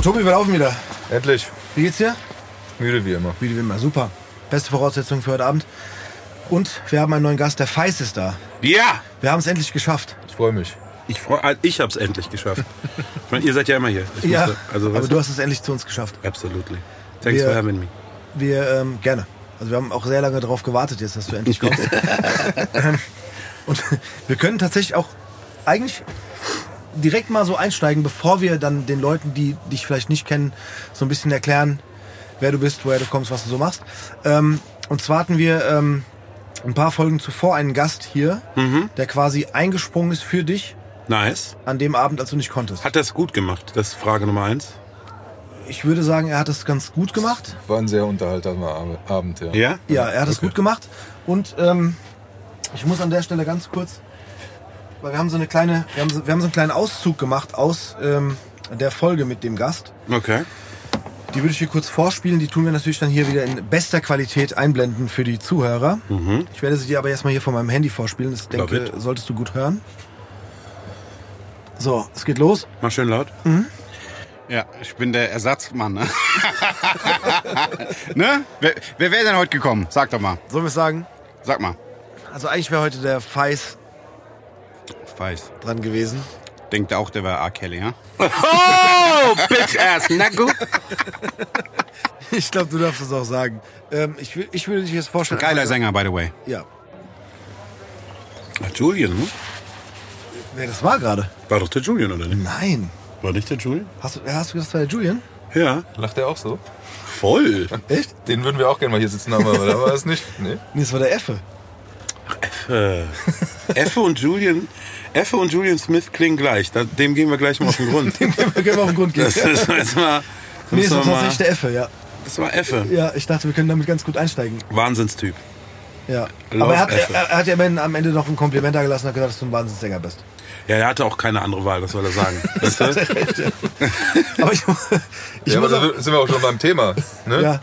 So, Tobi, wir laufen wieder. Endlich. Wie geht's dir? Müde wie immer. Wie immer, super. Beste Voraussetzung für heute Abend. Und wir haben einen neuen Gast, der Feist ist da. Ja! Wir haben es endlich geschafft. Ich freue mich. Ich, freu, ah, ich hab's endlich geschafft. Ich meine, ihr seid ja immer hier. Ich ja, musste- also, aber du hast es endlich zu uns geschafft. Absolutely. Thanks Wir- for having me. Wir, ähm, gerne. Also wir haben auch sehr lange darauf gewartet jetzt, dass du endlich kommst. Und wir können tatsächlich auch eigentlich direkt mal so einsteigen, bevor wir dann den Leuten, die dich vielleicht nicht kennen, so ein bisschen erklären, wer du bist, woher du kommst, was du so machst. Ähm, und zwar hatten wir ähm, ein paar Folgen zuvor einen Gast hier, der quasi eingesprungen ist für dich Nice. an dem Abend, als du nicht konntest. Hat das gut gemacht? Das ist Frage Nummer eins. Ich würde sagen, er hat es ganz gut gemacht. War ein sehr unterhaltsamer Ab- Abend, ja. Ja? Ja, er hat es Okay. gut gemacht. Und ähm, ich muss an der Stelle ganz kurz, weil wir haben so eine kleine, wir haben so, wir haben so einen kleinen Auszug gemacht aus ähm, der Folge mit dem Gast. Okay. Die würde ich hier kurz vorspielen. Die tun wir natürlich dann hier wieder in bester Qualität einblenden für die Zuhörer. Ich werde sie dir aber erstmal hier von meinem Handy vorspielen. Das Love denke, solltest du gut hören. So, es geht los. Mach schön laut. Ja, ich bin der Ersatzmann. Ne? ne? Wer, wer wäre denn heute gekommen? Sag doch mal. Sollen wir es sagen? Sag mal. Also eigentlich wäre heute der Feis weiß. dran gewesen. Denkt auch, der war R. Kelly, ja? Oh, bitch ass. Na gut. Ich glaube, du darfst es auch sagen. Ähm, ich, wü- ich würde dich jetzt vorstellen. Geiler Sänger, by the way. Ja. Ach, Julian, ne? Wer das war gerade? War doch der Julian, oder nicht? Nein. War nicht der Julian? Hast du, hast du gesagt, das war der Julian? Ja. Lacht er auch so? Voll. Echt? Den würden wir auch gerne mal hier sitzen haben, aber da war es nicht. Nee. Nee, das war der Effe. Äh, Effe und Julian, Effe und Julian Smith klingen gleich. Da, dem gehen wir gleich mal auf den Grund. Wir können auf den Grund gehen. Das ist jetzt mal. nee, das war wir tatsächlich der Effe, ja. Das war Effe. Ja, ich dachte, wir können damit ganz gut einsteigen. Wahnsinnstyp. Ja. Love Aber er hat, er, er hat ja am Ende noch ein Kompliment da gelassen und hat gesagt, dass du ein Wahnsinnssänger bist. Ja, er hatte auch keine andere Wahl, was soll er sagen? Weißt du? Aber ich, ich ja, aber muss auch, da sind wir auch schon beim Thema. Ne? Ja,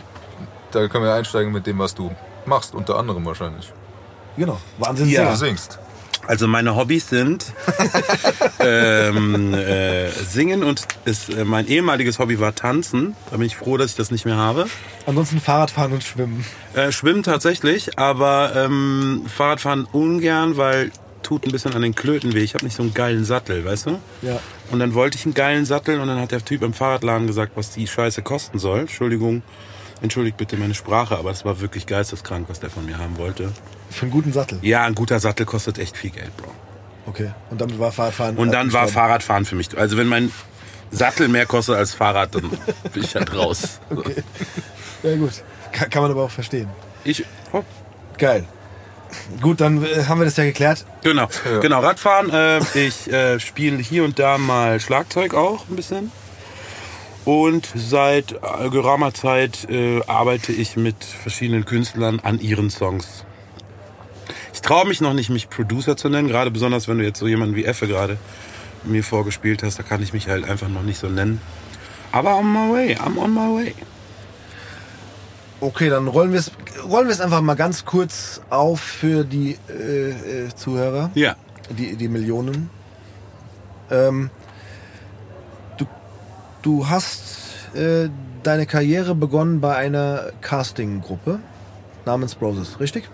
Da können wir einsteigen mit dem, was du machst, unter anderem wahrscheinlich. genau. Wahnsinnssänger. Du singst. Also meine Hobbys sind ähm, äh, Singen und ist, äh, mein ehemaliges Hobby war Tanzen. Da bin ich froh, dass ich das nicht mehr habe. Ansonsten Fahrradfahren und Schwimmen. Äh, Schwimmen tatsächlich, aber ähm, Fahrradfahren ungern, weil tut ein bisschen an den Klöten weh. Ich habe nicht so einen geilen Sattel, weißt du? Ja. Und dann wollte ich einen geilen Sattel und dann hat der Typ im Fahrradladen gesagt, was die Scheiße kosten soll. Entschuldigung, entschuldigt bitte meine Sprache, aber es war wirklich geisteskrank, was der von mir haben wollte. Für einen guten Sattel. Ja, ein guter Sattel kostet echt viel Geld, Bro. Okay. Und damit war Fahrradfahren. Und dann war abgestorben. Fahrradfahren für mich. Also wenn mein Sattel mehr kostet als Fahrrad, dann bin ich halt raus. Okay. Ja, gut. Kann, kann man aber auch verstehen. Ich, oh, Geil. Gut, dann äh, haben wir das ja geklärt. genau, genau, Radfahren. Äh, ich äh, spiele hier und da mal Schlagzeug auch ein bisschen. Und seit äh, geraumer Zeit äh, arbeite ich mit verschiedenen Künstlern an ihren Songs. Ich traue mich noch nicht, mich Producer zu nennen, gerade besonders wenn du jetzt so jemanden wie Effe gerade mir vorgespielt hast, da kann ich mich halt einfach noch nicht so nennen. Aber on my way, I'm on my way. Okay, dann rollen wir es rollen einfach mal ganz kurz auf für die äh, äh, Zuhörer, Ja. die, die Millionen. Ähm, du, du hast äh, deine Karriere begonnen bei einer Castinggruppe namens Broses, richtig?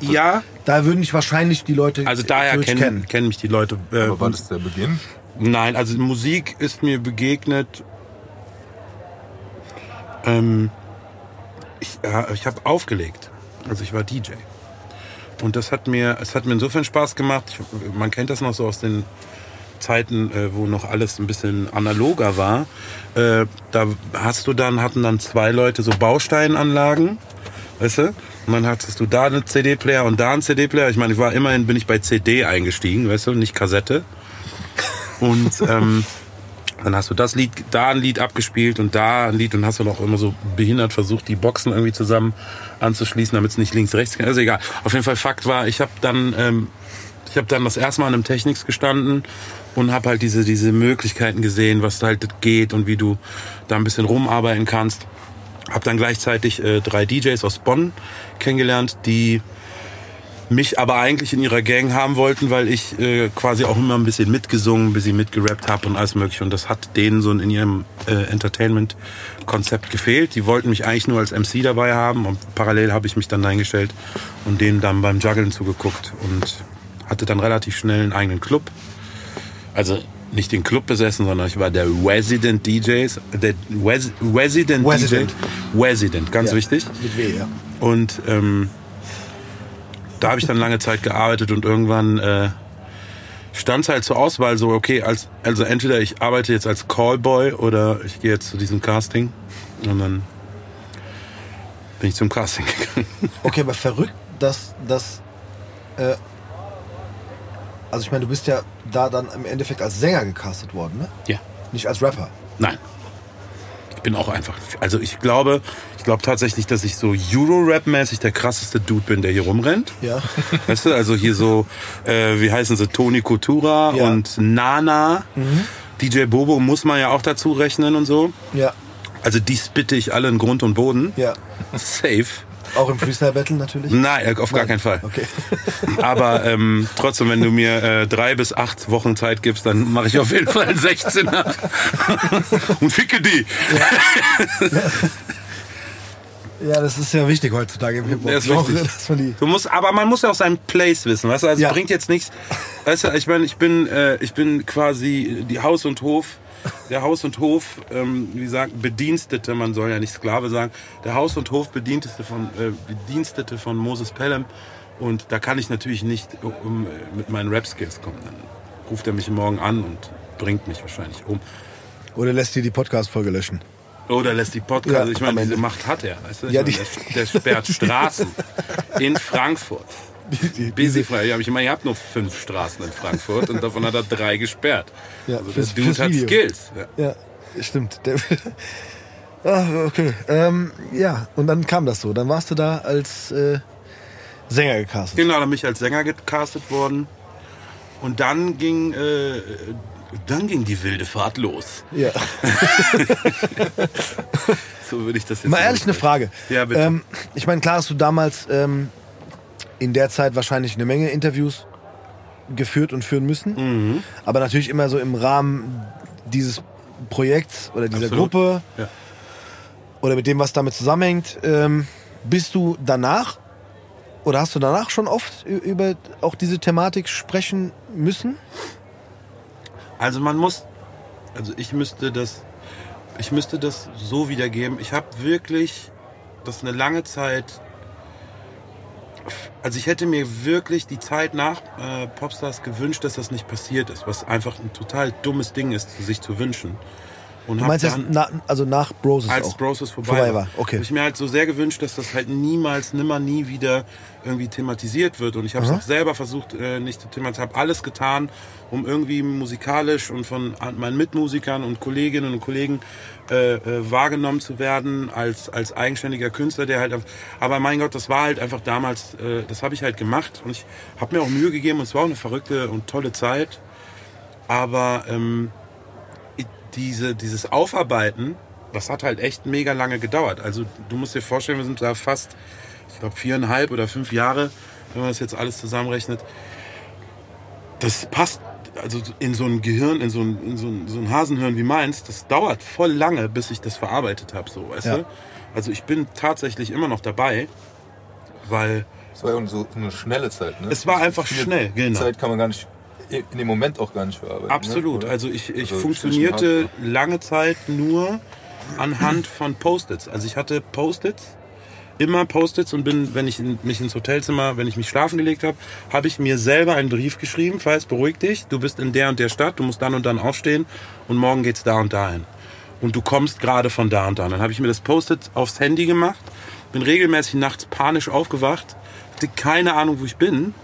Ja, Da würden dich wahrscheinlich die Leute also daher kennen, kennen mich die Leute. Äh, Aber war das der Beginn? Nein, also Musik ist mir begegnet. Ähm, ich äh, ich habe aufgelegt. Also ich war DJ. Und das hat mir, es hat mir insofern Spaß gemacht. Ich, man kennt das noch so aus den Zeiten, äh, wo noch alles ein bisschen analoger war. Äh, da hast du dann, hatten dann zwei Leute so Bausteinanlagen, weißt du? Und dann hattest du da einen CD-Player und da einen CD-Player. Ich meine, ich war immerhin, bin ich bei CD eingestiegen, weißt du, nicht Kassette. Und ähm, dann hast du das Lied, da ein Lied abgespielt und da ein Lied und hast dann auch immer so behindert versucht, die Boxen irgendwie zusammen anzuschließen, damit es nicht links, rechts geht. Also egal. Auf jeden Fall Fakt war, ich habe dann, ähm, ich habe dann das erste Mal an einem Technics gestanden und habe halt diese diese Möglichkeiten gesehen, was halt geht und wie du da ein bisschen rumarbeiten kannst. Hab dann gleichzeitig äh, drei DJs aus Bonn kennengelernt, die mich aber eigentlich in ihrer Gang haben wollten, weil ich äh, quasi auch immer ein bisschen mitgesungen, ein bisschen mitgerappt habe und alles mögliche. Und das hat denen so in ihrem äh, Entertainment-Konzept gefehlt. Die wollten mich eigentlich nur als MC dabei haben und parallel habe ich mich dann eingestellt und denen dann beim Juggeln zugeguckt und hatte dann relativ schnell einen eigenen Club. Also nicht den Club besessen, sondern ich war der Resident DJs, der Res Resident, Resident. DJ, Resident, ganz Ja, wichtig. Mit W, ja. Und ähm, da habe ich dann lange Zeit gearbeitet und irgendwann äh, stand es halt zur Auswahl so, okay, als, also entweder ich arbeite jetzt als Callboy oder ich gehe jetzt zu diesem Casting. Und dann bin ich zum Casting gegangen. Okay, aber verrückt, dass das. Äh, also ich meine, du bist ja da dann im Endeffekt als Sänger gecastet worden, ne? Ja. Nicht als Rapper. Nein. Ich bin auch einfach. Also ich glaube, ich glaube tatsächlich, dass ich so Euro-Rap-mäßig der krasseste Dude bin, der hier rumrennt. Ja. Weißt du, also hier so, äh, wie heißen sie, Toni Kultura Ja. und Nana. DJ Bobo muss man ja auch dazu rechnen und so. Ja. Also die spitte ich alle in Grund und Boden. Ja. Safe. Auch im Freestyle-Battle natürlich. Nein, auf gar keinen Fall. Okay. Aber ähm, trotzdem, wenn du mir äh, drei bis acht Wochen Zeit gibst, dann mache ich auf jeden Fall einen 16er. und ficke die. Ja, das ist ja wichtig heutzutage im Hip-Hop. Ja, Du musst, aber man muss ja auch seinen Place wissen, weißt du? Also Ja. es bringt jetzt nichts. Weißt du, ich meine, ich bin, äh, ich bin quasi die Haus und Hof, der Haus und Hof, ähm, wie gesagt, Bedienstete, man soll ja nicht Sklave sagen, der Haus und Hof Bedienstete von, äh, Bedienstete von Moses Pelham. Und da kann ich natürlich nicht um, äh, mit meinen Rap-Skills kommen. Dann ruft er mich morgen an und bringt mich wahrscheinlich um. Oder lässt die die Podcast-Folge löschen. Oder lässt die Podcast, Ja, ich am meine, diese Macht hat er. Weißt du? Ich Ja, meine, die- der, der sperrt Straßen in Frankfurt. Die, Busy frei. Ja, ich meine, ihr habt nur fünf Straßen in Frankfurt und davon hat er drei gesperrt. Ja, also fürs- der Dude hat. Skills. Ja. Ja, stimmt. Der, ah, okay. Ähm, ja, und dann kam das so. Dann warst du da als äh, Sänger gecastet. Genau, dann bin ich als Sänger gecastet worden. Und dann ging, äh, dann ging die wilde Fahrt los. Ja. So würde ich das jetzt Mal ehrlich eine. Frage. Ja, bitte. Ähm, ich meine, klar hast du damals ähm, in der Zeit wahrscheinlich eine Menge Interviews geführt und führen müssen. Mhm. Aber natürlich immer so im Rahmen dieses Projekts oder dieser Absolut. Gruppe Ja. oder mit dem, was damit zusammenhängt. Ähm, bist du danach oder hast du danach schon oft über auch diese Thematik sprechen müssen? Also man muss, also ich müsste das, ich müsste das so wiedergeben. Ich habe wirklich, das eine lange Zeit, also ich hätte mir wirklich die Zeit nach äh, Popstars gewünscht, dass das nicht passiert ist, was einfach ein total dummes Ding ist, sich zu wünschen. Und Du meinst jetzt na, also nach Broses als auch? Broses vorbei, vorbei war. war. Okay. Hab ich mir halt so sehr gewünscht, dass das halt niemals, nimmer, nie wieder irgendwie thematisiert wird. Und ich habe es auch selber versucht, äh, nicht zu thematisieren. habe alles getan, um irgendwie musikalisch und von meinen Mitmusikern und Kolleginnen und Kollegen äh, äh, wahrgenommen zu werden als als eigenständiger Künstler, der halt. Aber mein Gott, das war halt einfach damals. Äh, das habe ich halt gemacht und ich habe mir auch Mühe gegeben. Und es war auch eine verrückte und tolle Zeit. Aber ähm, diese, dieses Aufarbeiten, das hat halt echt mega lange gedauert. Also du musst dir vorstellen, wir sind da fast, ich glaube, viereinhalb oder fünf Jahre, wenn man das jetzt alles zusammenrechnet. Das passt also in so ein Gehirn, in so ein, in so ein, so ein Hasenhirn wie meins, das dauert voll lange, bis ich das verarbeitet habe, so, weißt Ja. du? Also ich bin tatsächlich immer noch dabei, weil Es war ja so eine schnelle Zeit, ne? Es war einfach schnell, genau. Zeit kann man gar nicht, in dem Moment auch gar nicht verarbeiten. Absolut. Ne? Also ich, ich Also funktionierte lange Zeit nur anhand von Post-its. Also ich hatte Post-its, immer Post-its und bin, wenn ich mich ins Hotelzimmer, wenn ich mich schlafen gelegt habe, habe ich mir selber einen Brief geschrieben, falls beruhig dich, du bist in der und der Stadt, du musst dann und dann aufstehen und morgen geht's da und dahin. Und du kommst gerade von da und da. Dann habe ich mir das Post-it aufs Handy gemacht, bin regelmäßig nachts panisch aufgewacht, hatte keine Ahnung, wo ich bin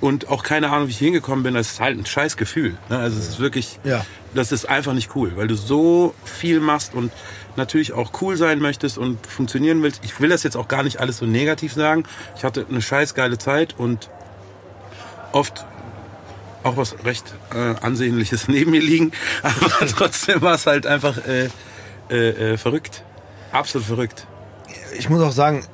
und auch keine Ahnung, wie ich hingekommen bin. Das ist halt ein scheiß Gefühl. Ne? Also es ist wirklich, Ja. das ist einfach nicht cool, weil du so viel machst und natürlich auch cool sein möchtest und funktionieren willst. Ich will das jetzt auch gar nicht alles so negativ sagen. Ich hatte eine scheiß geile Zeit und oft auch was recht äh, Ansehnliches neben mir liegen. Aber trotzdem war es halt einfach äh, äh, äh, verrückt. Absolut verrückt. ich muss auch sagen,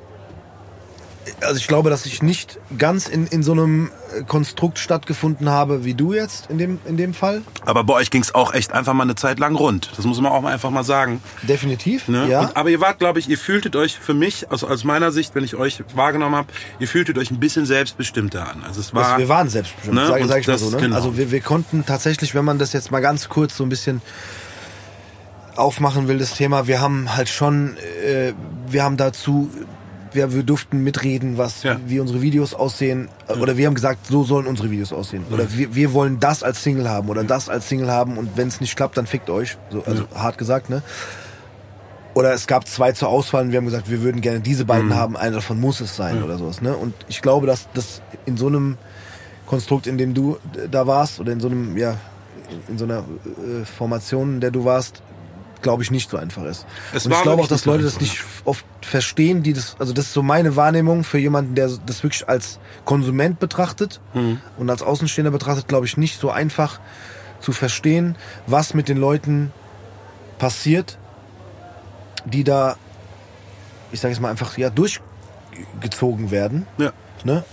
also ich glaube, dass ich nicht ganz in, in so einem äh, Konstrukt stattgefunden habe wie du jetzt in dem, in dem Fall. Aber bei euch ging es auch echt einfach mal eine Zeit lang rund. Das muss man auch mal einfach mal sagen. Definitiv. Ne? Ja. Und, aber ihr wart, glaube ich, ihr fühltet euch für mich, also aus meiner Sicht, wenn ich euch wahrgenommen habe, ihr fühltet euch ein bisschen selbstbestimmter an. Also es war. Also wir waren selbstbestimmt, Ne? sage sag ich mal das- so. Ne? genau. Also wir, wir konnten tatsächlich, wenn man das jetzt mal ganz kurz so ein bisschen aufmachen will, das Thema, wir haben halt schon, äh, wir haben dazu, wir, wir durften mitreden, was, Ja. wie unsere Videos aussehen. Oder wir haben gesagt, so sollen unsere Videos aussehen. Oder wir, wir wollen das als Single haben oder das als Single haben und wenn es nicht klappt, dann fickt euch. So, also hart gesagt, ne? Oder es gab zwei zur Auswahl und wir haben gesagt, wir würden gerne diese beiden haben, einer davon muss es sein oder sowas. Ne? Und ich glaube, dass das in so einem Konstrukt, in dem du da warst, oder in so einem, ja, in so einer äh, Formation, in der du warst, glaube ich, nicht so einfach ist. Es und ich glaube auch, dass Leute das nicht oft verstehen, die das, also das ist so meine Wahrnehmung für jemanden, der das wirklich als Konsument betrachtet Mhm. und als Außenstehender betrachtet, glaube ich, nicht so einfach zu verstehen, was mit den Leuten passiert, die da, ich sage jetzt mal einfach, ja, durchgezogen werden Ja. ne?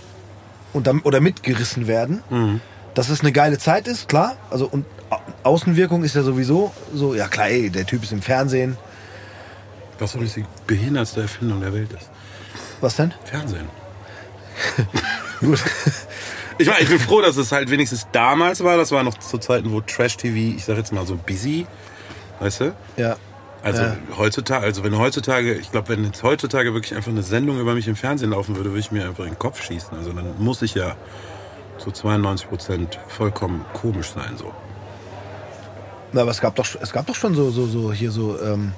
Und dann, oder mitgerissen werden. Mhm. Dass es eine geile Zeit ist, klar. Also und Au- Außenwirkung ist ja sowieso so, ja klar, ey, der Typ ist im Fernsehen. Was soll das die behindertste Erfindung der Welt ist? Was denn? Fernsehen. Gut. Ich, meine, ich bin froh, dass es halt wenigstens damals war. Das war noch zu Zeiten, wo Trash-TV, ich sag jetzt mal so busy, weißt du? ja. Also Ja. heutzutage, also wenn heutzutage, ich glaube, wenn jetzt heutzutage wirklich einfach eine Sendung über mich im Fernsehen laufen würde, würde ich mir einfach in den Kopf schießen. Also dann muss ich ja zu 92 Prozent vollkommen komisch sein so. Na, aber es gab doch, es gab doch schon so, so, so hier so, ähm,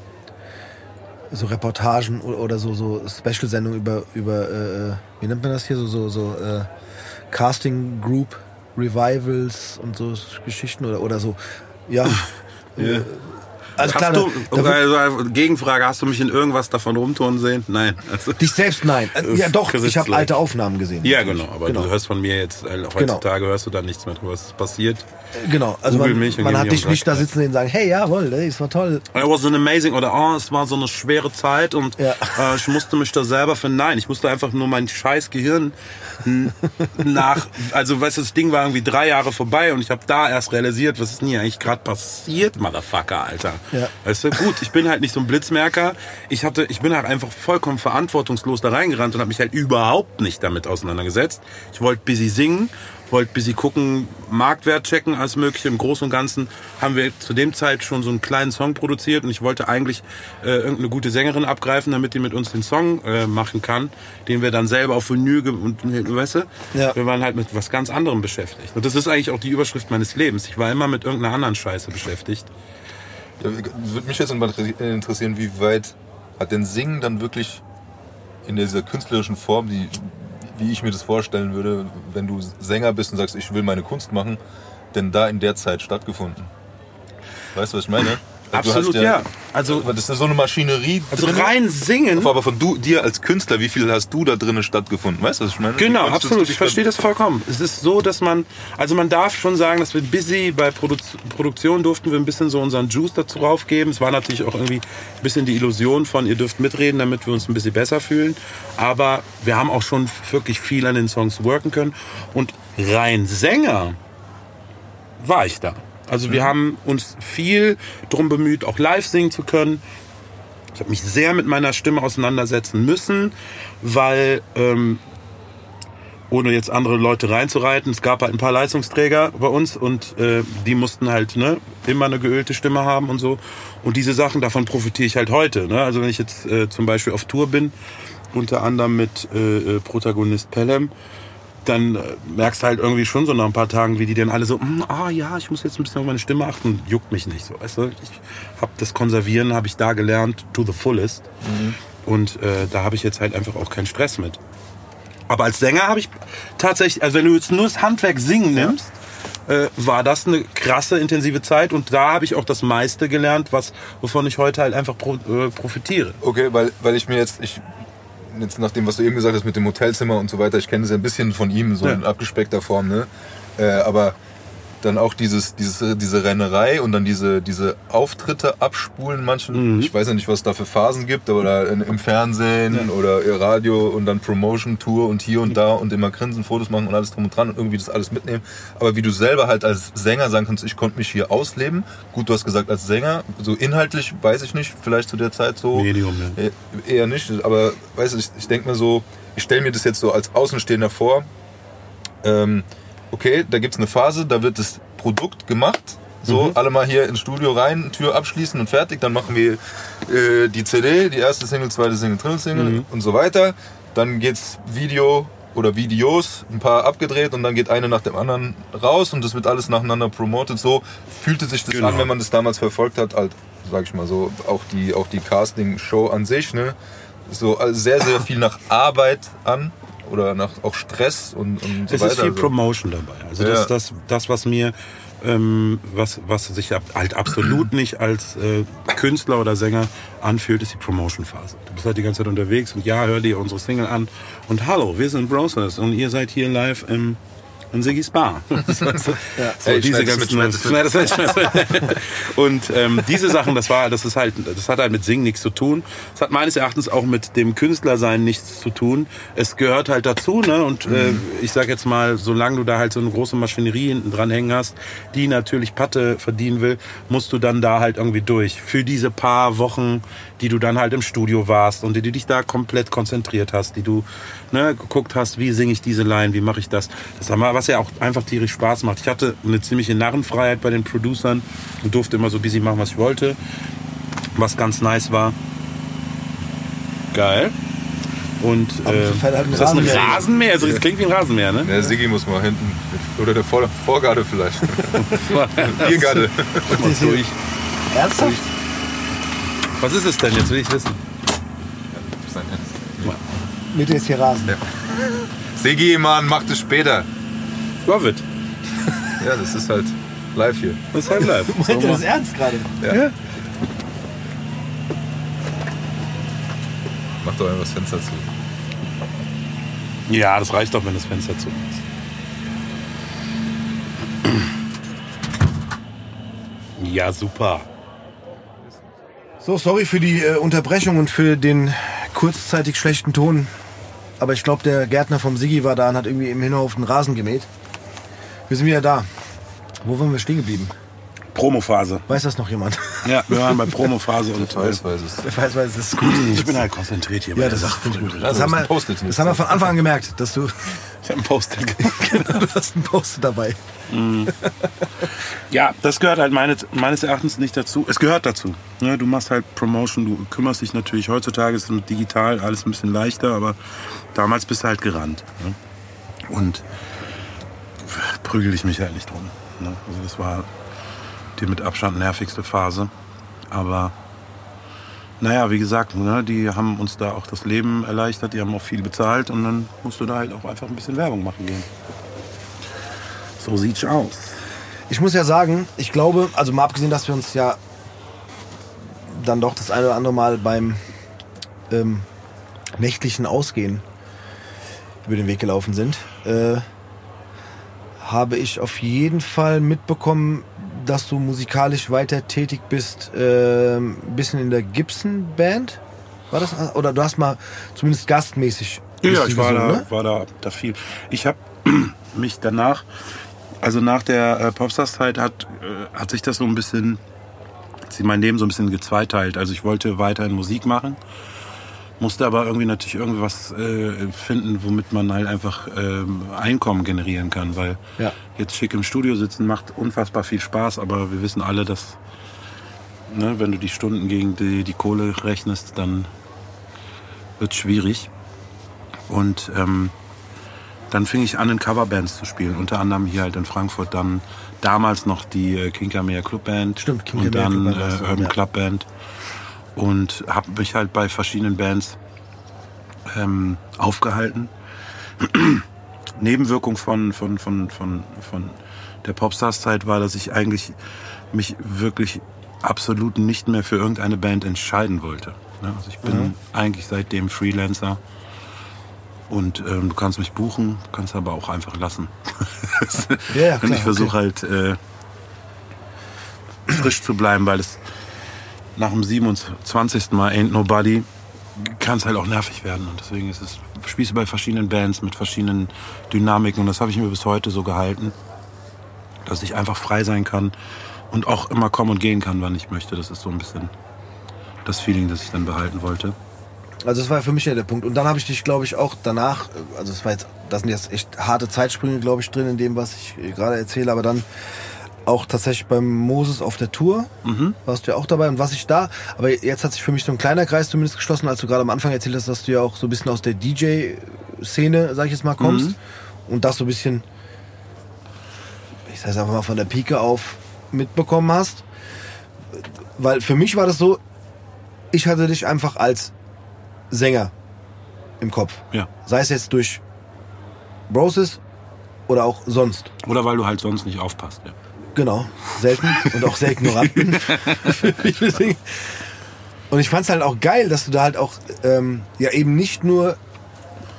so Reportagen oder, so, so Special-Sendungen über, über, äh, wie nennt man das hier, so, so, so äh, Casting Group Revivals und so Geschichten oder, oder so. Ja. Äh, Also klar, hast du, da, wird- also, Gegenfrage, hast du mich in irgendwas davon rumtouren sehen? Nein. Also, dich selbst nein. Äh, Das Ja doch, ich habe alte Aufnahmen gesehen. ja, genau, aber Genau. du hörst von mir jetzt, äh, heutzutage hörst du da nichts mehr drüber, was ist passiert. Genau, also Google man, man hat dich nicht da sitzen sehen und sagen, hey, jawohl, es war toll. It was an amazing, oder oh, es war so eine schwere Zeit und Ja. äh, ich musste mich da selber finden. Nein, ich musste einfach nur mein scheiß Gehirn nach, also weißt du, das Ding war irgendwie drei Jahre vorbei und ich habe da erst realisiert, was ist denn hier eigentlich gerade passiert, Motherfucker, Alter. Ja. Weißt du, gut, ich bin halt nicht so ein Blitzmerker. Ich hatte, ich bin halt einfach vollkommen verantwortungslos da reingerannt und habe mich halt überhaupt nicht damit auseinandergesetzt. Ich wollte busy singen, wollte busy gucken, Marktwert checken, alles mögliche. Im Großen und Ganzen haben wir zu dem Zeit schon so einen kleinen Song produziert und ich wollte eigentlich äh, irgendeine gute Sängerin abgreifen, damit die mit uns den Song äh, machen kann, den wir dann selber auf Vinyl und weißt du, Ja. wir waren halt mit was ganz anderem beschäftigt. Und das ist eigentlich auch die Überschrift meines Lebens. Ich war immer mit irgendeiner anderen Scheiße beschäftigt. Würde mich jetzt mal interessieren, wie weit hat denn Singen dann wirklich in dieser künstlerischen Form, die, wie ich mir das vorstellen würde, wenn du Sänger bist und sagst, ich will meine Kunst machen, denn da in der Zeit stattgefunden? Weißt du, was ich meine? Du Absolut, hast ja. Also- das ist so eine Maschinerie. Also drin. rein singen. Aber von du, dir als Künstler, wie viel hast du da drinnen stattgefunden? Weißt du, was ich meine? Genau, absolut. Ich verstehe das vollkommen. Es ist so, dass man, also man darf schon sagen, dass wir busy bei Produ Produktion durften wir ein bisschen so unseren Juice dazu raufgeben. Es war natürlich auch irgendwie ein bisschen die Illusion von, ihr dürft mitreden, damit wir uns ein bisschen besser fühlen. Aber wir haben auch schon wirklich viel an den Songs worken können. Und rein Sänger war ich da. Also wir haben uns viel drum bemüht, auch live singen zu können. Ich habe mich sehr mit meiner Stimme auseinandersetzen müssen, weil ähm, ohne jetzt andere Leute reinzureiten, es gab halt ein paar Leistungsträger bei uns und äh, die mussten halt ne, immer eine geölte Stimme haben und so. Und diese Sachen, davon profitiere ich halt heute. Ne? Also wenn ich jetzt äh, zum Beispiel auf Tour bin, unter anderem mit äh, äh, Protagonist Pelham, dann äh, merkst du halt irgendwie schon so nach ein paar Tagen, wie die dann alle so, "Mm, ah ja, ich muss jetzt ein bisschen auf meine Stimme achten, juckt mich nicht so. Weißt du? Ich habe das Konservieren, habe ich da gelernt, to the fullest. Und äh, da habe ich jetzt halt einfach auch keinen Stress mit. Aber als Sänger habe ich tatsächlich, also wenn du jetzt nur das Handwerk singen nimmst, äh, war das eine krasse, intensive Zeit. Und da habe ich auch das meiste gelernt, was, wovon ich heute halt einfach pro, äh, profitiere. Okay, weil, weil ich mir jetzt, ich, jetzt nach dem, was du eben gesagt hast mit dem Hotelzimmer und so weiter, ich kenne das ja ein bisschen von ihm, so Ja. in abgespeckter Form, ne? Äh, aber dann auch dieses, dieses, diese Rennerei und dann diese, diese Auftritte abspulen. Manchen, ich weiß ja nicht, was es da für Phasen gibt, oder in- im Fernsehen oder Radio und dann Promotion Tour und hier und da und immer grinsen, Fotos machen und alles drum und dran und irgendwie das alles mitnehmen. Aber wie du selber halt als Sänger sagen kannst, ich konnte mich hier ausleben. Gut, du hast gesagt als Sänger, so inhaltlich weiß ich nicht, vielleicht zu der Zeit so. Medium, ja. Eh- Eher nicht, aber weißt du, ich, ich denke mir so, ich stelle mir das jetzt so als Außenstehender vor, ähm, okay, da gibt's eine Phase, da wird das Produkt gemacht. So, alle mal hier ins Studio rein, Tür abschließen und fertig. Dann machen wir äh, die CD, die erste Single, zweite Single, dritte Single und so weiter. Dann geht's Video oder Videos, ein paar abgedreht und dann geht eine nach dem anderen raus und das wird alles nacheinander promotet. So fühlte sich das Genau. an, wenn man das damals verfolgt hat, halt, sag ich mal so, auch die, auch die Casting-Show an sich, ne? So also sehr, sehr viel nach Arbeit an oder nach auch Stress und, und so Es weiter. ist viel Also- Promotion dabei. Also Ja. das, das, das, was mir, ähm, was, was sich halt absolut nicht als äh, Künstler oder Sänger anfühlt, ist die Promotion-Phase. Du bist halt die ganze Zeit unterwegs und ja, hör dir unsere Single an und hallo, wir sind Browsers und ihr seid hier live im in Siggy's Bar. So, diese mit, schneid. Schneid schneid und ähm, diese Sachen, das war, das ist halt, das hat halt mit Singen nichts zu tun. Es hat meines Erachtens auch mit dem Künstlersein nichts zu tun. Es gehört halt dazu, ne? Und äh, ich sag jetzt mal, solange du da halt so eine große Maschinerie hinten dran hängen hast, die natürlich Patte verdienen will, musst du dann da halt irgendwie durch. Für diese paar Wochen, die du dann halt im Studio warst und die du dich da komplett konzentriert hast, die du ne, geguckt hast, wie singe ich diese Line, wie mache ich das. Das haben wir, was ja auch einfach tierisch Spaß macht. Ich hatte eine ziemliche Narrenfreiheit bei den Producern und durfte immer so busy machen, was ich wollte. Was ganz nice war. Geil. Und äh, halt ist das ein Rasenmäher. Rasenmäher? Also, das klingt wie ein Rasenmäher, ne? Der Siggi muss mal hinten. Oder der Vor Vorgarde vielleicht. Biergarde. Ernsthaft? Was ist es denn? Jetzt will ich wissen. Mitte ist hier Rasen. Siggi, Mann, mach das später. Love it. Ja, das ist halt live hier. Das ist halt live. Meint ihr das ernst gerade? Ja. Mach doch einfach das Fenster zu. Ja, das reicht doch, wenn das Fenster zu ist. Ja, super. So, sorry für die äh, Unterbrechung und für den kurzzeitig schlechten Ton. Aber ich glaube, der Gärtner vom Siggi war da und hat irgendwie im Hinterhof den Rasen gemäht. Wir sind wieder da. Wo waren wir stehen geblieben? Promophase. Weiß das noch jemand? Ja, wir waren bei Promophase und Weiß, weiß es. Wer weiß, weiß, das ist gut. ich bin halt konzentriert hier bei Ja, der das Sache. ich gut. Ja, Das du haben, wir, das haben wir von Anfang an gemerkt, dass du, Ich habe einen Poster. genau, du hast einen Post dabei. Ja, das gehört halt meines, meines Erachtens nicht dazu. Es gehört dazu. Ne, du machst halt Promotion, du kümmerst dich natürlich heutzutage, ist mit digital alles ein bisschen leichter, aber damals bist du halt gerannt. Ne? Und prügel ich mich halt nicht drum. Ne? Also das war die mit Abstand nervigste Phase. Aber naja, wie gesagt, ne, die haben uns da auch das Leben erleichtert, die haben auch viel bezahlt und dann musst du da halt auch einfach ein bisschen Werbung machen gehen. So sieht's aus. Ich muss ja sagen, ich glaube, also mal abgesehen, dass wir uns ja dann doch das eine oder andere Mal beim ähm, nächtlichen Ausgehen über den Weg gelaufen sind, äh, habe ich auf jeden Fall mitbekommen, dass du musikalisch weiter tätig bist, äh, ein bisschen in der Gibson Band. War das? Oder du hast mal zumindest gastmäßig. Ja, ich war, gesungen, da, ne? war da, da viel. Ich habe mich danach, also nach der äh, Popstars-Zeit hat, äh, hat sich das so ein bisschen, hat sich mein Leben so ein bisschen gezweiteilt. Also ich wollte weiterhin Musik machen, musste aber irgendwie natürlich irgendwas äh, finden, womit man halt einfach ähm, Einkommen generieren kann, weil Ja. jetzt schick im Studio sitzen macht unfassbar viel Spaß, aber wir wissen alle, dass ne, wenn du die Stunden gegen die, die Kohle rechnest, dann wird schwierig. Und ähm, dann fing ich an, in Coverbands zu spielen. Unter anderem hier halt in Frankfurt dann damals noch die äh, Kinkermeer Clubband. Stimmt, Und Kinkermeer dann Clubband warst äh, Urban ja. Clubband. Und habe mich halt bei verschiedenen Bands ähm, aufgehalten. Nebenwirkung von, von, von, von, von der Popstars-Zeit war, dass ich eigentlich mich wirklich absolut nicht mehr für irgendeine Band entscheiden wollte. Ne? Also ich bin eigentlich seitdem Freelancer Und ähm, du kannst mich buchen, kannst aber auch einfach lassen. Ja, ja, Und klar, ich versuche okay. halt äh, frisch zu bleiben, weil es nach dem 27. Mal Ain't Nobody kann es halt auch nervig werden. Und deswegen ist es, spiele bei verschiedenen Bands mit verschiedenen Dynamiken und das habe ich mir bis heute so gehalten, dass ich einfach frei sein kann und auch immer kommen und gehen kann, wann ich möchte. Das ist so ein bisschen das Feeling, das ich dann behalten wollte. Also das war für mich ja der Punkt. Und dann habe ich dich, glaube ich, auch danach, also es war jetzt, das sind jetzt echt harte Zeitsprünge, glaube ich, drin in dem, was ich äh, gerade erzähle, aber dann auch tatsächlich beim Moses auf der Tour warst du ja auch dabei. Und was ich da, aber jetzt hat sich für mich so ein kleiner Kreis zumindest geschlossen, als du gerade am Anfang erzählt hast, dass du ja auch so ein bisschen aus der DJ-Szene, sag ich jetzt mal, kommst. Und das so ein bisschen, ich sag einfach mal von der Pike auf mitbekommen hast. Weil für mich war das so, ich hatte dich einfach als Sänger im Kopf. Ja. Sei es jetzt durch Broses oder auch sonst. Oder weil du halt sonst nicht aufpasst. Ja. Genau, selten und auch sehr ignorant bin. für viele Dinge. und ich fand es halt auch geil, dass du da halt auch ähm, ja eben nicht nur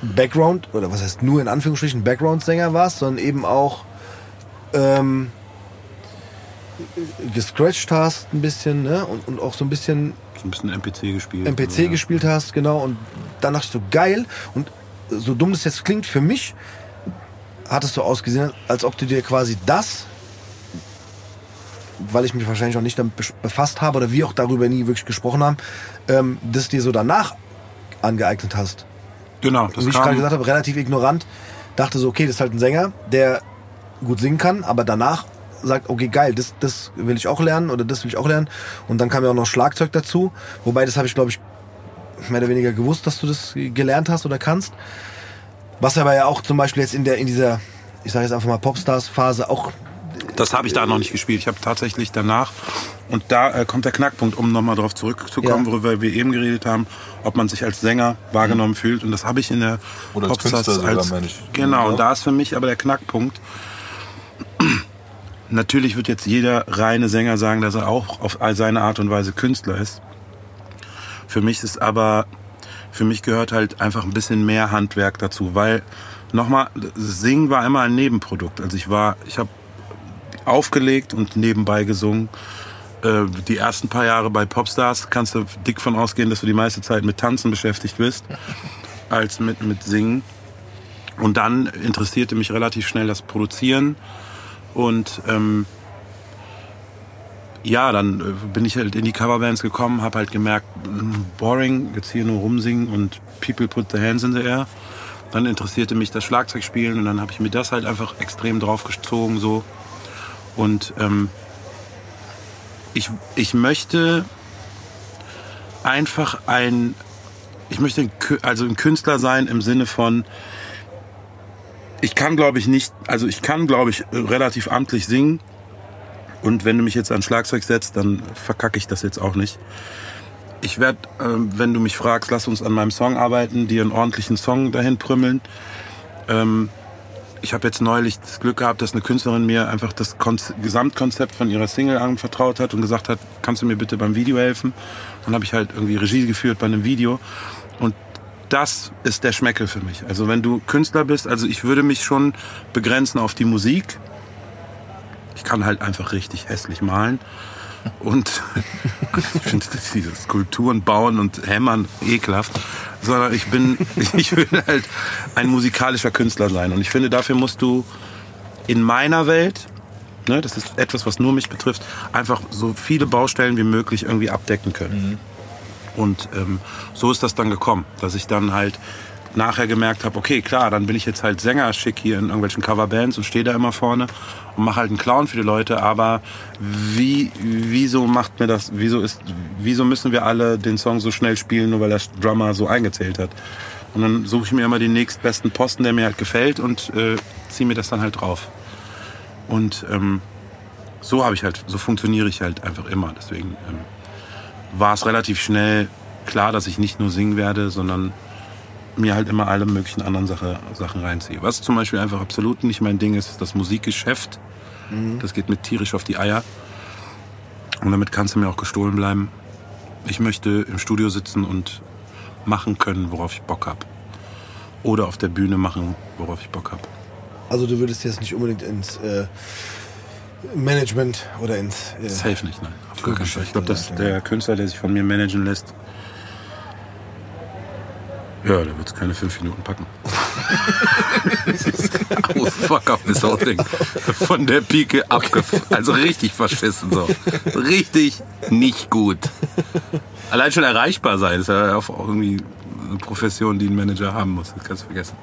Background, oder was heißt nur in Anführungsstrichen Background-Sänger warst, sondern eben auch ähm, gescratcht hast ein bisschen ne? und, und auch so ein bisschen So ein bisschen MPC gespielt. MPC ja. gespielt hast, genau. Und dann dachte ich so, geil. Und so dumm das jetzt klingt, für mich hat es so ausgesehen, als ob du dir quasi das, weil ich mich wahrscheinlich auch nicht damit befasst habe oder wir auch darüber nie wirklich gesprochen haben, ähm, das dir so danach angeeignet hast. Genau, das Wie ich gerade gesagt habe, relativ ignorant. Dachte so, okay, das ist halt ein Sänger, der gut singen kann, aber danach sagt, okay, geil, das, das will ich auch lernen oder das will ich auch lernen. Und dann kam ja auch noch Schlagzeug dazu. Wobei, das habe ich, glaube ich, mehr oder weniger gewusst, dass du das gelernt hast oder kannst. Was aber ja auch zum Beispiel jetzt in der, in dieser, ich sage jetzt einfach mal Popstars-Phase auch Das habe ich da noch nicht gespielt. Ich habe tatsächlich danach, und da äh, kommt der Knackpunkt, um nochmal darauf zurückzukommen, Ja. worüber wir eben geredet haben, ob man sich als Sänger wahrgenommen fühlt. Und das habe ich in der Oder als Künstler sogar, meine ich. Genau, und da ist für mich aber der Knackpunkt. Natürlich wird jetzt jeder reine Sänger sagen, dass er auch auf seine Art und Weise Künstler ist. Für mich ist aber, für mich gehört halt einfach ein bisschen mehr Handwerk dazu, weil nochmal, Singen war immer ein Nebenprodukt. Also ich war, ich habe aufgelegt und nebenbei gesungen. Äh, Die ersten paar Jahre bei Popstars kannst du dick von ausgehen, dass du die meiste Zeit mit Tanzen beschäftigt bist, als mit, mit Singen. Und dann interessierte mich relativ schnell das Produzieren. Und ähm, ja, dann äh, bin ich halt in die Coverbands gekommen, habe halt gemerkt, mm, boring, jetzt hier nur rumsingen und people put their hands in the air. Dann interessierte mich das Schlagzeugspielen und dann habe ich mir das halt einfach extrem draufgezogen so. Und ähm, ich, ich möchte einfach ein, ich möchte ein, also ein Künstler sein im Sinne von, ich kann glaube ich nicht, also ich kann glaube ich relativ amtlich singen. Und wenn du mich jetzt an Schlagzeug setzt, dann verkacke ich das jetzt auch nicht. Ich werde, ähm, wenn du mich fragst, lass uns an meinem Song arbeiten, dir einen ordentlichen Song dahin prümmeln. Ähm, ich habe jetzt neulich das Glück gehabt, dass eine Künstlerin mir einfach das Konz Gesamtkonzept von ihrer Single anvertraut hat und gesagt hat, kannst du mir bitte beim Video helfen? Dann habe ich halt irgendwie Regie geführt bei einem Video. Und das ist der Schmeckel für mich. Also wenn du Künstler bist, also ich würde mich schon begrenzen auf die Musik. Ich kann halt einfach richtig hässlich malen. Und ich finde diese Skulpturen bauen und hämmern ekelhaft. Sondern ich bin, ich will halt ein musikalischer Künstler sein. Und ich finde, dafür musst du in meiner Welt, ne, das ist etwas, was nur mich betrifft, einfach so viele Baustellen wie möglich irgendwie abdecken können. Und ähm, so ist das dann gekommen, dass ich dann halt nachher gemerkt habe, okay, klar, dann bin ich jetzt halt Sänger schick hier in irgendwelchen Coverbands und stehe da immer vorne und mache halt einen Clown für die Leute, aber wie, wieso macht mir das, wieso ist, wieso müssen wir alle den Song so schnell spielen, nur weil der Drummer so eingezählt hat? Und dann suche ich mir immer den nächstbesten Posten, der mir halt gefällt und äh, ziehe mir das dann halt drauf. Und ähm, so habe ich halt, so funktioniere ich halt einfach immer. Deswegen ähm, war es relativ schnell klar, dass ich nicht nur singen werde, sondern mir halt immer alle möglichen anderen Sache, Sachen reinziehe. Was zum Beispiel einfach absolut nicht mein Ding ist, ist das Musikgeschäft. Das geht mir tierisch auf die Eier. Und damit kannst du mir auch gestohlen bleiben. Ich möchte im Studio sitzen und machen können, worauf ich Bock habe. oder auf der Bühne machen, worauf ich Bock habe. Also du würdest jetzt nicht unbedingt ins äh, Management oder ins... Äh, Safe nicht, nein. Auf gar keinen Fall. Ich glaube, dass der Künstler, der sich von mir managen lässt, ja, der wird es keine fünf Minuten packen. oh, fuck up this whole thing. Von der Pike abgef... Also richtig verschissen so. Richtig nicht gut. Allein schon erreichbar sein, ist ja auch irgendwie eine Profession, die ein Manager haben muss. Das kannst du vergessen.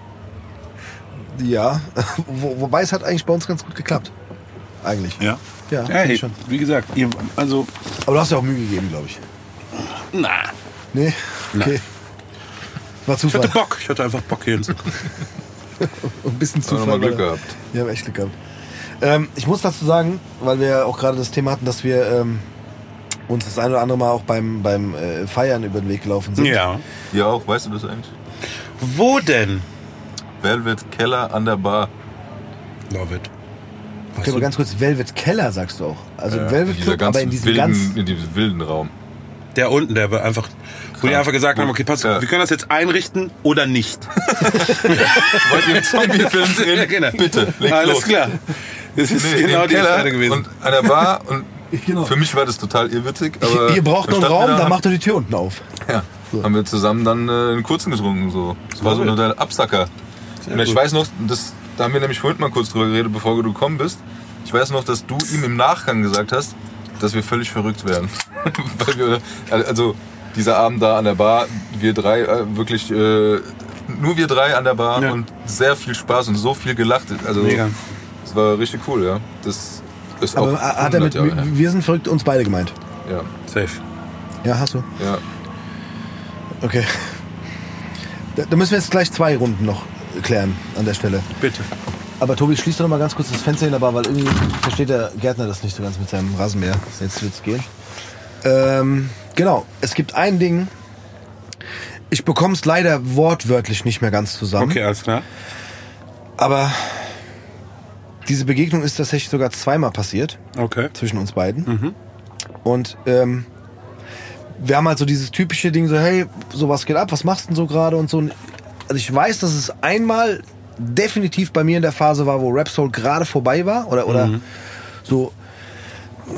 Ja, Wo, wobei es hat eigentlich bei uns ganz gut geklappt. Eigentlich. Ja? Ja, Hey, finde ich schon. wie gesagt, ihr, also, Aber du hast ja auch Mühe gegeben, glaube ich. na, Nee? Okay. War ich hatte Zufall. Bock. Ich hatte einfach Bock hier hinzukommen. Ein bisschen Haben wir Zufall. nochmal Glück gehabt. Wir haben echt Glück gehabt. Ähm, ich muss dazu sagen, weil wir ja auch gerade das Thema hatten, dass wir ähm, uns das ein oder andere Mal auch beim, beim äh, Feiern über den Weg gelaufen sind. Ja. Ihr auch, weißt du das eigentlich? Wo denn? Velvet Keller an der Bar. Love it. Okay, aber ganz kurz, Velvet Keller sagst du auch. Also Ja, Velvet Club, aber in diesem ganz... wilden, in diesem wilden Raum. Der unten, der war einfach, wo die einfach gesagt haben, okay, pass wir können das jetzt einrichten oder nicht. Wollt ihr einen Zombie-Film drehen? Ja, genau. Bitte, legt Alles los. klar. Das ist Nee, genau im die Keller Entscheidung gewesen. und an der Bar und Genau. für mich war das total irrwittig. Aber Ihr braucht noch einen Raum, standen wir dann da, macht ihr die Tür unten auf. Ja, haben wir zusammen dann äh, einen kurzen getrunken. So. Das war so ein Absacker. und ich gut. weiß noch, das, da haben wir nämlich vorhin mal kurz drüber geredet, bevor du gekommen bist. Ich weiß noch, dass du ihm im Nachgang gesagt hast, dass wir völlig verrückt werden. Weil wir, also dieser Abend da an der Bar, wir drei, äh, wirklich äh, nur wir drei an der Bar Ja. und sehr viel Spaß und so viel gelacht. Also Mega. das war richtig cool, ja. Das ist auch Aber hat er mit 100 Jahre her. Wir sind verrückt uns beide gemeint? Ja, Safe. Ja, hast du. ja. Okay. Da, da müssen wir jetzt gleich zwei Runden noch klären an der Stelle. Bitte. Aber Tobi, schließ doch noch mal ganz kurz das Fenster in der Bar, weil irgendwie versteht der Gärtner das nicht so ganz mit seinem Rasenmäher. Jetzt wird's gehen. Ähm, genau, es gibt ein Ding. Ich bekomme es leider wortwörtlich nicht mehr ganz zusammen. Okay, alles klar. Aber diese Begegnung ist tatsächlich sogar zweimal passiert Okay. zwischen uns beiden. Und ähm, wir haben halt so dieses typische Ding, so hey, sowas geht ab, was machst du denn so gerade und so. Also ich weiß, dass es einmal definitiv bei mir in der Phase war, wo Rap Soul gerade vorbei war oder, oder so,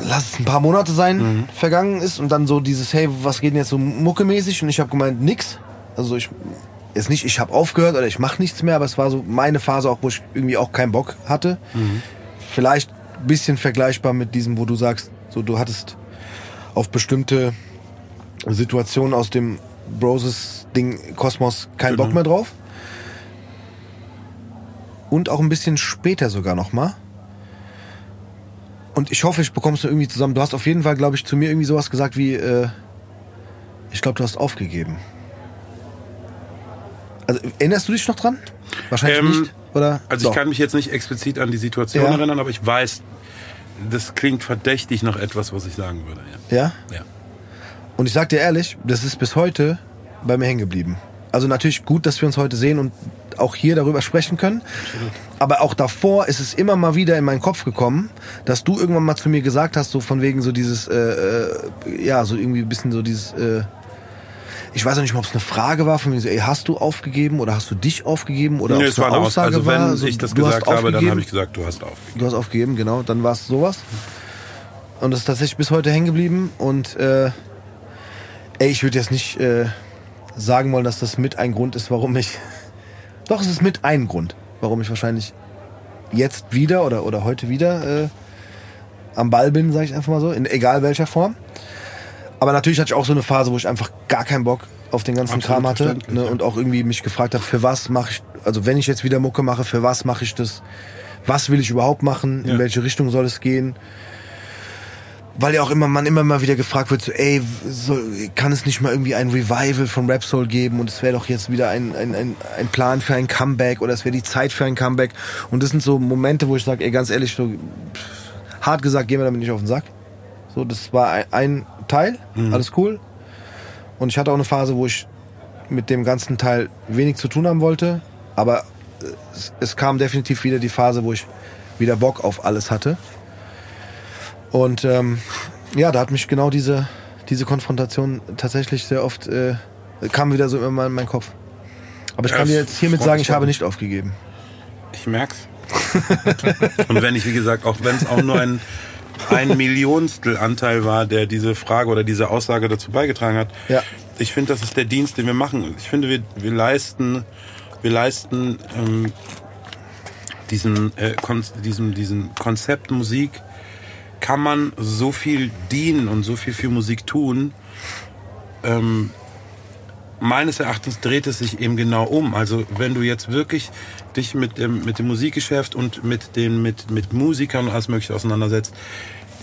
lass es ein paar Monate sein, vergangen ist und dann so dieses, hey, was geht denn jetzt so muckemäßig? Und ich habe gemeint, nix. Also ich, jetzt nicht, ich habe aufgehört oder ich mache nichts mehr, aber es war so meine Phase auch, wo ich irgendwie auch keinen Bock hatte. Vielleicht ein bisschen vergleichbar mit diesem, wo du sagst, so du hattest auf bestimmte Situationen aus dem Broses-Ding Kosmos keinen Bock mehr drauf. Und auch ein bisschen später sogar noch mal. Und ich hoffe, ich bekomme es irgendwie zusammen. Du hast auf jeden Fall, glaube ich, zu mir irgendwie sowas gesagt wie, äh, ich glaube, du hast aufgegeben. Also erinnerst du dich noch dran? Wahrscheinlich Ähm, nicht. Oder? Also ich Doch. kann mich jetzt nicht explizit an die Situation Ja. erinnern, aber ich weiß, das klingt verdächtig nach etwas, was ich sagen würde. Ja. Ja? ja. Und ich sag dir ehrlich, das ist bis heute bei mir hängen geblieben. Also natürlich gut, dass wir uns heute sehen und auch hier darüber sprechen können. Aber auch davor ist es immer mal wieder in meinen Kopf gekommen, dass du irgendwann mal zu mir gesagt hast, so von wegen so dieses, äh, äh, ja, so irgendwie ein bisschen so dieses, äh, ich weiß auch nicht mal, ob es eine Frage war, von wegen so, ey, hast du aufgegeben oder hast du dich aufgegeben oder Nee, ob es eine eine Aussage. Also wenn war? so, ich das du hast gesagt habe, dann habe ich gesagt, du hast aufgegeben. Du hast aufgegeben, genau. Dann war es sowas. Und das ist tatsächlich bis heute hängen geblieben. Und äh, ey, ich würde jetzt nicht äh, sagen wollen, dass das mit ein Grund ist, warum ich. Doch, es ist mit ein Grund, warum ich wahrscheinlich jetzt wieder oder, oder heute wieder äh, am Ball bin, sage ich einfach mal so, in egal welcher Form. Aber natürlich hatte ich auch so eine Phase, wo ich einfach gar keinen Bock auf den ganzen Absolut Kram hatte ne, ja. und auch irgendwie mich gefragt habe, für was mache ich, also wenn ich jetzt wieder Mucke mache, für was mache ich das? Was will ich überhaupt machen? In Ja. welche Richtung soll es gehen? Weil ja auch immer man immer mal wieder gefragt wird, so, ey, so, kann es nicht mal irgendwie ein Revival von Rap Soul geben und es wäre doch jetzt wieder ein, ein, ein, ein Plan für ein Comeback oder es wäre die Zeit für ein Comeback. Und das sind so Momente, wo ich sage, ey, ganz ehrlich, so, pff, hart gesagt, gehen wir damit nicht auf den Sack. So, das war ein, ein Teil, alles cool. Und ich hatte auch eine Phase, wo ich mit dem ganzen Teil wenig zu tun haben wollte. Aber es, es kam definitiv wieder die Phase, wo ich wieder Bock auf alles hatte. Und ähm, ja, da hat mich genau diese, diese Konfrontation tatsächlich sehr oft, äh, kam wieder so immer in meinen Kopf. Aber ich kann dir jetzt hiermit sagen, ich habe nicht aufgegeben. Ich merk's. Und wenn ich, wie gesagt, auch wenn es auch nur ein, ein Millionstel Anteil war, der diese Frage oder diese Aussage dazu beigetragen hat, Ja. ich finde, das ist der Dienst, den wir machen. Ich finde, wir, wir leisten, wir leisten ähm, diesen, äh, Kon diesem, diesem Konzept Musik kann man so viel dienen und so viel für Musik tun. Ähm, meines Erachtens dreht es sich eben genau um. Also wenn du jetzt wirklich dich mit dem, mit dem Musikgeschäft und mit den mit, mit Musikern und alles mögliche auseinandersetzt,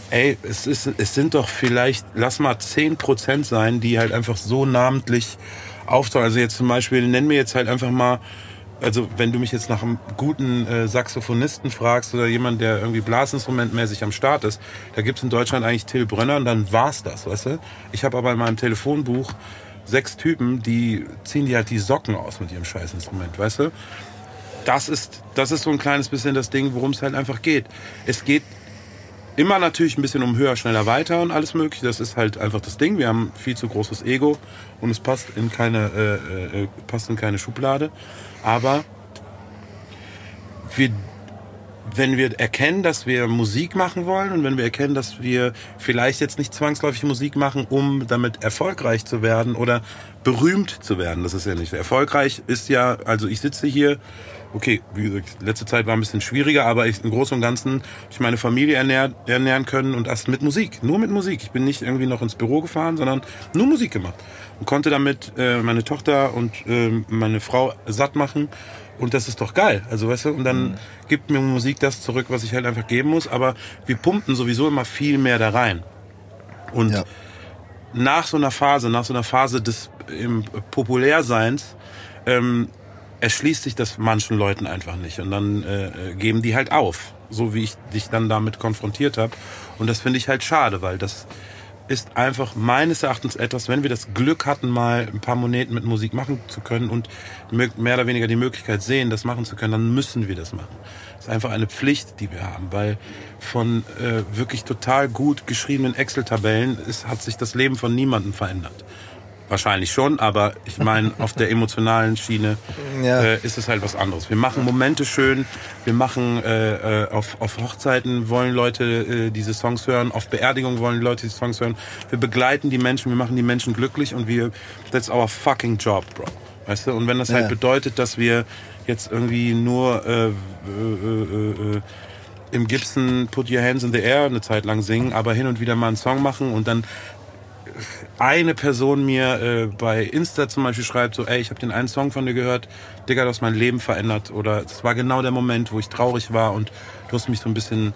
ey, es, ist, es sind doch vielleicht, lass mal 10% sein, die halt einfach so namentlich auftauchen. Also jetzt zum Beispiel, nenn mir jetzt halt einfach mal, also wenn du mich jetzt nach einem guten äh, Saxophonisten fragst oder jemand, der irgendwie Blasinstrumentmäßig am Start ist, da gibt's in Deutschland eigentlich Till Brönner und dann war's das, weißt du? Ich habe aber in meinem Telefonbuch sechs Typen, die ziehen die halt die Socken aus mit ihrem Scheißinstrument, weißt du? Das ist, das ist so ein kleines bisschen das Ding, worum es halt einfach geht. Es geht immer natürlich ein bisschen um höher, schneller, weiter und alles mögliche. Das ist halt einfach das Ding. Wir haben viel zu großes Ego und es passt in keine, äh, äh, passt in keine Schublade. Aber wir, wenn wir erkennen, dass wir Musik machen wollen und wenn wir erkennen, dass wir vielleicht jetzt nicht zwangsläufig Musik machen, um damit erfolgreich zu werden oder berühmt zu werden, das ist ja nicht. Erfolgreich ist ja, also ich sitze hier, okay, wie gesagt, letzte Zeit war ein bisschen schwieriger, aber ich, im Großen und Ganzen ich meine Familie ernähr, ernähren können und das mit Musik, nur mit Musik. Ich bin nicht irgendwie noch ins Büro gefahren, sondern nur Musik gemacht und konnte damit äh, meine Tochter und äh, meine Frau satt machen und das ist doch geil. Also weißt du, und dann gibt mir Musik das zurück, was ich halt einfach geben muss, aber wir pumpen sowieso immer viel mehr da rein. Und Ja. nach so einer Phase, nach so einer Phase des im Populärseins, ähm, erschließt sich das manchen Leuten einfach nicht. Und dann äh, äh, geben die halt auf. So wie ich dich dann damit konfrontiert habe. Und das finde ich halt schade, weil das ist einfach meines Erachtens etwas, wenn wir das Glück hatten, mal ein paar Moneten mit Musik machen zu können und mehr oder weniger die Möglichkeit sehen, das machen zu können, dann müssen wir das machen. Das ist einfach eine Pflicht, die wir haben, weil von äh, wirklich total gut geschriebenen Excel-Tabellen hat sich das Leben von niemandem verändert. Wahrscheinlich schon, aber ich meine, auf der emotionalen Schiene Ja. äh, ist es halt was anderes. Wir machen Momente schön, wir machen äh, äh, auf, auf Hochzeiten wollen Leute äh, diese Songs hören, auf Beerdigungen wollen Leute diese Songs hören. Wir begleiten die Menschen, wir machen die Menschen glücklich und wir, that's our fucking job, bro. Weißt du? Und wenn das halt Ja. bedeutet, dass wir jetzt irgendwie nur äh, äh, äh, äh, im Gibson Put Your Hands in the Air eine Zeit lang singen, aber hin und wieder mal einen Song machen und dann eine Person mir äh, bei Insta zum Beispiel schreibt, so, ey, ich habe den einen Song von dir gehört, Digga, du hast mein Leben verändert. Oder es war genau der Moment, wo ich traurig war und du hast mich so ein bisschen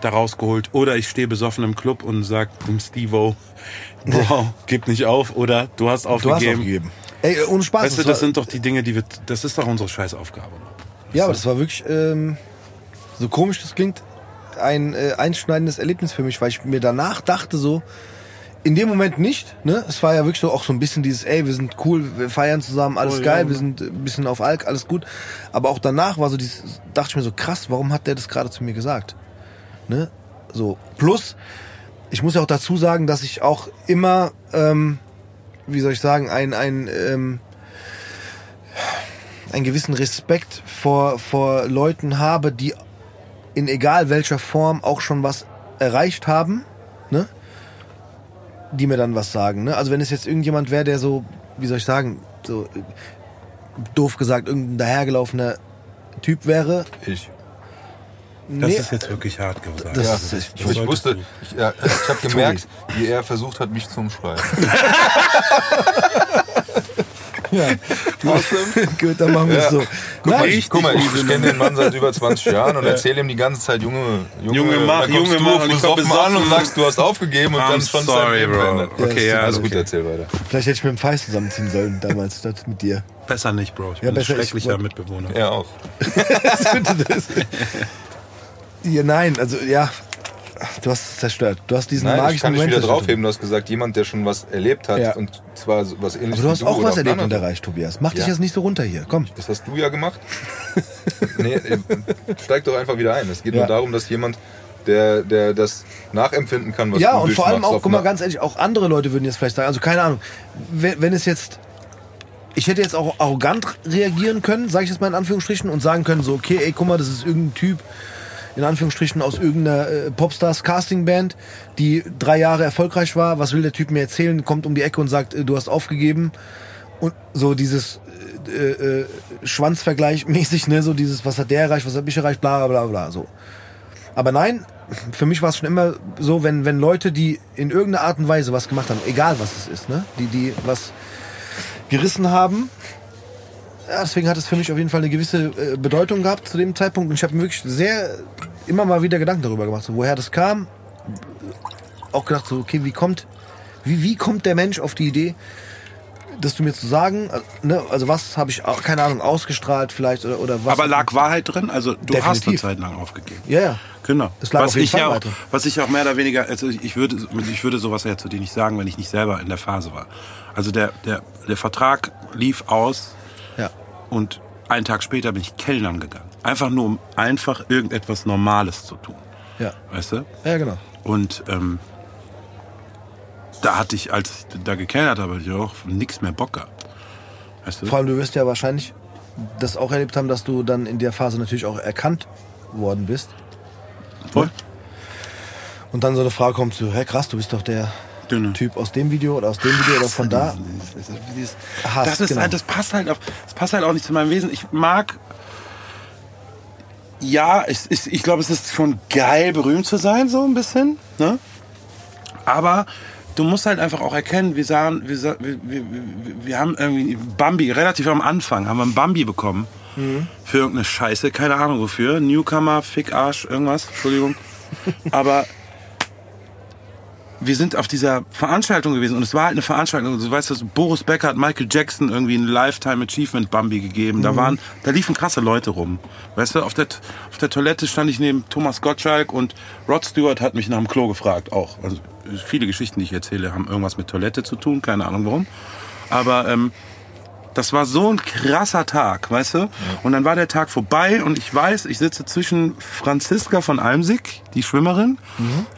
da rausgeholt. Oder ich stehe besoffen im Club und sag dem Steve-O, Bro, gib nicht auf. Oder du hast Du hast aufgegeben. aufgegeben. Ey, ohne Spaß. Weißt du, das sind doch die Dinge, die wir, das ist doch unsere Scheißaufgabe. Ja, aber das war wirklich, ähm, so komisch das klingt, ein äh, einschneidendes Erlebnis für mich, weil ich mir danach dachte so, in dem Moment nicht, ne? Es war ja wirklich so auch so ein bisschen dieses, ey, wir sind cool, wir feiern zusammen, alles Oh, geil, ja. wir sind ein bisschen auf Alk, alles gut. Aber auch danach war so dieses, dachte ich mir so, krass, warum hat der das gerade zu mir gesagt? Ne? So, plus, ich muss ja auch dazu sagen, dass ich auch immer, ähm, wie soll ich sagen, ein, ein, ähm, einen gewissen Respekt vor, vor Leuten habe, die in egal welcher Form auch schon was erreicht haben, ne? Die mir dann was sagen, ne? Also wenn es jetzt irgendjemand wäre, der so, wie soll ich sagen, so äh, doof gesagt, irgendein dahergelaufener Typ wäre. Ich. Das nee, ist jetzt wirklich hart gesagt. Das Ja, ist- ich, ich solltest wusste, du. ich, ja, ich habe gemerkt, wie er versucht hat, mich zu umschreiben. gut, dann machen wir es Ja. so. Guck mal, Nein, ich, guck mal, ich, ich kenne den Mann seit über 20 Jahren und erzähle ihm die ganze Zeit, Junge, Junge, Junge, mach, Junge, du mach, und ich komm besoffen an und sagst, du hast aufgegeben und I'm dann schon sorry, Bro. verändert. Okay, ja, alles okay. gut, erzähl weiter. vielleicht hätte ich mit dem Feist zusammenziehen sollen damals, statt mit dir. Besser nicht, Bro. Ich Ja, bin ein besser, ich schrecklicher wollt- Mitbewohner. Er auch. Ja, nein, also ja, du hast es zerstört. Du hast diesen Nein, ich magischen kann nicht Moment wieder zerstört. draufheben. Du hast gesagt, jemand, der schon was erlebt hat Ja. und zwar was ähnliches Aber du hast auch was erlebt und aufeinander. erreicht, Tobias. Mach dich Ja. jetzt nicht so runter hier. Komm. Das hast du ja gemacht. nee, äh, steig doch einfach wieder ein. Es geht Ja. nur darum, dass jemand, der, der das nachempfinden kann, was ja, und vor allem auch, guck mal, ganz ehrlich, auch andere Leute würden jetzt vielleicht sagen, also keine Ahnung, wenn, wenn es jetzt ich hätte jetzt auch arrogant reagieren können, sage ich jetzt mal in Anführungsstrichen, und sagen können, so, okay, ey, guck mal, das ist irgendein Typ, in Anführungsstrichen, aus irgendeiner äh, Popstars-Casting-Band, die drei Jahre erfolgreich war. Was will der Typ mir erzählen? Kommt um die Ecke und sagt, äh, du hast aufgegeben. Und so dieses äh, äh, Schwanzvergleich mäßig, ne, so dieses, was hat der erreicht, was hat ich erreicht, bla bla bla, so. Aber nein, für mich war es schon immer so, wenn, wenn Leute, die in irgendeiner Art und Weise was gemacht haben, egal was es ist, ne, die, die was gerissen haben, ja, deswegen hat es für mich auf jeden Fall eine gewisse äh, Bedeutung gehabt zu dem Zeitpunkt. Und ich habe mir wirklich sehr immer mal wieder Gedanken darüber gemacht, so, woher das kam. Auch gedacht, so, okay, wie kommt, wie, wie kommt der Mensch auf die Idee, das du mir zu sagen, äh, ne, also was habe ich, auch, keine Ahnung, ausgestrahlt vielleicht oder, oder was. Aber lag Wahrheit drin? Also du hast eine Definitiv. Zeit lang aufgegeben. Ja, ja. Genau. Es lag was, auf jeden ich Fall ja auch, was ich auch mehr oder weniger, also ich würde, ich würde sowas ja zu dir nicht sagen, wenn ich nicht selber in der Phase war. Also der, der, der Vertrag lief aus. Und einen Tag später bin ich Kellnern gegangen. Einfach nur, um einfach irgendetwas Normales zu tun. Ja. Weißt du? Ja, genau. Und ähm, da hatte ich, als ich da gekellnert habe, ich auch nichts mehr Bock gehabt. Weißt du? Vor allem, du wirst ja wahrscheinlich das auch erlebt haben, dass du dann in der Phase natürlich auch erkannt worden bist. Voll. Und dann so eine Frage kommt so, hä krass, du bist doch der Dünne. Typ aus dem Video oder aus dem Video oder von da. Dieses- Hass, das, ist genau. halt, das passt halt auch, das passt halt auch nicht zu meinem Wesen. Ich mag, ja, es ist, ich glaube, es ist schon geil, berühmt zu sein, so ein bisschen, ne? Aber du musst halt einfach auch erkennen, wir sahen, wir, wir, wir, wir, haben irgendwie Bambi, relativ am Anfang, haben wir einen Bambi bekommen. Für irgendeine Scheiße, keine Ahnung wofür. Newcomer, Fick, Arsch, irgendwas, Entschuldigung. Aber wir sind auf dieser Veranstaltung gewesen und es war halt eine Veranstaltung. Du weißt, dass Boris Becker hat Michael Jackson irgendwie ein Lifetime Achievement Bambi gegeben. Da waren, da liefen krasse Leute rum. Weißt du, auf der, auf der Toilette stand ich neben Thomas Gottschalk und Rod Stewart hat mich nach dem Klo gefragt. Auch. Also viele Geschichten, die ich erzähle, haben irgendwas mit Toilette zu tun. Keine Ahnung warum. Aber ähm, das war so ein krasser Tag, weißt du? Und dann war der Tag vorbei und ich weiß, ich sitze zwischen Franziska von Almsig, die Schwimmerin,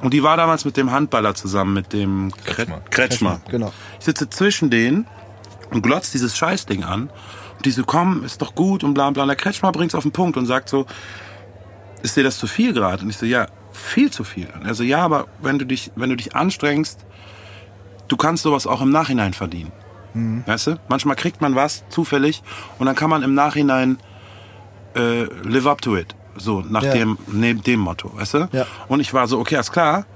und die war damals mit dem Handballer zusammen, mit dem Kretschmer. Kretschmer. Kretschmer. Genau. Ich sitze zwischen denen und glotzt dieses Scheißding an. Und die so, komm, ist doch gut und bla bla. Und der Kretschmer bringt's auf den Punkt und sagt so, ist dir das zu viel gerade? Und ich so, ja, viel zu viel. Und er so, ja, aber wenn du dich, wenn du dich anstrengst, du kannst sowas auch im Nachhinein verdienen. Weißt du? Manchmal kriegt man was zufällig und dann kann man im Nachhinein äh, live up to it. So, nach Ja. dem, neben dem Motto, weißt du? Ja. Und ich war so, okay, alles klar,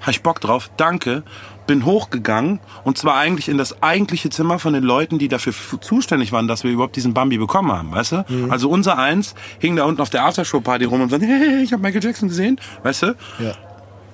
hab ich Bock drauf, danke. Bin hochgegangen und zwar eigentlich in das eigentliche Zimmer von den Leuten, die dafür zuständig waren, dass wir überhaupt diesen Bambi bekommen haben, weißt du? Mhm. Also unser Eins hing da unten auf der Aftershow-Party rum und sagte, hey, ich habe Michael Jackson gesehen, weißt du? Ja.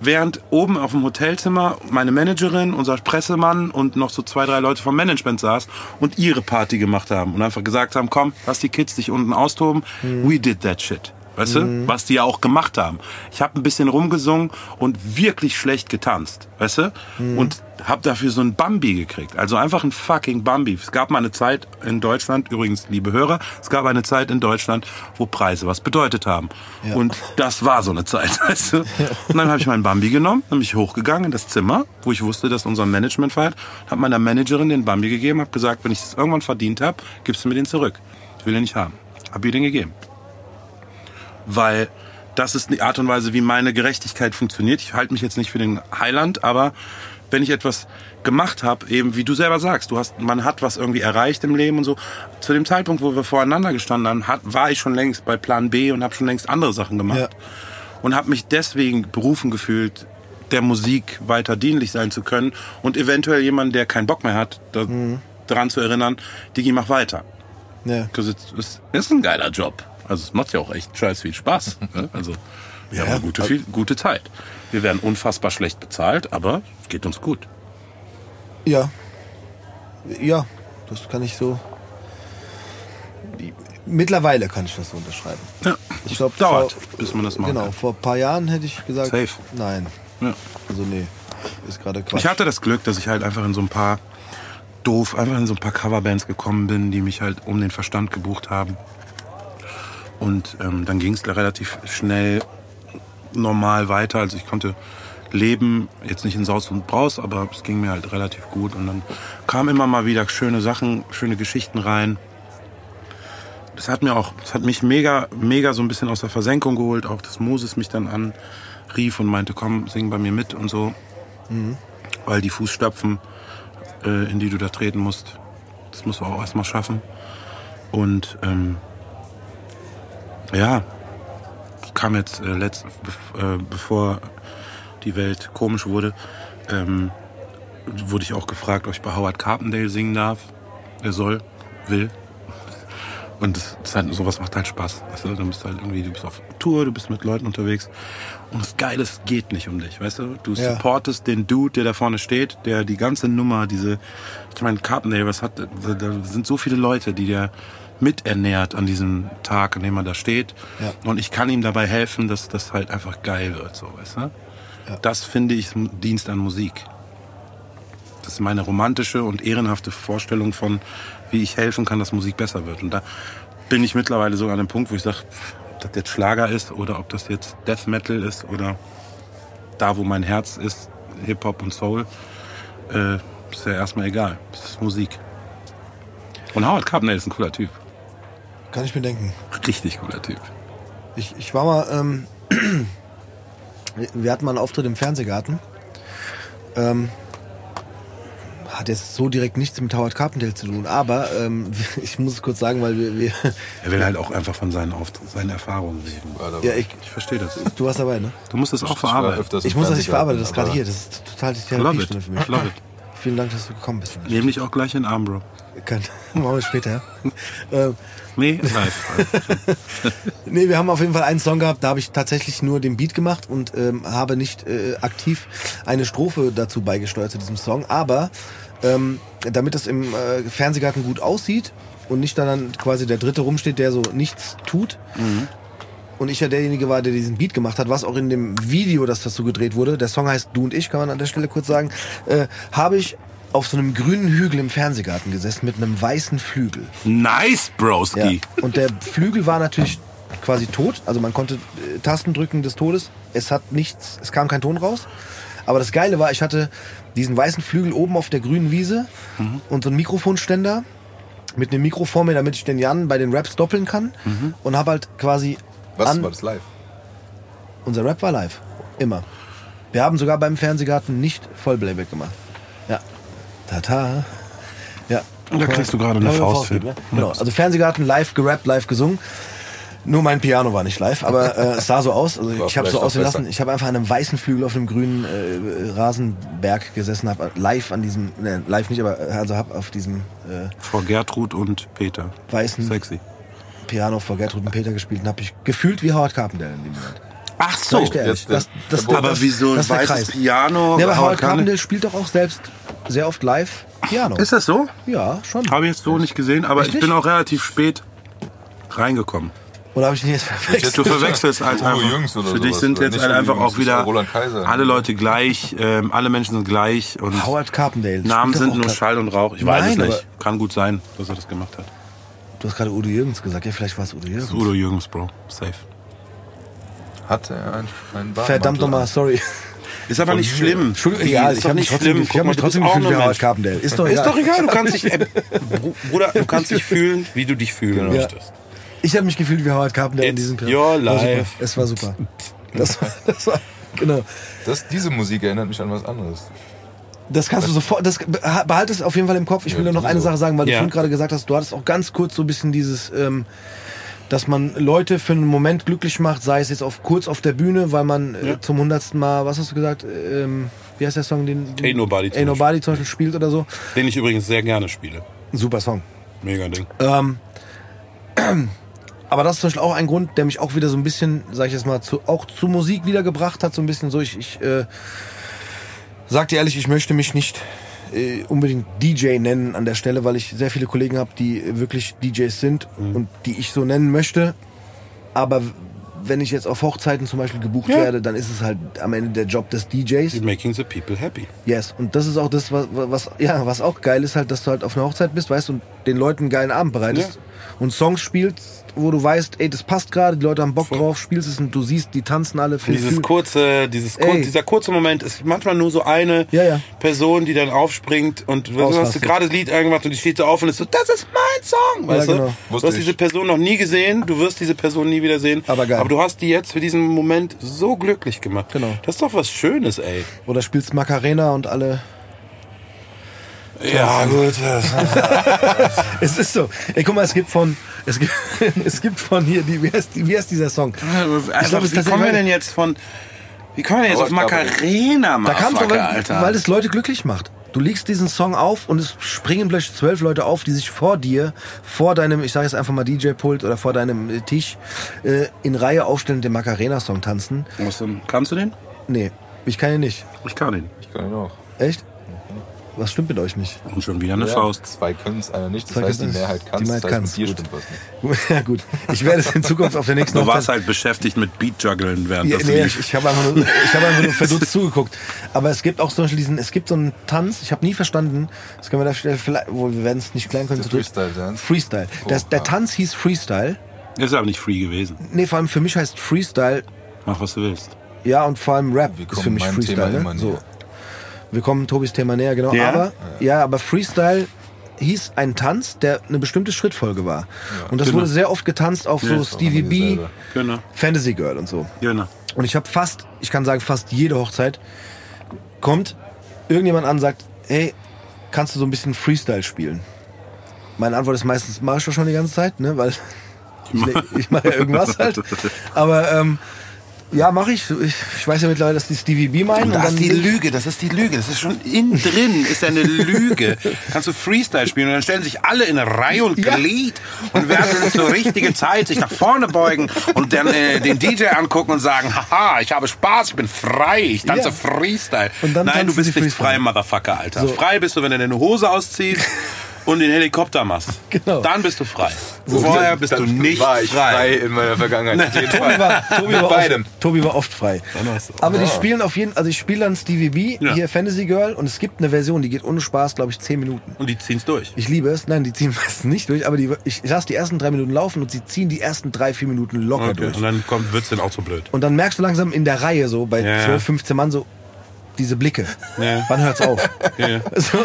Während oben auf dem Hotelzimmer meine Managerin, unser Pressemann und noch so zwei, drei Leute vom Management saß und ihre Party gemacht haben und einfach gesagt haben, komm, lass die Kids dich unten austoben. We did that shit. Weißt du? Was die ja auch gemacht haben. Ich habe ein bisschen rumgesungen und wirklich schlecht getanzt. Weißt du? Und habe dafür so ein Bambi gekriegt. Also einfach ein fucking Bambi. Es gab mal eine Zeit in Deutschland, übrigens, liebe Hörer, es gab eine Zeit in Deutschland, wo Preise was bedeutet haben. Ja. Und das war so eine Zeit, weißt du? Und dann habe ich meinen Bambi genommen, dann bin ich hochgegangen in das Zimmer, wo ich wusste, dass unser Management feiert, habe meiner Managerin den Bambi gegeben, habe gesagt, wenn ich das irgendwann verdient habe, gibst du mir den zurück. Ich will den nicht haben. Hab ihr den gegeben. Weil das ist die Art und Weise, wie meine Gerechtigkeit funktioniert. Ich halte mich jetzt nicht für den Heiland, aber wenn ich etwas gemacht habe, eben wie du selber sagst, du hast, man hat was irgendwie erreicht im Leben und so. Zu dem Zeitpunkt, wo wir voreinander gestanden haben, hat, war ich schon längst bei Plan B und habe schon längst andere Sachen gemacht Ja. und habe mich deswegen berufen gefühlt, der Musik weiter dienlich sein zu können und eventuell jemanden, der keinen Bock mehr hat, da, daran zu erinnern, Digi, mach weiter. Ja. Das ist, es ist ein geiler Job. Also es macht ja auch echt scheiß viel Spaß. ne? Also wir Ja, haben eine gute, viel, gute Zeit. Wir werden unfassbar schlecht bezahlt, aber es geht uns gut. Ja. Ja, das kann ich so. Mittlerweile kann ich das so unterschreiben. Ja, Ich glaube, dauert, bis man das macht. Genau, vor ein paar Jahren hätte ich gesagt, Safe. nein. Ja. Also nee, ist gerade Quatsch. Ich hatte das Glück, dass ich halt einfach in so ein paar doof, einfach in so ein paar Coverbands gekommen bin, die mich halt um den Verstand gebucht haben. Und ähm, dann ging es relativ schnell normal weiter. Also ich konnte Leben jetzt nicht in Saus und Braus, aber es ging mir halt relativ gut. Und dann kamen immer mal wieder schöne Sachen, schöne Geschichten rein. Das hat mir auch, das hat mich mega, mega so ein bisschen aus der Versenkung geholt. Auch dass Moses mich dann anrief und meinte, komm, sing bei mir mit und so. Weil die Fußstapfen, äh, in die du da treten musst, das musst du auch erstmal schaffen. Und ähm, ja, kam jetzt äh, letzt, äh, bevor die Welt komisch wurde, ähm, wurde ich auch gefragt, ob ich bei Howard Carpendale singen darf. Er soll, will. Und das, das halt, sowas macht halt Spaß. Weißt du, du bist halt irgendwie, du bist auf Tour, du bist mit Leuten unterwegs. Und das Geile es geht nicht um dich, weißt du? Du Ja. supportest den Dude, der da vorne steht, der die ganze Nummer, diese, ich meine, Carpendale, was hat, da, da sind so viele Leute, die der miternährt an diesem Tag, an dem er da steht. Ja. Und ich kann ihm dabei helfen, dass das halt einfach geil wird, so, weißt du? Das finde ich Dienst an Musik. Das ist meine romantische und ehrenhafte Vorstellung von, wie ich helfen kann, dass Musik besser wird. Und da bin ich mittlerweile sogar an dem Punkt, wo ich sage, ob das jetzt Schlager ist oder ob das jetzt Death Metal ist oder da, wo mein Herz ist, Hip-Hop und Soul, äh, ist ja erstmal egal. Das ist Musik. Und Howard Carpendale ist ein cooler Typ. Kann ich mir denken. Richtig cooler Typ. Ich, ich war mal, ähm, wir hatten mal einen Auftritt im Fernsehgarten. Ähm, hat jetzt so direkt nichts mit Howard Carpendale zu tun, aber ähm, ich muss es kurz sagen, weil wir, wir Er will halt auch einfach von seinen, Auftritt, seinen Erfahrungen reden. Ja, ich, Ich verstehe das. du warst dabei, ne? Du musst es auch verarbeiten. Ich muss das nicht verarbeiten, das ist gerade hier, das ist total die. Therapiestunde für mich. Love it. Vielen Dank, dass du gekommen bist. Nämlich auch gleich in Arm, Bro. Kann, machen wir später. ja. ähm, Nee, live. Nee, wir haben auf jeden Fall einen Song gehabt, da habe ich tatsächlich nur den Beat gemacht und ähm, habe nicht äh, aktiv eine Strophe dazu beigesteuert zu diesem Song. Aber ähm, damit es im äh, Fernsehgarten gut aussieht und nicht dann quasi der Dritte rumsteht, der so nichts tut. Und ich ja derjenige war, der diesen Beat gemacht hat, was auch in dem Video, das dazu gedreht wurde, der Song heißt Du und ich, kann man an der Stelle kurz sagen, äh, habe ich auf so einem grünen Hügel im Fernsehgarten gesessen mit einem weißen Flügel. nice, Ja. Broski. Und der Flügel war natürlich quasi tot. Also man konnte äh, Tasten drücken des Todes. Es hat nichts, es kam kein Ton raus. Aber das Geile war, ich hatte diesen weißen Flügel oben auf der grünen Wiese und so einen Mikrofonständer mit einem Mikro vor mir, damit ich den Jan bei den Raps doppeln kann. Und habe halt quasi Was an, war das live? unser Rap war live. Immer. Wir haben sogar beim Fernsehgarten nicht Vollplayback gemacht. Ja. Tata. Ja. Und da kriegst du gerade eine Faust für. ne? Genau. Also Fernsehgarten live gerappt, live gesungen. Nur mein Piano war nicht live, aber äh, es sah so aus. Also War ich habe so aussehen lassen. Ich habe einfach an einem weißen Flügel auf einem grünen äh, Rasenberg gesessen, habe live an diesem, ne, live nicht, aber äh, also habe auf diesem äh, Vor Gertrud und Peter. weißen Sexy. Piano vor Gertrud und Peter gespielt und habe ich gefühlt wie Howard Carpendale in dem Moment. Ach dir ehrlich. jetzt, Das, das, aber das, wie so ein das weißes. Piano. Ja, aber Howard Howard Carpendale spielt doch auch selbst sehr oft live Piano. Ist das so? ja, schon. Habe ich jetzt so nicht gesehen, aber Echt ich nicht? bin auch relativ spät reingekommen. Oder habe ich ihn jetzt verwechselt? Du verwechselst halt Uwe einfach. Jürgens oder Für dich sowas. sind Oder jetzt nicht halt einfach auch wieder Roland Kaiser. alle Leute gleich, ähm, alle Menschen sind gleich und Howard Carpendale. Namen spielt doch sind auch nur grad- Schall und Rauch. Ich weiß Nein, es nicht. Kann gut sein, dass er das gemacht hat. Du hast gerade Udo Jürgens gesagt. Ja, vielleicht war es Udo Jürgens. Das ist Udo Jürgens, Bro. Safe. Hatte er einen, einen Verdammt nochmal, sorry. Ist aber nicht schlimm. Entschuldigung, egal, ist ich doch habe mich nicht trotzdem, schlimm. ich hab mich du trotzdem gefühlt wie Howard. Carpendale. Ist doch Ist egal. doch egal, du kannst dich, äh, Br- Bruder, du kannst dich fühlen, wie du dich fühlen Ja. möchtest. Ich habe mich gefühlt wie Howard Carpendale in It's diesem your War super. life. Es war super. Das war, das war, genau. Das, diese Musik erinnert mich an was anderes. Das kannst du sofort, das behalte es auf jeden Fall im Kopf. Ich will Ja, nur noch eine. Sache sagen, weil du Ja. vorhin gerade gesagt hast, du hattest auch ganz kurz so ein bisschen dieses, ähm, dass man Leute für einen Moment glücklich macht, sei es jetzt auf kurz auf der Bühne, weil man äh, Ja. zum hundertsten Mal, was hast du gesagt, ähm, wie heißt der Song, den, den Ain't Nobody zum Ain't Nobody zum Beispiel spielt oder so. Den ich übrigens sehr gerne spiele. Super Song. Mega Ding. Ähm, aber das ist zum Beispiel auch ein Grund, der mich auch wieder so ein bisschen, sag ich jetzt mal, zu, auch zu Musik wiedergebracht hat. So ein bisschen so, ich, ich äh, sag dir ehrlich, ich möchte mich nicht äh, unbedingt DJ nennen an der Stelle, weil ich sehr viele Kollegen habe, die wirklich DJs sind und die ich so nennen möchte. Aber wenn ich jetzt auf Hochzeiten zum Beispiel gebucht Ja. werde, dann ist es halt am Ende der Job des DJs. Making the people happy. Yes, und das ist auch das, was, was, ja, was auch geil ist, halt, dass du halt auf einer Hochzeit bist, weißt und den Leuten einen geilen Abend bereitest. und Songs spielst, wo du weißt, ey, das passt gerade, die Leute haben Bock drauf, spielst es und du siehst, die tanzen alle. Viel, Dieses viel. kurze, dieses kur Ey. dieser kurze Moment ist manchmal nur so eine Ja, ja. Person, die dann aufspringt und du hast gerade das Lied angemacht und die steht so auf und ist so, das ist mein Song, weißt genau. du? Du hast diese Person noch nie gesehen, du wirst diese Person nie wieder sehen. Aber geil. Aber du hast die jetzt für diesen Moment so glücklich gemacht. Genau. Das ist doch was Schönes, ey. Oder spielst Macarena und alle. Ja, gut. Es ist so. Ey, guck mal, es gibt von, es gibt, es gibt von hier, die, wie heißt, wie heißt dieser Song? Also, glaub, wie kommen wir denn jetzt von, wie kommen wir denn jetzt auf Dauerkabel. Macarena, Da kam Motherfucker, weil, Alter? weil es Leute glücklich macht. Du legst diesen Song auf und es springen plötzlich zwölf Leute auf, die sich vor dir, vor deinem, ich sage jetzt einfach mal DJ-Pult oder vor deinem Tisch äh, in Reihe aufstellen und den Macarena-Song tanzen. Was denn? Kannst du den? Nee, ich kann ihn nicht. Ich kann den. Ich kann ihn auch. Echt? Was stimmt mit euch nicht? Und schon wieder eine Ja, Faust. Zwei können es, einer nicht. Das Zwei heißt, die Mehrheit kann die es. Mehrheit heißt, kann's, mit dir gut. Ja gut, ich werde es in Zukunft auf der nächsten Du warst halt beschäftigt mit Beat-Juggeln während Ja, das nee, lief. ich, ich habe einfach, nur- ich hab einfach nur verdutzt zugeguckt. Aber es gibt auch zum Beispiel diesen, es gibt so einen Tanz, ich habe nie verstanden, das können wir da vielleicht, wohl, wir werden es nicht klären können. Dritt. Freestyle. Freestyle. Das, der. Tanz hieß Freestyle. Ist aber nicht free gewesen. Nee, vor allem für mich heißt Freestyle, Mach, was du willst. ja, und vor allem Rap ist für mich Freestyle. Thema Ne? immer So. Wir kommen Tobis Thema näher, genau. Ja? Aber, ja, aber Freestyle hieß ein Tanz, der eine bestimmte Schrittfolge war. und das genau. wurde sehr oft getanzt auf so Ja, Stevie machen B. Genau. Fantasy Girl und so. Genau. Und ich habe fast, ich kann sagen, fast jede Hochzeit kommt irgendjemand an und sagt, hey, kannst du so ein bisschen Freestyle spielen? Meine Antwort ist meistens, mach ich doch schon die ganze Zeit, ne? Weil ich, ich mache ja irgendwas halt. Aber ähm, ja, mache ich. ich. Ich weiß ja mittlerweile, dass die Stevie B meinen. Und das ist die Lüge, das ist die Lüge. Das ist schon innen drin, ist ja eine Lüge. Kannst du Freestyle spielen und dann stellen sich alle in Reihe und Ja. Glied und werden zur richtigen Zeit sich nach vorne beugen und dann äh, den DJ angucken und sagen, haha, ich habe Spaß, ich bin frei, ich tanze Ja. Freestyle. Und dann Nein, du bist nicht frei, Motherfucker, Alter. So. Frei bist du, wenn du deine Hose ausziehst und den Helikopter machst. Genau. Dann bist du frei. Vorher bist du nicht war ich frei. frei. in meiner Vergangenheit. Auf jeden Tobi Fall. war, Tobi, war beidem. oft, Tobi war oft frei. Aber die spielen auf jeden also ich spiele dann Stevie B, Ja. hier Fantasy Girl, und es gibt eine Version, die geht ohne Spaß, glaube ich, 10 Minuten. Und die ziehen's durch. Ich liebe es. Nein, die ziehen meistens nicht durch, aber die, ich lasse die ersten drei Minuten laufen und sie ziehen die ersten drei, vier Minuten locker Okay. durch. Und dann kommt, wird's dann auch so blöd. Und dann merkst du langsam in der Reihe so, bei Ja. 12, 15 Mann so, diese Blicke. Ja. Wann hört's auf? Ja. So.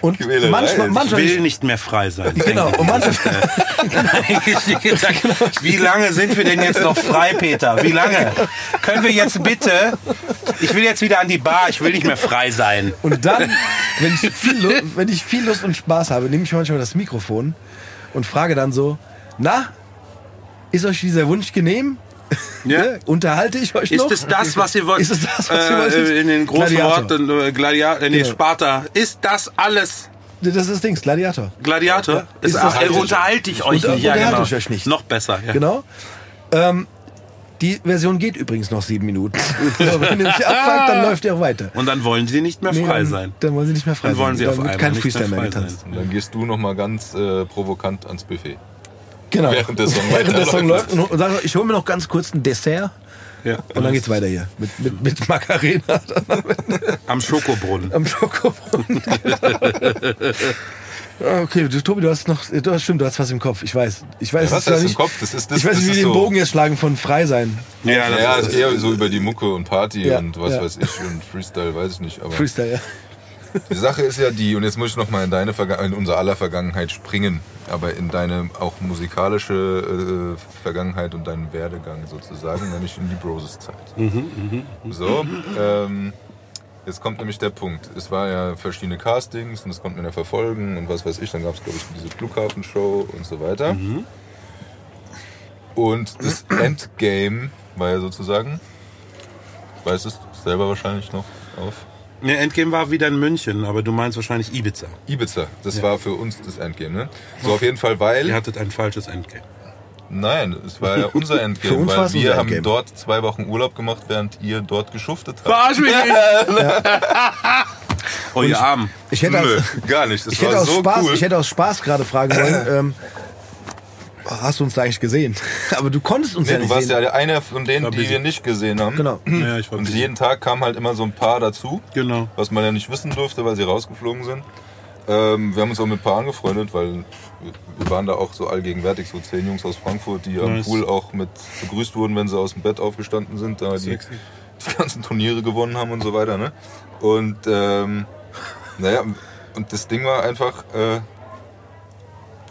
Und Quälerei. manchmal, Ich manchmal will nicht mehr frei sein. Genau, und manchmal, Wie lange sind wir denn jetzt noch frei, Peter? Wie lange? Können wir jetzt bitte? Ich will jetzt wieder an die Bar. Ich will nicht mehr frei sein. und dann, wenn ich, viel, Lu- wenn ich viel Lust und Spaß habe, nehme ich manchmal das Mikrofon und frage dann so, na, ist euch dieser Wunsch genehm? Ne? Unterhalte ich euch Ist noch? es das, was ihr wollt? Ist es das, was ihr äh, wolltet? In den großen Gladiator. Worten, äh, Gladiator, äh, nee, Genau. Sparta. Ist das alles Das ist das Ding, Gladiator. Gladiator? Ist Ist das- äh, unterhalte ich euch nicht. Ja, unterhalte genau. ich euch nicht. Noch besser. Ja. Genau. Ähm, die Version geht übrigens noch sieben Minuten. wenn ihr mich abfragt, dann läuft ihr auch weiter. Und dann wollen sie nicht mehr Nee, frei dann, sein. Dann wollen sie nicht mehr frei Dann wollen sein. sie dann auf wird einmal kein nicht mehr Freestyle mehr frei getanzt. sein. Dann gehst du noch mal ganz äh, provokant ans Buffet. Genau. Während der Song Während der Song läuft und, und sag, ich hole mir noch ganz kurz ein Dessert Ja. und dann geht's weiter hier. Mit, mit, mit Macarena Am Schokobrunnen. am Schokobrunnen. Okay, du, Tobi, du hast noch, du hast, stimmt, du hast was im Kopf. Ich weiß. Ich weiß, Ja, was hast du im nicht, Kopf? Das ist- das- ich weiß nicht, wie ist wir den so- Bogen jetzt schlagen von frei sein. Ja, das Ja, ist, das ist eher so über die Mucke und Party Ja, und was ja. weiß ich und Freestyle, weiß ich nicht. Aber Freestyle, ja. Die Sache ist ja die, und jetzt muss ich noch mal in deine Verga in unser aller Vergangenheit springen, aber in deine auch musikalische äh, Vergangenheit und deinen Werdegang sozusagen, nämlich in die Broses-Zeit. So, ähm, jetzt kommt nämlich der Punkt. Es war ja verschiedene Castings und das konnte man ja verfolgen und was weiß ich. Dann gab es, glaube ich, diese Flughafenshow und so weiter. Und das Endgame war ja sozusagen, weißt es selber wahrscheinlich noch auf Ne, Endgame war wieder in München, aber du meinst wahrscheinlich Ibiza. Ibiza. Das war für uns das Endgame, ne? So auf jeden Fall, weil. Ihr hattet ein falsches Endgame. Nein, es war ja unser Für Endgame, uns weil wir haben Endgame. dort zwei Wochen Urlaub gemacht, während ihr dort geschuftet habt. Verarsch mich nicht! Oh, ihr Armen. Ich hätte, Nö, aus, gar nicht. Das ich hätte war aus so Spaß, cool. ich hätte aus Spaß gerade fragen wollen, ähm, hast du uns da eigentlich gesehen? Aber du konntest uns nee, ja du nicht warst sehen. ja einer von denen, die wir nicht gesehen haben. Genau. Ja, ich war Und busy. jeden Tag kam halt immer so ein paar dazu, Genau. was man ja nicht wissen durfte, weil sie rausgeflogen sind. Ähm, wir haben uns auch mit ein paar angefreundet, weil wir- waren da auch so allgegenwärtig, so zehn Jungs aus Frankfurt, die am Nice. Pool auch mit begrüßt wurden, wenn sie aus dem Bett aufgestanden sind, da die, die ganzen Turniere gewonnen haben und so weiter. Ne? Und ähm, naja, und das Ding war einfach, äh,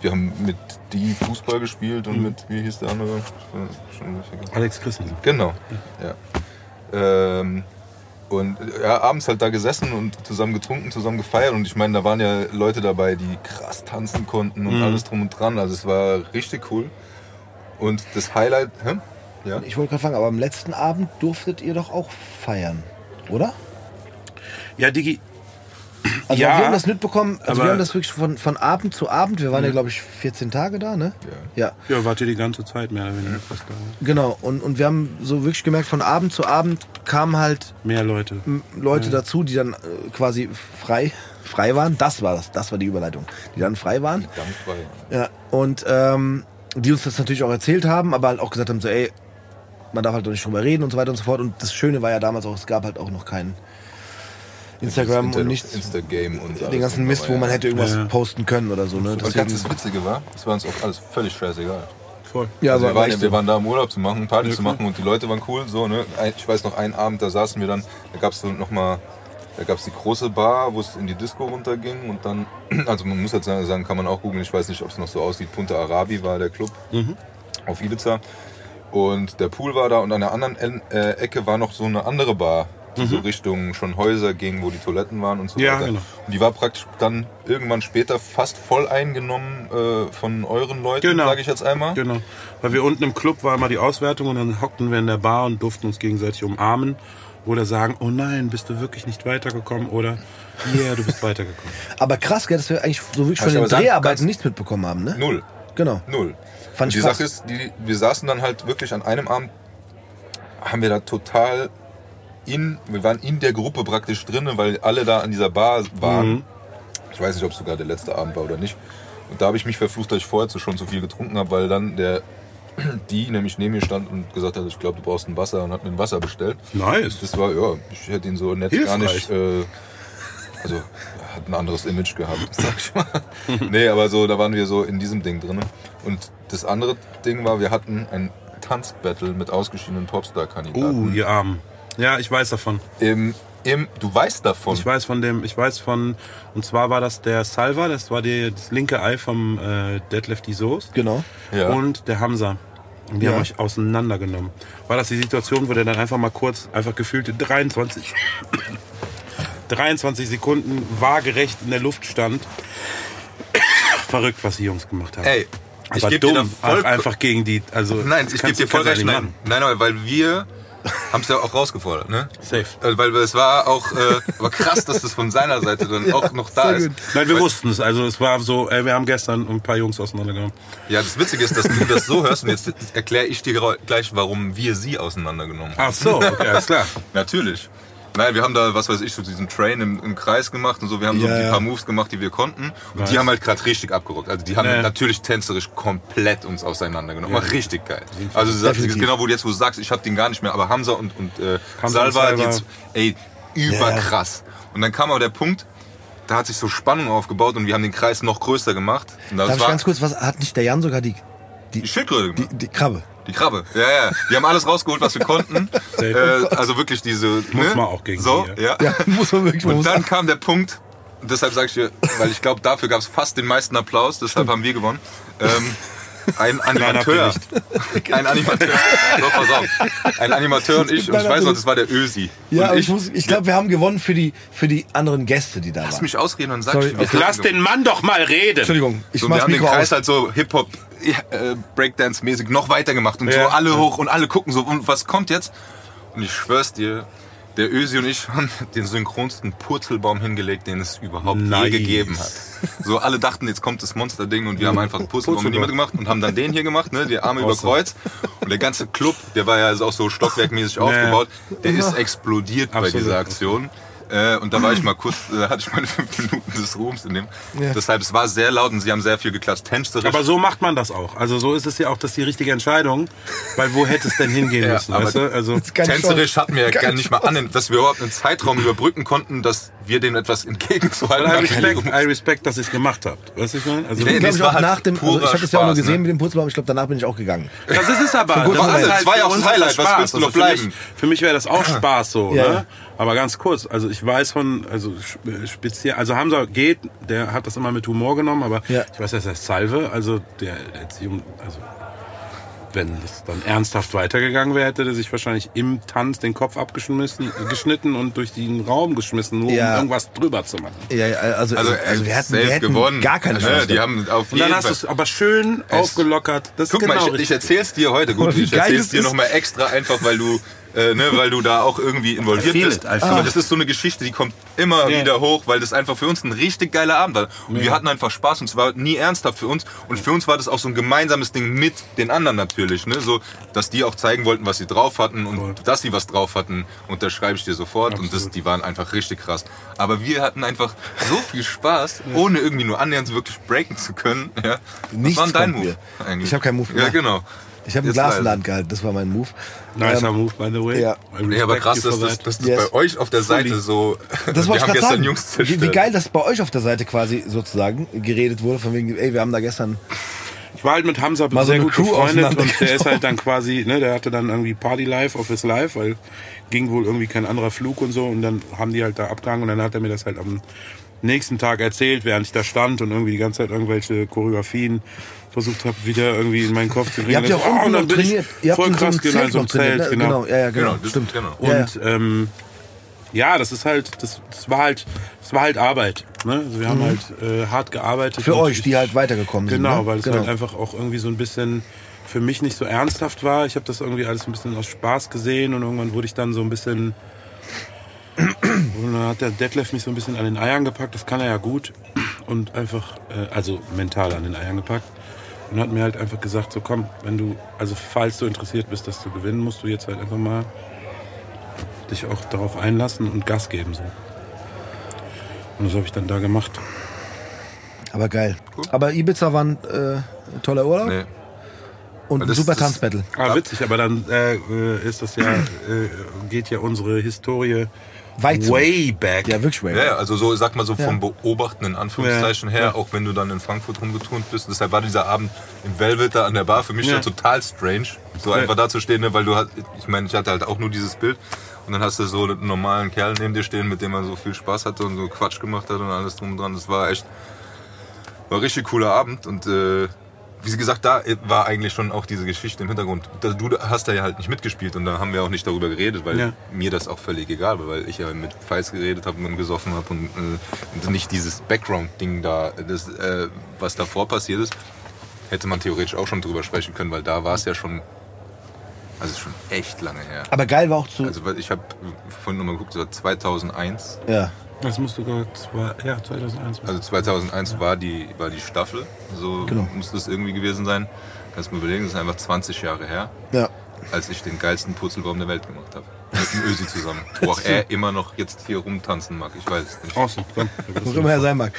wir haben mit die Fußball gespielt und mit, wie hieß der andere? Äh. Alex Christensen. Genau, ja. Ähm, und ja, abends halt da gesessen und zusammen getrunken, zusammen gefeiert. Und ich meine, da waren ja Leute dabei, die krass tanzen konnten und Mhm. alles drum und dran. Also es war richtig cool. Und das Highlight, hä? Ja? Ich wollte gerade fragen, aber am letzten Abend durftet ihr doch auch feiern, oder? Ja, Digi, Also Ja, wir haben das mitbekommen, also wir haben das wirklich von, von Abend zu Abend, wir waren ja glaube ich 14 Tage da, ne? Ja. ja, wart ihr die ganze Zeit mehr oder weniger fast da. Genau, und, und wir haben so wirklich gemerkt, von Abend zu Abend kamen halt Mehr Leute. Leute dazu, die dann äh, quasi frei, frei waren. Das war das, das war die Überleitung. Die dann frei waren. War ja. Ja, und ähm, die uns das natürlich auch erzählt haben, aber halt auch gesagt haben, so ey, man darf halt doch nicht drüber reden und so weiter und so fort. Und das Schöne war ja damals auch, es gab halt auch noch kein Instagram Insta- und nichts, Instagame und alles den ganzen und Mist, dabei, wo man hätte irgendwas Ja. posten können oder so. Ne? Und ganz das Witzige war, es war uns auch alles völlig scheißegal. Voll. ja, also wir, waren, ja- wir waren da, um Urlaub zu machen, Party Ja, zu machen und die Leute waren cool. So, ne? Ich weiß noch, einen Abend, da saßen wir dann, da gab es so noch mal, da gab es die große Bar, wo es in die Disco runterging und dann, also man muss jetzt sagen, kann man auch googeln, ich weiß nicht, ob es noch so aussieht, Punta Arabi war der Club Mhm. auf Ibiza und der Pool war da und an der anderen En- äh, Ecke war noch so eine andere Bar, die so Richtung schon Häuser ging, wo die Toiletten waren und so Mhm. Ja, weiter. genau. Und die war praktisch dann irgendwann später fast voll eingenommen äh, von euren Leuten, Genau. sage ich jetzt einmal. Genau. Weil wir unten im Club war immer die Auswertung und dann hockten wir in der Bar und durften uns gegenseitig umarmen oder sagen, oh nein, bist du wirklich nicht weitergekommen oder yeah, du bist weitergekommen. aber krass, dass wir eigentlich so wirklich von den Dreharbeiten nichts mitbekommen haben, ne? Null. Genau. Null. Fand Und ich die krass. Sache ist, die, wir saßen dann halt wirklich an einem Abend, haben wir da total in, wir waren in der Gruppe praktisch drin, weil alle da an dieser Bar waren. Mhm. Ich weiß nicht, ob es sogar der letzte Abend war oder nicht. Und da habe ich mich verflucht, dass ich vorher schon zu viel getrunken habe, weil dann der die nämlich neben mir stand und gesagt hat, ich glaube, du brauchst ein Wasser und hat mir ein Wasser bestellt. Nice. Das war, ja, ich hätte ihn so nett gar nicht. Äh, also, hat ein anderes Image gehabt, sag ich mal. nee, aber so, da waren wir so in diesem Ding drin. Und das andere Ding war, wir hatten ein Tanzbattle mit ausgeschiedenen Oh, Popstar-Kandidaten. ihr Armen. Ja, ich weiß davon. Im, im, du weißt davon. Ich weiß von dem, ich weiß von, und zwar war das der Salva, das war die, das linke Ei vom äh, Deadlift die Soest. Genau. Ja. Und der Hamza. Und die Ja. haben euch auseinandergenommen. War das die Situation, wo der dann einfach mal kurz, einfach gefühlte 23, 23 Sekunden waagerecht in der Luft stand? Verrückt, was die Jungs gemacht haben. Ey, ich Aber gebe dir dumm, voll. einfach gegen die, also. Nein, ich gebe dir voll recht. nein, nein, weil wir haben es ja auch rausgefordert, ne? Safe. Äh, Weil es war auch äh, war krass, dass das von seiner Seite dann auch noch da ist. gut. Nein, wir wussten es. Also es war so, ey, wir haben gestern ein paar Jungs auseinandergenommen. Ja, das Witzige ist, dass du das so hörst und jetzt erkläre ich dir gleich, warum wir sie auseinandergenommen haben. Ach so, okay, alles klar. Natürlich. Nein, wir haben da, was weiß ich, so diesen Train im, im Kreis gemacht und so. Wir haben so Ja, die ja. paar Moves gemacht, die wir konnten. Und Nice. die haben halt gerade richtig abgerockt. Also die haben Ja, ja. natürlich tänzerisch komplett uns auseinandergenommen. War richtig geil. Also Definitiv. genau, wo du jetzt wo du sagst, ich habe den gar nicht mehr, aber Hamza und, und äh, Hamza und Salva, Salva. jetzt, ey, überkrass. Und dann kam aber der Punkt, da hat sich so Spannung aufgebaut und wir haben den Kreis noch größer gemacht. Und das Darf ich war ganz kurz, was hat nicht der Jan sogar die, die Schildkröte gemacht. die, die Krabbe? Die Krabbe, ja, ja. Die haben alles rausgeholt, was wir konnten. äh, also wirklich diese. Muss ne? man auch gegen So, die, ja. Ja, muss man wirklich Und muss dann kam der Punkt, deshalb sage ich dir, weil ich glaube, dafür gab es fast den meisten Applaus, deshalb haben wir gewonnen. Ähm, ein Animateur. Ein Animateur. So, pass auf. Ein Animateur und ich, und ich weiß noch, das war der Ösi. Ja, und aber ich, muss, ich glaube, wir haben gewonnen für die, für die anderen Gäste, die da Lass waren. mich ausreden und sag Sorry, ich okay. Lass den Mann doch mal reden. Entschuldigung, ich So, mach wir das haben den Mikro Kreis aus. halt so Hip-Hop, ja, äh, Breakdance-mäßig noch weiter gemacht und Ja. so alle hoch und alle gucken so, und was kommt jetzt? Und ich schwör's dir, der Ösi und ich haben den synchronsten Purzelbaum hingelegt, den es überhaupt Nice. je gegeben hat. So alle dachten, jetzt kommt das Monsterding und wir haben einfach einen Purzelbaum mit niemand gemacht und haben dann den hier gemacht, ne, die Arme über Awesome. Kreuz. Und der ganze Club, der war ja also auch so stockwerkmäßig aufgebaut, der ist explodiert bei Absolut. dieser Aktion. Äh, und da war ich mal kurz, äh, hatte ich meine fünf Minuten des Ruhms in dem. Ja. Deshalb, es war sehr laut und sie haben sehr viel geklatscht. Tänzerisch. Aber so macht man das auch. Also so ist es ja auch, das die richtige Entscheidung. Weil wo hätte es denn hingehen Ja, müssen, aber weißt du? Also Tänzerisch hatten wir ja gar nicht mal an, dass wir überhaupt einen Zeitraum überbrücken konnten, dass wir denen etwas entgegenzuhalten I respect, I respect, dass ihr es gemacht habt. Weißt du, ich meine? Also, Nee, Ich glaube, das ich halt nach dem, also ich habe das ja auch nur Spaß, gesehen ne? mit dem Purzelbaum, ich glaube, danach bin ich auch gegangen. Das ist es aber. gut, das aber ist das halt war ja auch das Highlight. ist das Was Spaß. willst du noch Also für mich, bleiben? für mich wäre das auch Spaß so, Ja, ne? Aber ganz kurz, also ich weiß von, also sp- speziell, also Hamza geht, der hat das immer mit Humor genommen, aber Ja. ich weiß, das heißt Salve, also der Erziehung, also wenn es dann ernsthaft weitergegangen wäre, hätte er sich wahrscheinlich im Tanz den Kopf abgeschmissen, geschnitten und durch den Raum geschmissen, nur Ja. um irgendwas drüber zu machen. Ja, ja, also, Also, also, wir hatten, wir hätten gewonnen. gar keine Ne, Chance. Die haben auf Und jeden dann hast du es aber schön aufgelockert. Das ist Guck genau mal, ich, ich erzähl's dir heute. Gut, wie ich erzähl's dir nochmal extra einfach, weil du, äh, ne, weil du da auch irgendwie involviert feel bist. it, Aber das ist so eine Geschichte, die kommt immer Ja. wieder hoch, weil das einfach für uns ein richtig geiler Abend war. Und wir hatten einfach Spaß und es war nie ernsthaft für uns. Und für uns war das auch so ein gemeinsames Ding mit den anderen natürlich, ne, so, dass die auch zeigen wollten, was sie drauf hatten und Voll. dass sie was drauf hatten, unterschreibe ich dir sofort. Und das, die waren einfach richtig krass. Aber wir hatten einfach so viel Spaß, ohne irgendwie nur annähernd wirklich breaken zu können. Ja. Nichts was war dein kommt Move mir. eigentlich? Ich hab keinen Move Ja, gemacht. genau. Ich habe ein Glas in der Hand gehalten, das war mein Move. Nicer Ähm, move, by the way. ja. Nee, aber krass, dass das, that. dass das Yes. bei euch auf der Seite Fully. so. Das wir haben gestern sagen. Jungs Wie, wie geil, dass bei euch auf der Seite quasi sozusagen geredet wurde, von wegen, ey, wir haben da gestern Ich war halt mit Hamza Mal so sehr gut Crew befreundet und der ist halt dann quasi, ne, der hatte dann irgendwie Party Life of his Life, weil ging wohl irgendwie kein anderer Flug und so und dann haben die halt da abgehangen und dann hat er mir das halt am nächsten Tag erzählt, während ich da stand und irgendwie die ganze Zeit irgendwelche Choreografien versucht habe, wieder irgendwie in meinen Kopf zu bringen. Ihr habt ja auch Oh, unten und dann noch bin ich trainiert. Ihr habt voll so einem krass, genau, in so einem trainiert, Zelt, genau. genau. Ja, ja, genau. Genau, das- stimmt. genau. Ja, ja. Und ähm, ja, das ist halt, das, das war halt, das war halt Arbeit. Ne? Also wir haben halt äh, hart gearbeitet. Mhm. Für euch, ich- die halt weitergekommen sind. Genau, ne? weil es genau. halt einfach auch irgendwie so ein bisschen für mich nicht so ernsthaft war. Ich habe das irgendwie alles ein bisschen aus Spaß gesehen und irgendwann wurde ich dann so ein bisschen. Und dann hat der Detlef mich so ein bisschen an den Eiern gepackt, das kann er ja gut. Und einfach, äh, also mental an den Eiern gepackt. Und hat mir halt einfach gesagt, so komm, wenn du, also falls du interessiert bist, das zu gewinnen, musst du jetzt halt einfach mal dich auch darauf einlassen und Gas geben. So. Und das habe ich dann da gemacht. Aber geil. Aber Ibiza war ein äh, toller Urlaub Nee. und ein das- super Tanzbattle. Ah, witzig, aber dann äh, äh, ist das ja, äh, geht ja unsere Historie Weit zurück. way back. Ja, wirklich way. Ja, ja, also so, sag mal so Ja. vom Beobachten in Anführungszeichen Ja. her, Ja. auch wenn du dann in Frankfurt rumgeturnt bist. Deshalb war dieser Abend im Velvet da an der Bar für mich Ja. ja. total strange, so einfach da zu stehen, ne, weil du hast, ich meine, ich hatte halt auch nur dieses Bild und dann hast du so einen normalen Kerl neben dir stehen, mit dem man so viel Spaß hatte und so Quatsch gemacht hat und alles drum und dran. Das war echt, war ein richtig cooler Abend und äh, wie gesagt, da war eigentlich schon auch diese Geschichte im Hintergrund. Du hast da ja halt nicht mitgespielt und da haben wir auch nicht darüber geredet, weil Ja. mir das auch völlig egal war, weil ich ja mit Feis geredet habe und gesoffen habe und, äh, nicht dieses Background-Ding da, das, äh, was davor passiert ist, hätte man theoretisch auch schon drüber sprechen können, weil da war es ja schon, also schon echt lange her. Aber geil war auch zu. Also ich habe vorhin nochmal geguckt, das war 2001. ja. Das du gerade, zwei- ja, 2001. Also 2001 war die, war die Staffel, so Genau. muss das irgendwie gewesen sein. Kannst du mir überlegen, das ist einfach 20 Jahre her, Ja. als ich den geilsten Purzelbaum der Welt gemacht habe. Mit dem Ösi zusammen. Wo auch er immer noch jetzt hier rumtanzen mag, ich weiß es nicht. Awesome. Komm, Wo immer er sein mag.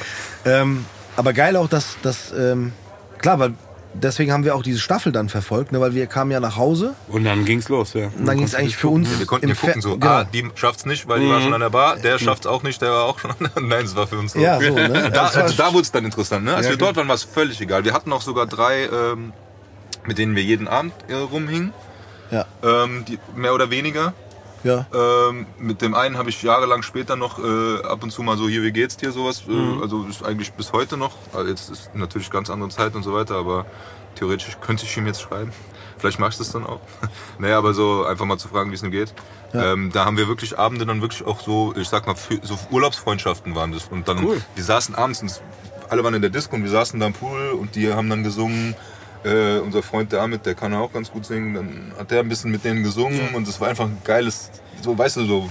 Ähm, aber geil auch, dass, dass ähm, klar, weil deswegen haben wir auch diese Staffel dann verfolgt, ne, weil wir kamen ja nach Hause Und dann ging's los, ja. und dann ging es eigentlich für uns. Wir konnten hier gucken, so, genau. ah, die schafft's nicht, weil die war schon an der Bar, der schafft's auch nicht, der war auch schon an der Nein, es war für uns so. Ja, so, ne? Da, also da wurde es dann interessant, ne? Als Ja, wir klar. dort waren, war es völlig egal. Wir hatten auch sogar drei, ähm, mit denen wir jeden Abend äh, rumhingen, Ja, ähm, die, mehr oder weniger. Ja. Ähm, mit dem einen habe ich jahrelang später noch äh, ab und zu mal so, hier, wie geht's dir, sowas. Äh, also ist eigentlich bis heute noch. Also jetzt ist natürlich ganz andere Zeit und so weiter, aber theoretisch könnte ich ihm jetzt schreiben. Vielleicht machst du es dann auch. naja, aber so einfach mal zu fragen, wie es ihm geht. Ähm, da haben wir wirklich Abende dann wirklich auch so, ich sag mal, so Urlaubsfreundschaften waren das. Und dann, Cool. wir saßen abends, und alle waren in der Disco und wir saßen da am Pool und die haben dann gesungen. Äh, unser Freund der Amit, der kann auch ganz gut singen, dann hat der ein bisschen mit denen gesungen und es war einfach ein geiles, so weißt du, so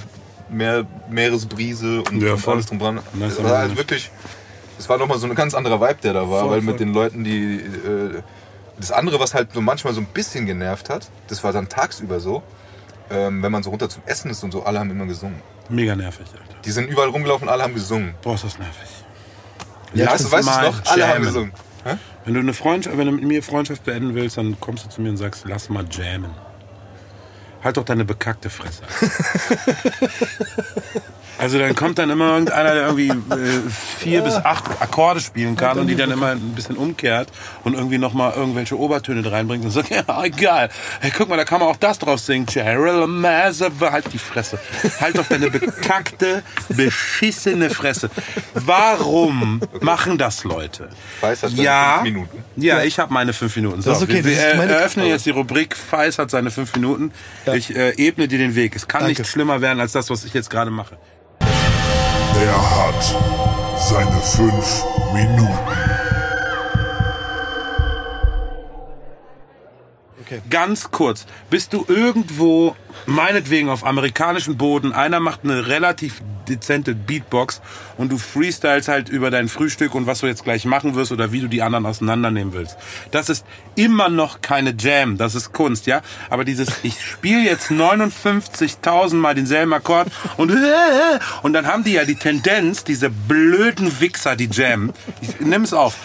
Meer, Meeresbrise und, Ja, und alles drum dran. Nice Es war halt wirklich, es war nochmal so ein ganz anderer Vibe, der da war, Voll, weil voll. mit den Leuten, die. Äh, das andere, was halt so manchmal so ein bisschen genervt hat, das war dann tagsüber so, ähm, wenn man so runter zum Essen ist und so, alle haben immer gesungen. Mega nervig, Alter. Die sind überall rumgelaufen, alle haben gesungen. Boah, ist das nervig. Ja, weißt du, weißt du noch? Alle haben gesungen. Hä? Wenn du eine Freundschaft, wenn du mit mir Freundschaft beenden willst, dann kommst du zu mir und sagst, lass mal jammen. Halt doch deine bekackte Fresse. Also dann kommt dann immer irgendeiner, der irgendwie äh, vier bis acht Akkorde spielen kann und die dann immer ein bisschen umkehrt und irgendwie nochmal irgendwelche Obertöne reinbringt und sagt, ja, egal. Hey, guck mal, da kann man auch das drauf singen. Cheryl Massive. Halt die Fresse. Halt doch deine bekackte, beschissene Fresse. Warum machen das Leute? Feist hat seine Ja, fünf Minuten. ja, ich habe meine fünf Minuten. So, Das ist okay, wir, wir das ist meine- eröffnen jetzt die Rubrik Feis hat seine fünf Minuten. Ich äh, ebne dir den Weg. Es kann Danke. nicht schlimmer werden als das, was ich jetzt gerade mache. Er hat seine fünf Minuten. Ganz kurz, bist du irgendwo, meinetwegen auf amerikanischem Boden, einer macht eine relativ dezente Beatbox und du freestyles halt über dein Frühstück und was du jetzt gleich machen wirst oder wie du die anderen auseinandernehmen willst. Das ist immer noch keine Jam, das ist Kunst, ja? Aber dieses, ich spiele jetzt 59.000 Mal denselben Akkord und und dann haben die ja die Tendenz, diese blöden Wichser, die Jam, ich nimm es auf,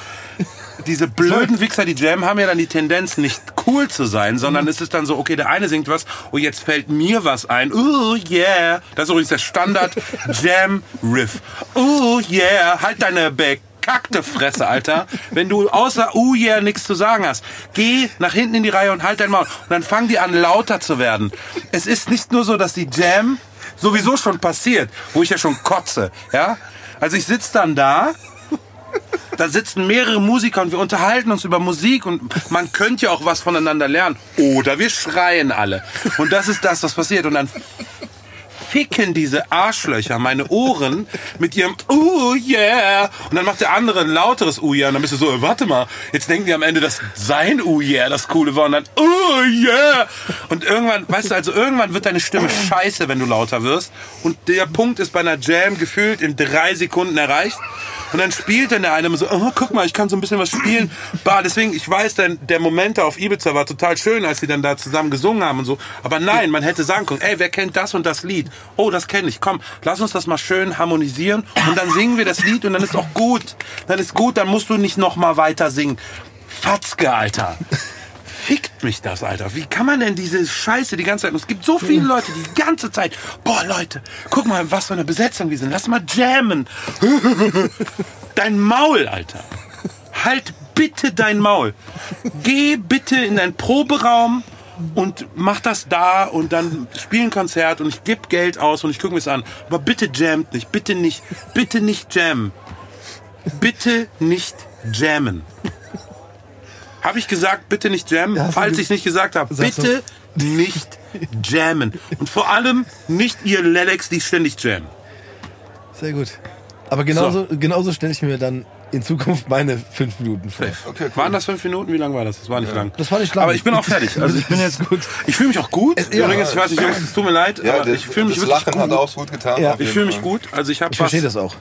diese blöden Wichser, die Jam, haben ja dann die Tendenz, nicht cool zu sein, sondern es ist dann so, okay, der eine singt was, oh, jetzt fällt mir was ein. Oh, yeah. Das ist übrigens der Standard-Jam-Riff. Oh, yeah. Halt deine bekackte Fresse, Alter. Wenn du außer oh, yeah nichts zu sagen hast, geh nach hinten in die Reihe und halt dein Maul. Und dann fangen die an, lauter zu werden. Es ist nicht nur so, dass die Jam sowieso schon passiert, wo ich ja schon kotze, ja. Also ich sitze dann da da sitzen mehrere Musiker und wir unterhalten uns über Musik und man könnte ja auch was voneinander lernen. Oder wir schreien alle. Und das ist das, was passiert. Und dann ficken diese Arschlöcher meine Ohren mit ihrem Oh yeah. Und dann macht der andere ein lauteres Oh yeah. Und dann bist du so, warte mal, jetzt denken die am Ende, dass sein Oh yeah das Coole war. Und dann Oh yeah. Und irgendwann, weißt du, also irgendwann wird deine Stimme scheiße, wenn du lauter wirst. Und der Punkt ist bei einer Jam gefühlt in drei Sekunden erreicht. Und dann spielt dann der eine so, oh, guck mal, ich kann so ein bisschen was spielen. Bah, deswegen, ich weiß, dann, der Moment da auf Ibiza war total schön, als sie dann da zusammen gesungen haben und so. Aber nein, man hätte sagen können, ey, wer kennt das und das Lied? Oh, das kenne ich. Komm, lass uns das mal schön harmonisieren und dann singen wir das Lied und dann ist auch gut. Dann ist gut, dann musst du nicht noch mal weiter singen. Fatzke, Alter. Fickt mich das, Alter. Wie kann man denn diese Scheiße die ganze Zeit... Und es gibt so viele Leute, die die ganze Zeit... Boah, Leute, guck mal, was für eine Besetzung wir sind. Lass mal jammen. Dein Maul, Alter. Halt bitte dein Maul. Geh bitte in deinen Proberaum und mach das da und dann spiel ein Konzert und ich gebe Geld aus und ich gucke mir es an. Aber bitte jammt nicht, bitte nicht, bitte nicht jammen. Bitte nicht jammen. Habe ich gesagt, bitte nicht jammen? Falls ich nicht gesagt habe, Sagst du- bitte nicht jammen. Und vor allem nicht ihr Lelex, die ständig jammen. Sehr gut. Aber genauso, genauso stelle ich mir dann in Zukunft meine fünf Minuten vor. Okay, cool. Waren das fünf Minuten? Wie lang war das? Das war nicht lang. Das war nicht lang. Aber ich bin auch fertig. Also ich bin jetzt gut. Ich fühle mich auch gut. ja. Übrigens, ich weiß nicht, Jungs, es tut mir leid, Ja, aber das, ich fühle mich das wirklich Lachen gut. hat auch gut getan. Ja. ich fühle mich gut. Also ich habe Ich was. verstehe das auch.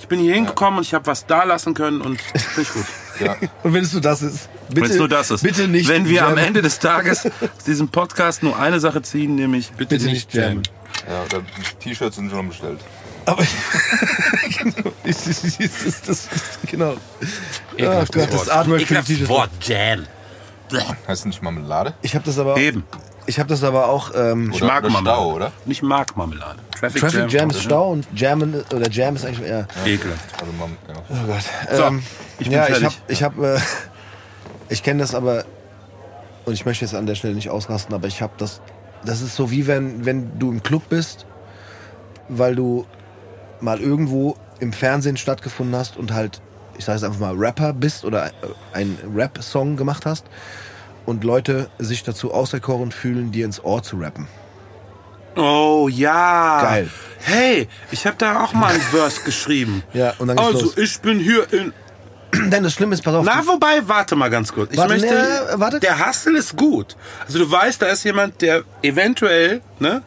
Ich bin hier hingekommen und ich habe was da lassen können und finde ich gut. Ja. Und wenn es nur das ist, bitte, Wenn es nur das ist. bitte nicht Wenn wir am jammen. Ende des Tages aus diesem Podcast nur eine Sache ziehen, nämlich bitte, Bitte nicht jammen. jammen. ja, da- die T-Shirts sind schon bestellt. Aber genau, ist, ist, ist, das, genau. Ach Gott, das Artwork für die. Wort Jam. Heißt nicht Marmelade? Ich habe das aber, Eben. ich habe das aber auch. Ähm, Ich Oder- mag Marmelade. Stau, oder? Ich mag Marmelade. Traffic, Traffic Jam ist oder? Stau und Jammen oder Jam ist eigentlich eher. Ekelhaft. Also ja. Oh Gott. So, ähm, ich bin ja, ich fertig. habe, ich habe, äh, ich kenne das aber und ich möchte jetzt an der Stelle nicht ausrasten, aber ich habe das. Das ist so wie wenn, wenn du im Club bist, weil du mal irgendwo im Fernsehen stattgefunden hast und halt, ich sage es einfach mal, Rapper bist oder einen Rap-Song gemacht hast und Leute sich dazu auserkoren fühlen, dir ins Ohr zu rappen. Oh ja. Geil. Hey, ich habe da auch mal ein Verse geschrieben. Ja, und dann geht's Also, los. ich bin hier in. Denn das Schlimme ist, pass auf. Na, wobei, warte mal ganz kurz. Ich Warte, möchte. ne, warte. Der Hustle ist gut. Also, du weißt, da ist jemand, der eventuell, ne?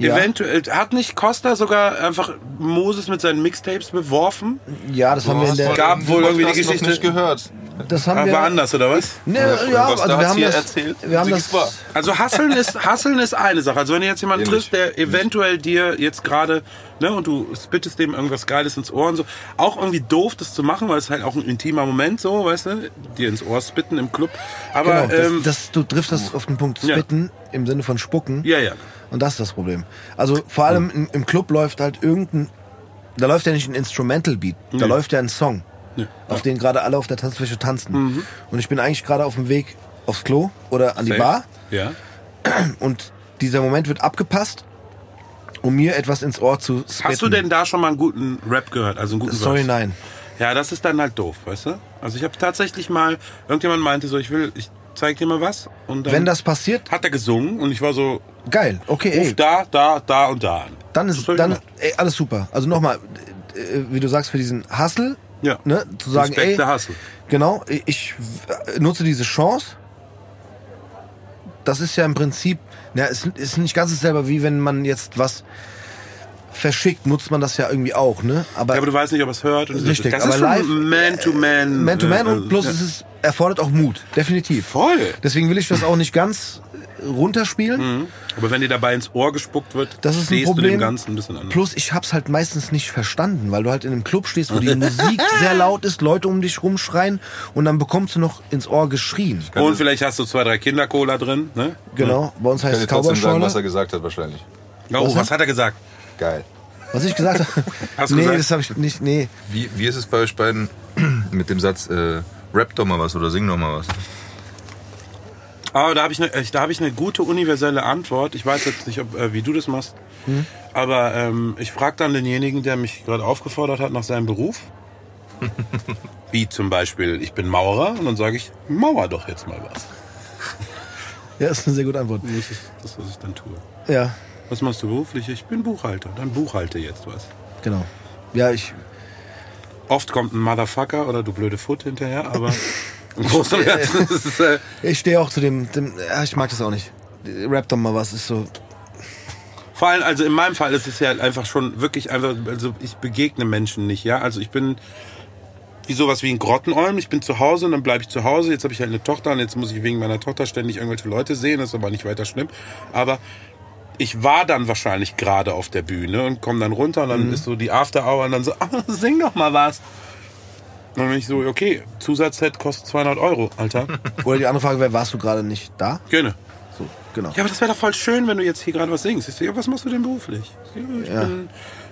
Ja. Eventuell, hat nicht Costa sogar einfach Moses mit seinen Mixtapes beworfen? ja, das haben wir in der. gab wohl irgendwie die Geschichte- nicht gehört. das haben Ah, wir. war anders, oder was? Ne, ja, also wir haben das. erzählt, Wir haben Sigis das. Also Hasseln ist, Hasseln ist eine Sache. Also wenn du jetzt jemanden triffst, der eventuell dir jetzt gerade, ne, und du spittest dem irgendwas Geiles ins Ohr und so, auch irgendwie doof, das zu machen, weil es halt auch ein intimer Moment so, weißt du, dir ins Ohr spitten im Club. Aber, Genau, ähm, das, das, du triffst das auf den Punkt Ja. Spitten im Sinne von Spucken. ja, ja. Und das ist das Problem. Also vor allem im, im Club läuft halt irgendein, da läuft ja nicht ein Instrumental Beat, da Nee. läuft ja ein Song, Ja. auf den gerade alle auf der Tanzfläche tanzen. Mhm. Und ich bin eigentlich gerade auf dem Weg aufs Klo oder an die Safe. Bar Ja. und dieser Moment wird abgepasst, um mir etwas ins Ohr zu spitten. Hast du denn da schon mal einen guten Rap gehört? Also einen guten Sorry, Verse? nein. Ja, das ist dann halt doof, weißt du? Also ich habe tatsächlich mal, irgendjemand meinte so, ich will, ich zeig dir mal was. Und dann Wenn das passiert, hat er gesungen und ich war so, geil, okay, ruf ey, da, da, da und da an. dann ist, dann, gemacht. ey, alles super. Also nochmal, äh, wie du sagst, für diesen Hustle, Ja. ne, zu sagen, Respekt ey, der Hustle. Genau, ich nutze diese Chance. Das ist ja im Prinzip, ja, es ist nicht ganz dasselbe, wie wenn man jetzt was verschickt, nutzt man das ja irgendwie auch, ne? Aber, Ja, aber du weißt nicht, ob es hört. Und Richtig, das aber ist live- Man-to-Man. Man to Man äh, und plus ja. es ist, erfordert auch Mut, definitiv. Voll. Deswegen will ich das auch nicht ganz runterspielen. Aber wenn dir dabei ins Ohr gespuckt wird, Das ist ein stehst du Problem. dem Ganzen ein bisschen anders. Plus ich hab's halt meistens nicht verstanden, weil du halt in einem Club stehst, wo die Musik sehr laut ist, Leute um dich rumschreien und dann bekommst du noch ins Ohr geschrien. Und vielleicht hast du zwei, drei Kinder-Cola drin. Ne? Genau, bei uns Ich kann heißt dir es trotzdem sagen, was er gesagt hat wahrscheinlich. Oh, Was was, hat er gesagt? Geil. Was ich gesagt habe? Hast du nee, gesagt? das habe ich nicht, nee. Wie, wie ist es bei euch beiden mit dem Satz, äh, rap doch mal was oder sing doch mal was? Aber da habe ich, eine- äh, da hab ich eine gute universelle Antwort. Ich weiß jetzt nicht, ob, äh, wie du das machst. Hm? Aber ähm, ich frage dann denjenigen, der mich gerade aufgefordert hat nach seinem Beruf. wie zum Beispiel, ich bin Maurer. Und dann sage ich, mauer doch jetzt mal was. Ja, ist eine sehr gute Antwort. Das ist das, was ich dann tue. Ja, Was machst du beruflich? Ich bin Buchhalter. Dann buchhalte jetzt was. genau. Ja, ich. Oft kommt ein Motherfucker oder du blöde Foot hinterher, aber im Großen und Ganzen ist es, äh, Ich stehe auch zu dem, dem. Ich mag das auch nicht. Rap doch mal was, ist so. Vor allem, also in meinem Fall ist es ja einfach schon wirklich einfach, also ich begegne Menschen nicht, ja. Also ich bin wie sowas wie ein Grottenolm. Ich bin zu Hause und dann bleibe ich zu Hause. Jetzt habe ich halt eine Tochter und jetzt muss ich wegen meiner Tochter ständig irgendwelche Leute sehen. Das ist aber nicht weiter schlimm. Aber ich war dann wahrscheinlich gerade auf der Bühne und komme dann runter und dann ist so die After Hour und dann so, ah, sing doch mal was. Und dann bin ich so, okay, Zusatzset kostet 200 Euro, Alter. Oder die andere Frage wäre, warst du gerade nicht da? Gerne. So, genau. Ja, aber das wäre doch voll schön, wenn du jetzt hier gerade was singst. Ich so, ja, was machst du denn beruflich? Ich, ja, Ja. bin,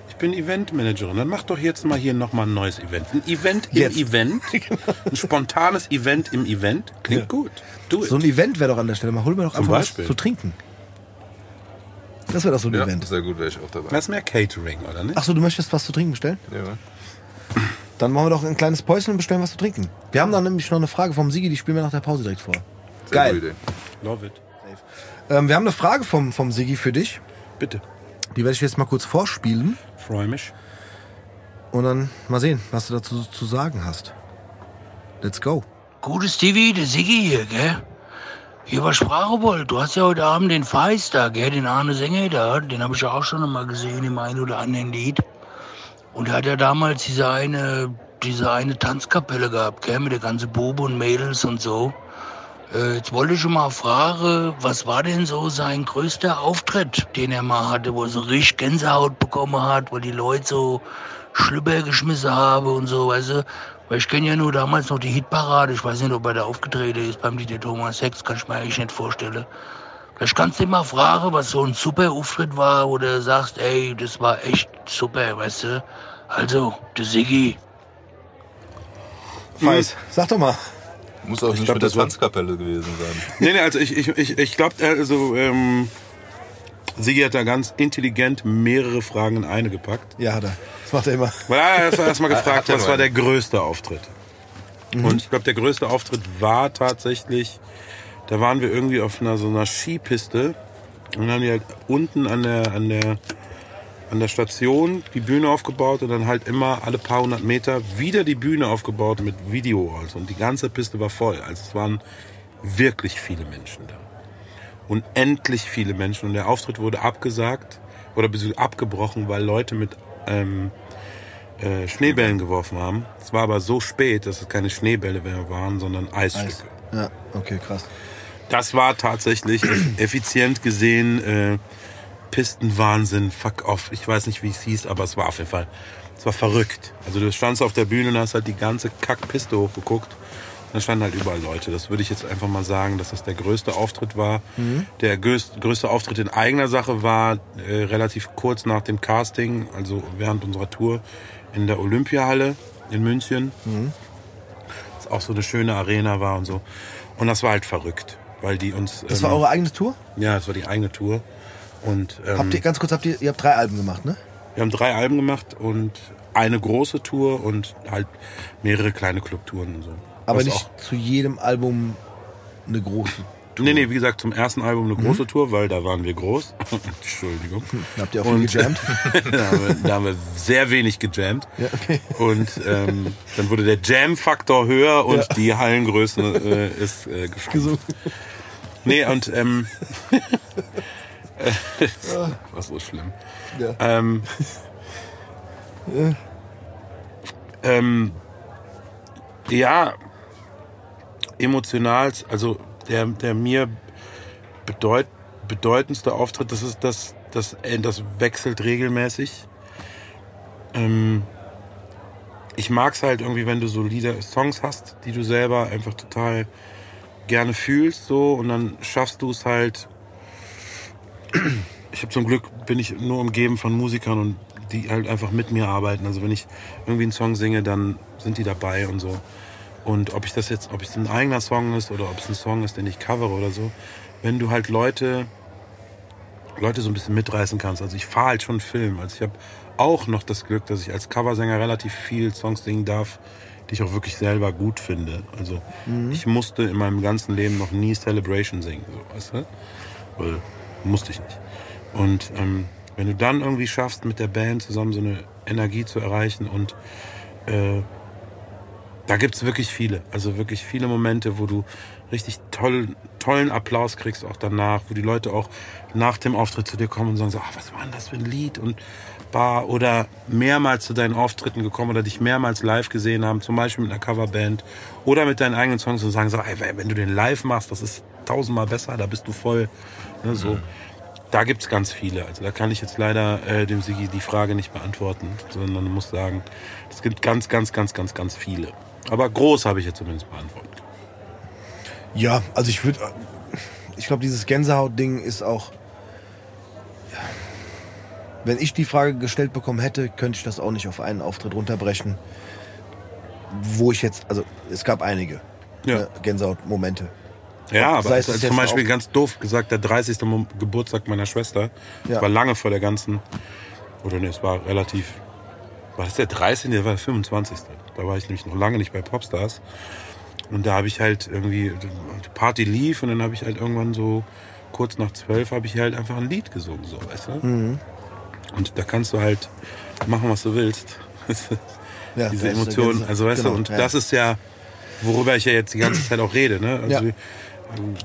ich bin Eventmanagerin. Dann mach doch jetzt mal hier nochmal ein neues Event. Ein Event im Jetzt. Event. Ein spontanes Event im Event. Klingt gut. Do it. So ein Event wäre doch an der Stelle. Mal hol mir doch Zum einfach Beispiel. was zu trinken. Das wäre doch so ein Ja, Event. sehr gut, wäre ich auch dabei. das ist mehr Catering, oder nicht? Ach so, du möchtest was zu trinken bestellen? Ja. Dann machen wir doch ein kleines Päuschen und bestellen was zu trinken. Wir haben dann nämlich noch eine Frage vom Sigi, die spielen wir nach der Pause direkt vor. Sehr Geil. gute Idee. Love it. Ähm, wir haben eine Frage vom, vom Sigi für dich. Bitte. Die werde ich jetzt mal kurz vorspielen Freue mich. und dann mal sehen, was du dazu zu sagen hast. Let's go. Gutes Stevie, der Siggi hier, gell? Hier war Sprachebold. Du hast ja heute Abend den Feist da, gell? Den Arne Sänger da. Den habe ich ja auch schon mal gesehen im einen oder anderen Lied. Und er hat ja damals diese eine, diese eine Tanzkapelle gehabt, gell? Mit der ganzen Bube und Mädels und so. Äh, jetzt wollte ich schon mal fragen, was war denn so sein größter Auftritt, den er mal hatte, wo er so richtig Gänsehaut bekommen hat, wo die Leute so Schlüpper geschmissen haben und so, weißt du? Weil ich kenne ja nur damals noch die Hitparade. Ich weiß nicht, ob er da aufgetreten ist beim DJ Thomas Hex, kann ich mir eigentlich nicht vorstellen. Vielleicht kannst du ihn mal fragen, was so ein super Auftritt war, wo du sagst, ey, das war echt super, weißt du? Also, der Siggi, Feis, sag doch mal. Muss auch nicht glaub, mit der Tanzkapelle gewesen sein. Nee, nee, also ich, ich, ich, ich glaube, also, ähm, Sigi hat da ganz intelligent mehrere Fragen in eine gepackt. Ja, hat er. Das macht er immer. Weil er hat erstmal gefragt, was war der größte Auftritt? Und ich glaube, der größte Auftritt war tatsächlich, da waren wir irgendwie auf einer so einer Skipiste und dann haben die halt unten an der, an der, an der Station die Bühne aufgebaut und dann halt immer alle paar hundert Meter wieder die Bühne aufgebaut mit Video. Also. Und die ganze Piste war voll. Also es waren wirklich viele Menschen da. Unendlich viele Menschen. Und der Auftritt wurde abgesagt oder abgebrochen, weil Leute mit ähm, äh, Schneebällen geworfen haben. Es war aber so spät, dass es keine Schneebälle mehr waren, sondern Eisstücke. Ja, okay, krass. Das war tatsächlich effizient gesehen äh, Pistenwahnsinn, fuck off. Ich weiß nicht, wie es hieß, aber es war auf jeden Fall, es war verrückt. Also du standst auf der Bühne und hast halt die ganze Kackpiste hochgeguckt. Da standen halt überall Leute. Das würde ich jetzt einfach mal sagen, dass das der größte Auftritt war. Der größte, größte Auftritt in eigener Sache war äh, relativ kurz nach dem Casting, also während unserer Tour in der Olympiahalle in München. Das auch so eine schöne Arena war und so. Und das war halt verrückt, weil die uns. Das war ähm, eure eigene Tour? ja, das war die eigene Tour. Und ähm, Habt ihr, ganz kurz, habt ihr, ihr habt drei Alben gemacht, ne? wir haben drei Alben gemacht und eine große Tour und halt mehrere kleine Clubtouren und so. Aber nicht zu jedem Album eine große Tour. nee, nee, wie gesagt, zum ersten Album eine Mhm. große Tour, weil da waren wir groß. Entschuldigung. Da habt ihr auch viel Und- gejammt. da, haben wir, da haben wir sehr wenig gejammt. Ja, okay. Und ähm, dann wurde der Jam-Faktor höher und Ja. die Hallengröße äh, ist äh, geschrumpft. Gesungen. Nee, und ähm, was so schlimm. Ja. Ähm, ähm, ja, emotional, also der, der mir bedeut, bedeutendste Auftritt, das ist das, das, das wechselt regelmäßig. Ähm, ich mag es halt irgendwie, wenn du so Lieder, Songs hast, die du selber einfach total gerne fühlst, so und dann schaffst du es halt. Ich habe zum Glück bin ich nur umgeben von Musikern und die halt einfach mit mir arbeiten. Also wenn ich irgendwie einen Song singe, dann sind die dabei und so. Und ob ich das jetzt, ob es ein eigener Song ist oder ob es ein Song ist, den ich covere oder so, wenn du halt Leute Leute so ein bisschen mitreißen kannst. Also ich fahre halt schon Film. Also ich habe auch noch das Glück, dass ich als Coversänger relativ viel Songs singen darf, die ich auch wirklich selber gut finde. Also ich musste in meinem ganzen Leben noch nie Celebration singen, so, weißt du? Weil musste ich nicht. Und ähm, wenn du dann irgendwie schaffst, mit der Band zusammen so eine Energie zu erreichen und äh, da gibt's wirklich viele, also wirklich viele Momente, wo du richtig toll, tollen Applaus kriegst, auch danach, wo die Leute auch nach dem Auftritt zu dir kommen und sagen so, ah, was war denn das für ein Lied und bar oder mehrmals zu deinen Auftritten gekommen oder dich mehrmals live gesehen haben, zum Beispiel mit einer Coverband oder mit deinen eigenen Songs und sagen so, ey, wenn du den live machst, das ist tausendmal besser, da bist du voll, ne, so. Da gibt's ganz viele. Also da kann ich jetzt leider äh, dem Sigi die Frage nicht beantworten, sondern muss sagen, es gibt ganz, ganz, ganz, ganz, ganz viele. Aber groß habe ich jetzt zumindest beantwortet. Ja, also ich würde, ich glaube, dieses Gänsehaut-Ding ist auch, wenn ich die Frage gestellt bekommen hätte, könnte ich das auch nicht auf einen Auftritt runterbrechen, wo ich jetzt, also es gab einige Ja. ne, Gänsehaut-Momente. Ja, aber Sei es also zum Beispiel ganz doof gesagt, der 30. Mo- Geburtstag meiner Schwester. Ja. war lange vor der ganzen, oder nee, es war relativ, war das der 13. Der war der 25. Da war ich nämlich noch lange nicht bei Popstars. Und da habe ich halt irgendwie, die Party lief und dann habe ich halt irgendwann so, kurz nach zwölf, habe ich halt einfach ein Lied gesungen, so, weißt du? Mhm. Und da kannst du halt machen, was du willst. Ja, Diese Emotionen, also weißt genau, du, und ja. das ist ja, worüber ich ja jetzt die ganze Zeit auch rede, ne? Also Ja.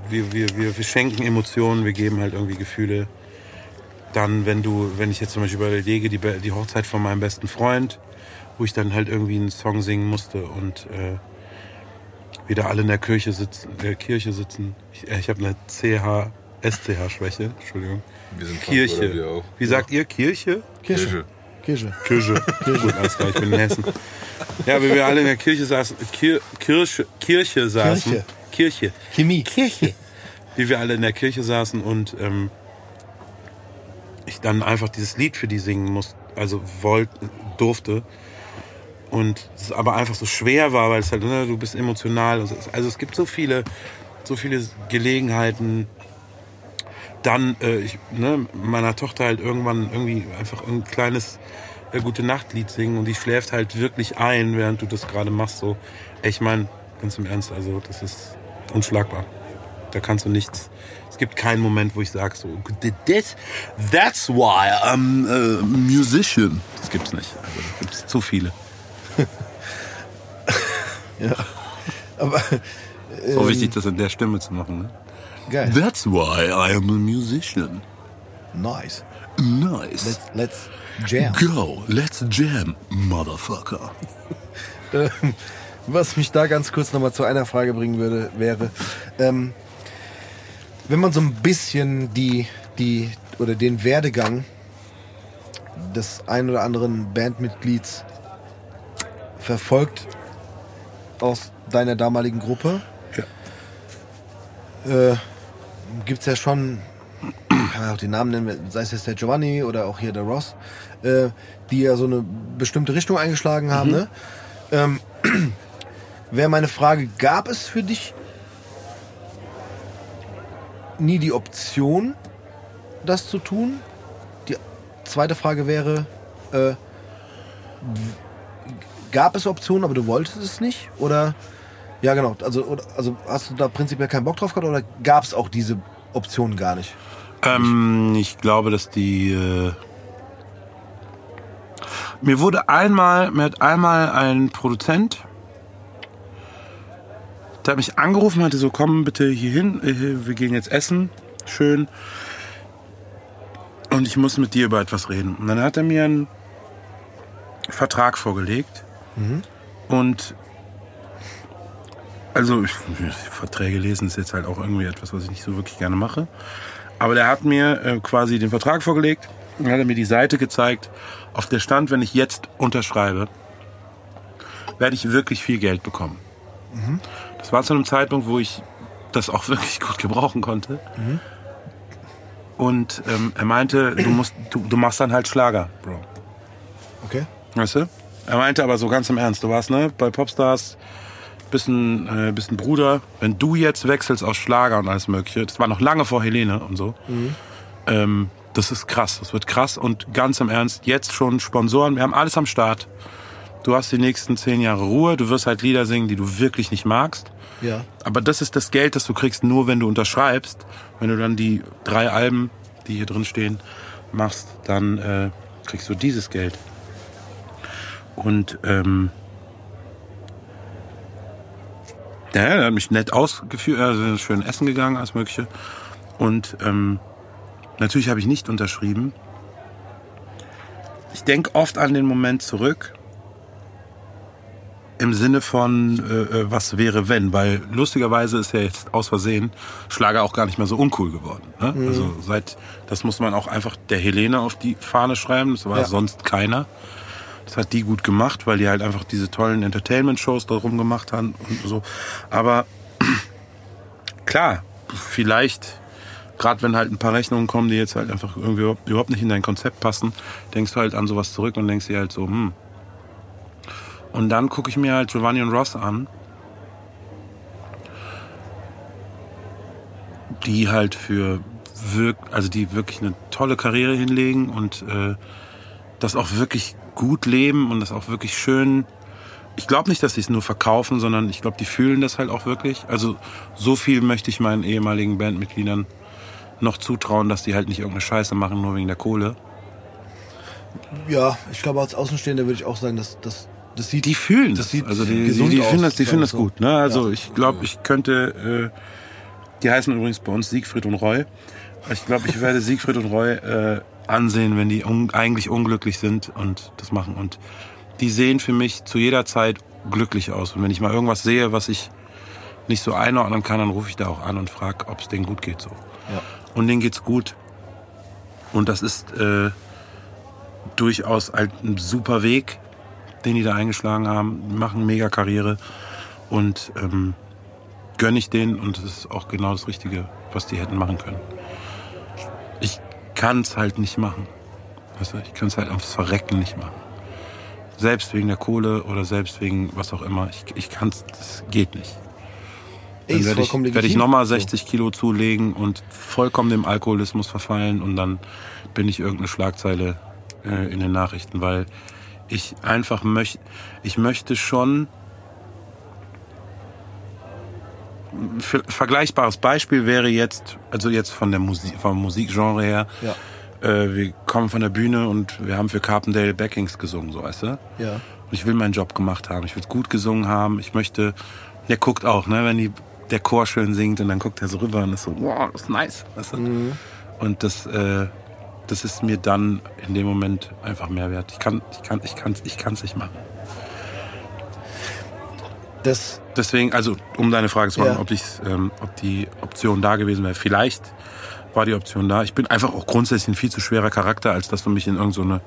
wir, wir, wir, wir, schenken Emotionen, wir geben halt irgendwie Gefühle. Dann, wenn du, wenn ich jetzt zum Beispiel überlege, die, die Hochzeit von meinem besten Freund, wo ich dann halt irgendwie einen Song singen musste und äh, wieder alle in der Kirche sitzen, der Kirche sitzen. Ich, äh, ich habe eine CH, SCH-Schwäche, Entschuldigung. Wir sind Kirche. Wir auch. Wie sagt ihr? Kirche? Kirche. Kirche. Kirche. Gut, alles klar, ich bin in Hessen. Ja, wie wir alle in der Kirche saßen, Kir Kirche, Kirche saßen. Kirche. Kirche. Chemie. Kirche. Wie wir alle in der Kirche saßen und ähm, ich dann einfach dieses Lied für die singen musste, also wollte, durfte. Und es aber einfach so schwer war, weil es halt, ne, du bist emotional. Also es- Also es gibt so viele, so viele Gelegenheiten, dann äh, ich, ne, meiner Tochter halt irgendwann irgendwie einfach ein kleines äh, gute Nachtlied singen und die schläft halt wirklich ein, während du das gerade machst. So, ich meine, ganz im Ernst, also das ist unschlagbar. Da kannst du nichts. Es gibt keinen Moment, wo ich sage so, that's why I'm a musician. Das gibt's nicht. Also, gibt's zu viele. Aber So wichtig, das in der Stimme zu machen. Ne? geil. That's why I am a musician. Nice. Nice. Let's, let's jam. Go, let's jam, Motherfucker. Ähm, Was mich da ganz kurz nochmal zu einer Frage bringen würde, wäre, ähm, wenn man so ein bisschen die, die oder den Werdegang des ein oder anderen Bandmitglieds verfolgt aus deiner damaligen Gruppe, äh, gibt es ja schon, kann man auch den Namen nennen, sei es jetzt der Giovanni oder auch hier der Ross, äh, die ja so eine bestimmte Richtung eingeschlagen haben. Ne? Ähm, Wäre meine Frage, gab es für dich nie die Option, das zu tun? Die zweite Frage wäre, äh, gab es Optionen, aber du wolltest es nicht? Oder, ja genau, also, oder, also hast du da prinzipiell keinen Bock drauf gehabt oder gab es auch diese Option gar nicht? Ähm, ich glaube, dass die. Äh mir wurde einmal, mir hat einmal ein Produzent, der hat mich angerufen, meinte so, komm bitte hier hin, äh, wir gehen jetzt essen, schön. Und ich muss mit dir über etwas reden. Und dann hat er mir einen Vertrag vorgelegt. Und also ich, Verträge lesen ist jetzt halt auch irgendwie etwas, was ich nicht so wirklich gerne mache. Aber der hat mir äh, quasi den Vertrag vorgelegt und hat mir die Seite gezeigt, auf der stand, wenn ich jetzt unterschreibe, werde ich wirklich viel Geld bekommen. Das war zu einem Zeitpunkt, wo ich das auch wirklich gut gebrauchen konnte. Und ähm, er meinte, du musst, du, du machst dann halt Schlager, Bro. Okay. Weißt du? Er meinte aber so ganz im Ernst, du warst ne bei Popstars, bist ein, äh, bist ein Bruder. Wenn du jetzt wechselst aus Schlager und alles Mögliche, das war noch lange vor Helene und so. Ähm, das ist krass, das wird krass und ganz im Ernst, jetzt schon Sponsoren, wir haben alles am Start. Du hast die nächsten zehn Jahre Ruhe, du wirst halt Lieder singen, die du wirklich nicht magst. Ja. Aber das ist das Geld, das du kriegst, nur wenn du unterschreibst. Wenn du dann die drei Alben, die hier drin stehen, machst, dann äh, kriegst du dieses Geld. Und ähm, ja, er hat mich nett ausgeführt, also schön essen gegangen, alles Mögliche. Und ähm, natürlich habe ich nicht unterschrieben. Ich denke oft an den Moment zurück. Im Sinne von, äh, äh, was wäre wenn, weil lustigerweise ist ja jetzt aus Versehen Schlager auch gar nicht mehr so uncool geworden. Ne? Also seit, das muss man auch einfach der Helene auf die Fahne schreiben, das war Ja. sonst keiner. Das hat die gut gemacht, weil die halt einfach diese tollen Entertainment-Shows darum gemacht haben und so. Aber klar, vielleicht, gerade wenn halt ein paar Rechnungen kommen, die jetzt halt einfach irgendwie überhaupt- nicht in dein Konzept passen, denkst du halt an sowas zurück und denkst dir halt so, hm. Und dann gucke ich mir halt Giovanni und Ross an, die halt für wirk also die wirklich eine tolle Karriere hinlegen und äh, das auch wirklich gut leben und das auch wirklich schön. Ich glaube nicht, dass sie es nur verkaufen, sondern ich glaube, die fühlen das halt auch wirklich. Also so viel möchte ich meinen ehemaligen Bandmitgliedern noch zutrauen, dass die halt nicht irgendeine Scheiße machen, nur wegen der Kohle. Ja, ich glaube, als Außenstehender würde ich auch sagen, dass, dass das sieht. Die fühlen Das sieht also die, die, gesund die aus, finden das, die finden das gut. Ne? Also Ja. ich glaube, ich könnte. Äh, die heißen übrigens bei uns Siegfried und Roy. Ich glaube, ich werde Siegfried und Roy äh, ansehen, wenn die un eigentlich unglücklich sind und das machen. Und die sehen für mich zu jeder Zeit glücklich aus. Und wenn ich mal irgendwas sehe, was ich nicht so einordnen kann, dann rufe ich da auch an und frage, ob es denen gut geht so. Ja. Und denen geht's gut. Und das ist äh, durchaus halt ein super Weg, den die da eingeschlagen haben. Die machen mega Karriere und ähm, gönne ich denen und das ist auch genau das Richtige, was die hätten machen können. Ich kann es halt nicht machen. Weißt du, ich kann es halt aufs Verrecken nicht machen. Selbst wegen der Kohle oder selbst wegen was auch immer. Ich, ich kann es, das geht nicht. Dann werde ich, werd ich nochmal 60 Kilo zulegen und vollkommen dem Alkoholismus verfallen und dann bin ich irgendeine Schlagzeile äh, in den Nachrichten, weil ich einfach möchte, ich möchte schon vergleichbares Beispiel wäre jetzt, also jetzt von der Musik, vom Musikgenre her, Ja. äh, wir kommen von der Bühne und wir haben für Carpendale Backings gesungen, so weißt du? Ja. Und ich will meinen Job gemacht haben. Ich will gut gesungen haben. Ich möchte, der guckt auch, ne, wenn die, der Chor schön singt und dann guckt er so rüber und ist so, wow, das ist nice. Weißt du? Und das, äh, das ist mir dann in dem Moment einfach mehr wert. Ich kann, ich kann, ich kann, ich kann es nicht machen. Das, Deswegen, also um deine Frage zu beantworten, Ja. ob, ähm, ob die Option da gewesen wäre. Vielleicht war die Option da. Ich bin einfach auch grundsätzlich ein viel zu schwerer Charakter, als dass du mich in irgendeine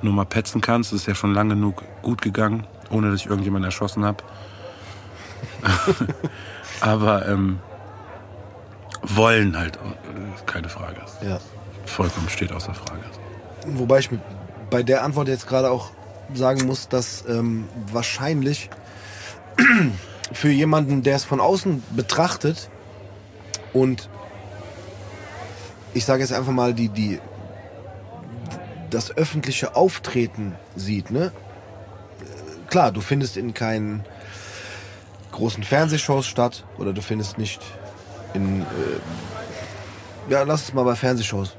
so Nummer petzen kannst. Das ist ja schon lange genug gut gegangen, ohne dass ich irgendjemanden erschossen habe. Aber ähm, wollen halt, äh, keine Frage. ja. Vollkommen steht außer Frage. Wobei ich bei der Antwort jetzt gerade auch sagen muss, dass ähm, wahrscheinlich für jemanden, der es von außen betrachtet und ich sage jetzt einfach mal die die das öffentliche Auftreten sieht, ne? Klar, du findest in keinen großen Fernsehshows statt oder du findest nicht in äh, ja, lass es mal bei Fernsehshows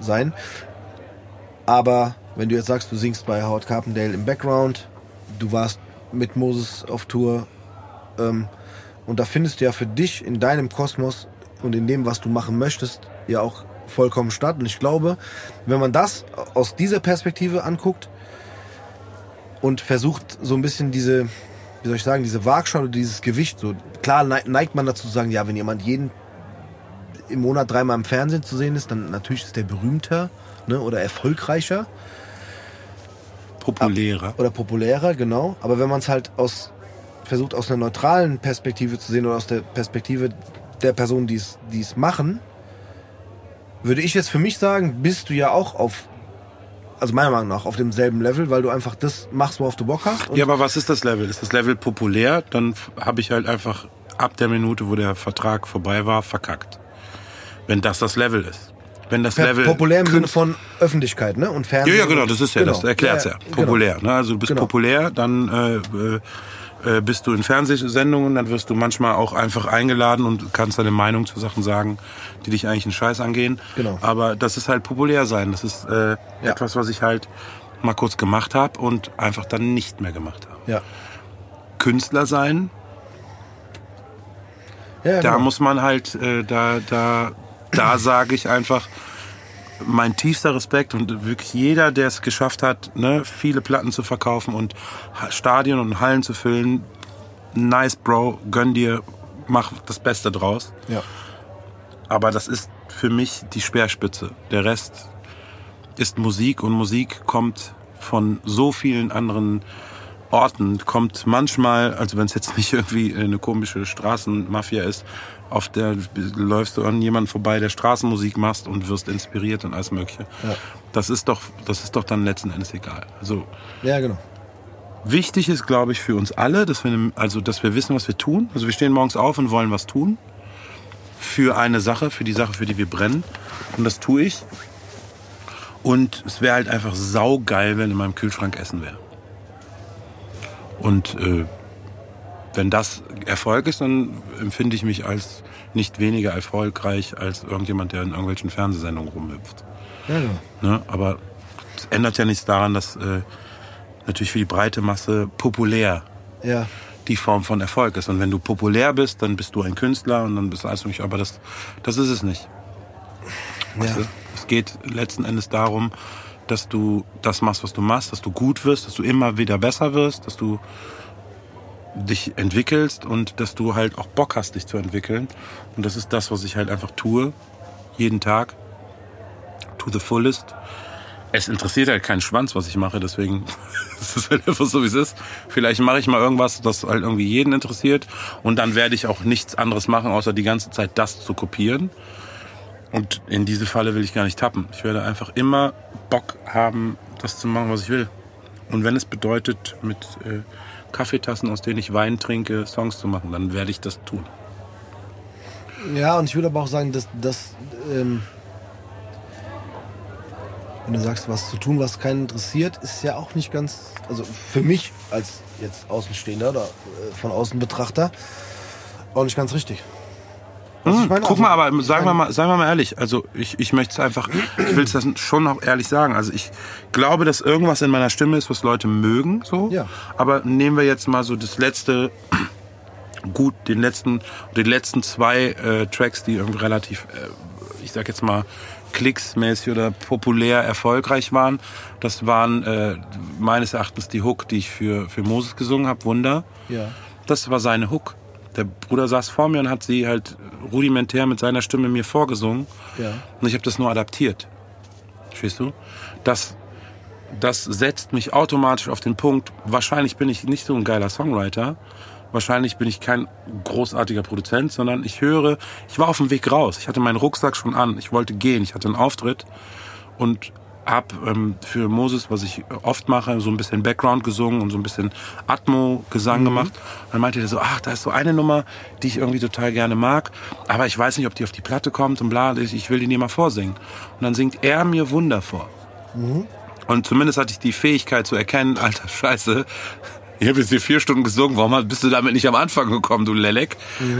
sein. Aber wenn du jetzt sagst, du singst bei Howard Carpendale im Background, du warst mit Moses auf Tour ähm, und da findest du ja für dich in deinem Kosmos und in dem, was du machen möchtest, ja auch vollkommen statt. Und ich glaube, wenn man das aus dieser Perspektive anguckt und versucht so ein bisschen diese, wie soll ich sagen, diese Waagschale dieses Gewicht, so klar nei- neigt man dazu zu sagen, ja, wenn jemand jeden im Monat dreimal im Fernsehen zu sehen ist, dann natürlich ist der berühmter ne, oder erfolgreicher Populärer. oder populärer, genau. Aber wenn man es halt aus versucht aus einer neutralen Perspektive zu sehen oder aus der Perspektive der Personen, die es machen, würde ich jetzt für mich sagen, bist du ja auch auf also meiner Meinung nach auf demselben Level, weil du einfach das machst, worauf du Bock hast. Ja, aber was ist das Level? Ist das Level populär? Dann habe ich halt einfach ab der Minute, wo der Vertrag vorbei war, verkackt. Wenn das das Level ist. Wenn das Level populär im Sinne von Öffentlichkeit, ne? Und Ja, Fernsehen. ja, genau, das ist ja, das erklärt's ja. genau. Populär. Ne? Also du bist Genau. populär, dann äh, äh, bist du in Fernsehsendungen, dann wirst du manchmal auch einfach eingeladen und kannst deine Meinung zu Sachen sagen, die dich eigentlich einen Scheiß angehen. Genau. Aber das ist halt populär sein. Das ist äh, Ja. etwas, was ich halt mal kurz gemacht habe und einfach dann nicht mehr gemacht habe. Ja. Künstler sein, Ja, da genau. muss man halt, äh, da, da, da sage ich einfach, mein tiefster Respekt und wirklich jeder, der es geschafft hat, ne, viele Platten zu verkaufen und Stadien und Hallen zu füllen, nice, Bro, gönn dir, mach das Beste draus. ja. Aber das ist für mich die Speerspitze. Der Rest ist Musik und Musik kommt von so vielen anderen Orten, kommt manchmal, also wenn es jetzt nicht irgendwie eine komische Straßenmafia ist, auf der läufst du an jemanden vorbei, der Straßenmusik machst und wirst inspiriert und alles Mögliche. Ja. Das ist doch, das ist doch dann letzten Endes egal. Also ja, genau. Wichtig ist, glaube ich, für uns alle, dass wir, also, dass wir wissen, was wir tun. Also wir stehen morgens auf und wollen was tun. Für eine Sache, für die Sache, für die wir brennen. Und das tue ich. Und es wäre halt einfach saugeil, wenn in meinem Kühlschrank Essen wäre. Und äh, wenn das Erfolg ist, dann empfinde ich mich als nicht weniger erfolgreich als irgendjemand, der in irgendwelchen Fernsehsendungen rumhüpft. Ja, genau. Ne? Aber es ändert ja nichts daran, dass äh, natürlich für die breite Masse populär Ja. die Form von Erfolg ist. Und wenn du populär bist, dann bist du ein Künstler und dann bist du alles mögliche. Aber das, das ist es nicht. Weißt Ja. du? Es geht letzten Endes darum, dass du das machst, was du machst, dass du gut wirst, dass du immer wieder besser wirst, dass du dich entwickelst und dass du halt auch Bock hast, dich zu entwickeln. Und das ist das, was ich halt einfach tue, jeden Tag, to the fullest. Es interessiert halt keinen Schwanz, was ich mache, deswegen ist es halt einfach so, wie es ist. Vielleicht mache ich mal irgendwas, das halt irgendwie jeden interessiert und dann werde ich auch nichts anderes machen, außer die ganze Zeit das zu kopieren. Und in diese Falle will ich gar nicht tappen. Ich werde einfach immer Bock haben, das zu machen, was ich will. Und wenn es bedeutet, mit äh, Kaffeetassen, aus denen ich Wein trinke, Songs zu machen, dann werde ich das tun. Ja, und ich würde aber auch sagen, dass, dass ähm, wenn du sagst, was zu tun, was keinen interessiert, ist ja auch nicht ganz, also für mich als jetzt Außenstehender oder äh, von außen Betrachter, auch nicht ganz richtig. Was ich meine, Guck also, mal, aber sagen wir mal, sagen wir mal ehrlich, also ich, ich möchte es einfach, ich will es das schon noch ehrlich sagen. Also ich glaube, dass irgendwas in meiner Stimme ist, was Leute mögen, so. Ja. Aber nehmen wir jetzt mal so das letzte, gut, den letzten, die letzten zwei äh, Tracks, die irgendwie relativ, äh, ich sag jetzt mal, klicksmäßig oder populär erfolgreich waren. Das waren äh, meines Erachtens die Hook, die ich für, für Moses gesungen habe, Wunder. Ja. Das war seine Hook. Der Bruder saß vor mir und hat sie halt rudimentär mit seiner Stimme mir vorgesungen. Ja. Und ich habe das nur adaptiert. Verstehst du? Das, das setzt mich automatisch auf den Punkt, wahrscheinlich bin ich nicht so ein geiler Songwriter, wahrscheinlich bin ich kein großartiger Produzent, sondern ich höre, ich war auf dem Weg raus. Ich hatte meinen Rucksack schon an, ich wollte gehen, ich hatte einen Auftritt und hab ähm, für Moses, was ich oft mache, so ein bisschen Background gesungen und so ein bisschen Atmo-Gesang gemacht. Und dann meinte er so, ach, da ist so eine Nummer, die ich irgendwie total gerne mag, aber ich weiß nicht, ob die auf die Platte kommt und bla, ich will die dir mal vorsingen. Und dann singt er mir Wunder vor. Und zumindest hatte ich die Fähigkeit zu erkennen, alter Scheiße, ich habe jetzt hier vier Stunden gesungen, warum bist du damit nicht am Anfang gekommen, du Lelek?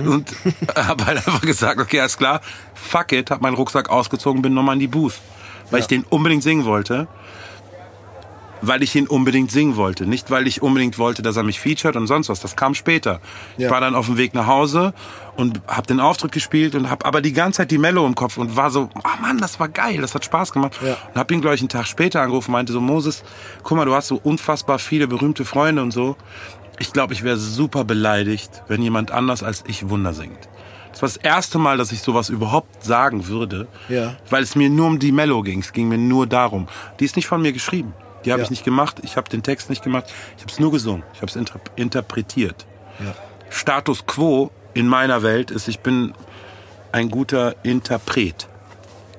Und habe halt einfach gesagt, okay, alles klar, fuck it, hab meinen Rucksack ausgezogen, bin nochmal in die Booth. Weil ich den unbedingt singen wollte. Weil ich ihn unbedingt singen wollte. Nicht, weil ich unbedingt wollte, dass er mich featured und sonst was. Das kam später. Ich Ja. war dann auf dem Weg nach Hause und habe den Auftritt gespielt und habe aber die ganze Zeit die Mello im Kopf und war so, ah Mann, das war geil, das hat Spaß gemacht. Ja. Und habe ihn, glaube ich, einen Tag später angerufen und meinte so, Moses, guck mal, du hast so unfassbar viele berühmte Freunde und so. Ich glaube, ich wäre super beleidigt, wenn jemand anders als ich Wunder singt. Das war das erste Mal, dass ich sowas überhaupt sagen würde, Ja. weil es mir nur um die Mello ging. Es ging mir nur darum. Die ist nicht von mir geschrieben. Die habe Ja. ich nicht gemacht. Ich habe den Text nicht gemacht. Ich habe es nur gesungen. Ich habe es inter interpretiert. Ja. Status quo in meiner Welt ist, ich bin ein guter Interpret.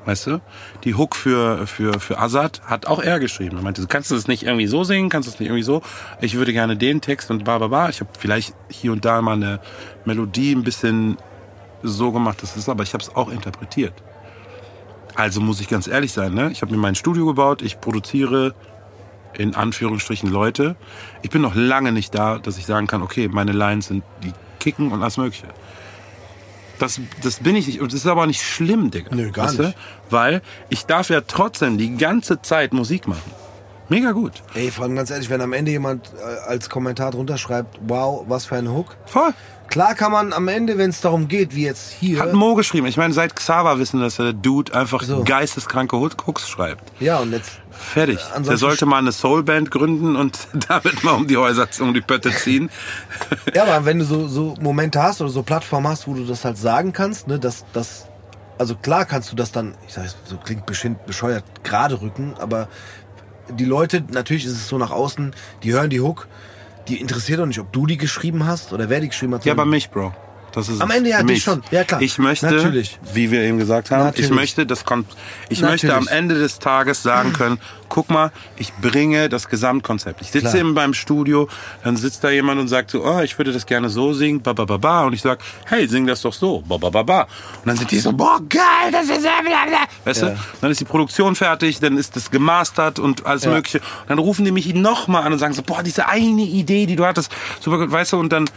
Weißt du? Die Hook für, für, für Azad hat auch er geschrieben. Er meinte, kannst du das nicht irgendwie so singen? Kannst du das nicht irgendwie so? Ich würde gerne den Text und bla, bla, bla. Ich habe vielleicht hier und da mal eine Melodie ein bisschen so gemacht, das ist, aber ich habe es auch interpretiert. Also muss ich ganz ehrlich sein, ne? Ich habe mir mein Studio gebaut, ich produziere in Anführungsstrichen Leute. Ich bin noch lange nicht da, dass ich sagen kann, okay, meine Lines sind die kicken und alles mögliche. Das, das bin ich nicht. Und das ist aber nicht schlimm, Digga. Nö, gar Weißt du? nicht. Weil ich darf ja trotzdem die ganze Zeit Musik machen. Mega gut. Ey, vor allem ganz ehrlich, wenn am Ende jemand äh, als Kommentar drunter schreibt, wow, was für ein Hook. Voll. Klar kann man am Ende, wenn es darum geht, wie jetzt hier. Hat Mo geschrieben. Ich meine, seit Xaver wissen, dass der Dude einfach So. geisteskranke Hooks schreibt. ja, und jetzt. Fertig. ansonsten- Der sollte mal eine Soulband gründen und damit mal um die Häuser, um die Pötte ziehen. Ja, aber wenn du so, so Momente hast oder so Plattformen hast, wo du das halt sagen kannst, ne, dass das. Also klar kannst du das dann, ich sag so klingt bescheuert, gerade rücken, aber die Leute, natürlich ist es so nach außen, die hören die Hook, die interessiert doch nicht, ob du die geschrieben hast oder wer die geschrieben hat. Ja, aber sondern- mich, Bro. Das ist Am. Ende ja, mich. schon. Ja, klar. Ich möchte, Natürlich. wie wir eben gesagt haben, Natürlich. ich möchte, das kommt, ich möchte am Natürlich. Ende des Tages sagen können, guck mal, ich bringe das Gesamtkonzept. Ich sitze Klar. eben beim Studio, dann sitzt da jemand und sagt so, oh, ich würde das gerne so singen, ba, ba, ba, ba. Und ich sag, hey, sing das doch so, ba, ba, ba, ba. Und dann sind die so, boah, geil, das ist, bla, bla, bla. weißt Ja. du? Dann ist die Produktion fertig, dann ist das gemastert und alles Ja. mögliche. Und dann rufen die mich nochmal an und sagen so, boah, diese eine Idee, die du hattest, super gut, weißt du, und dann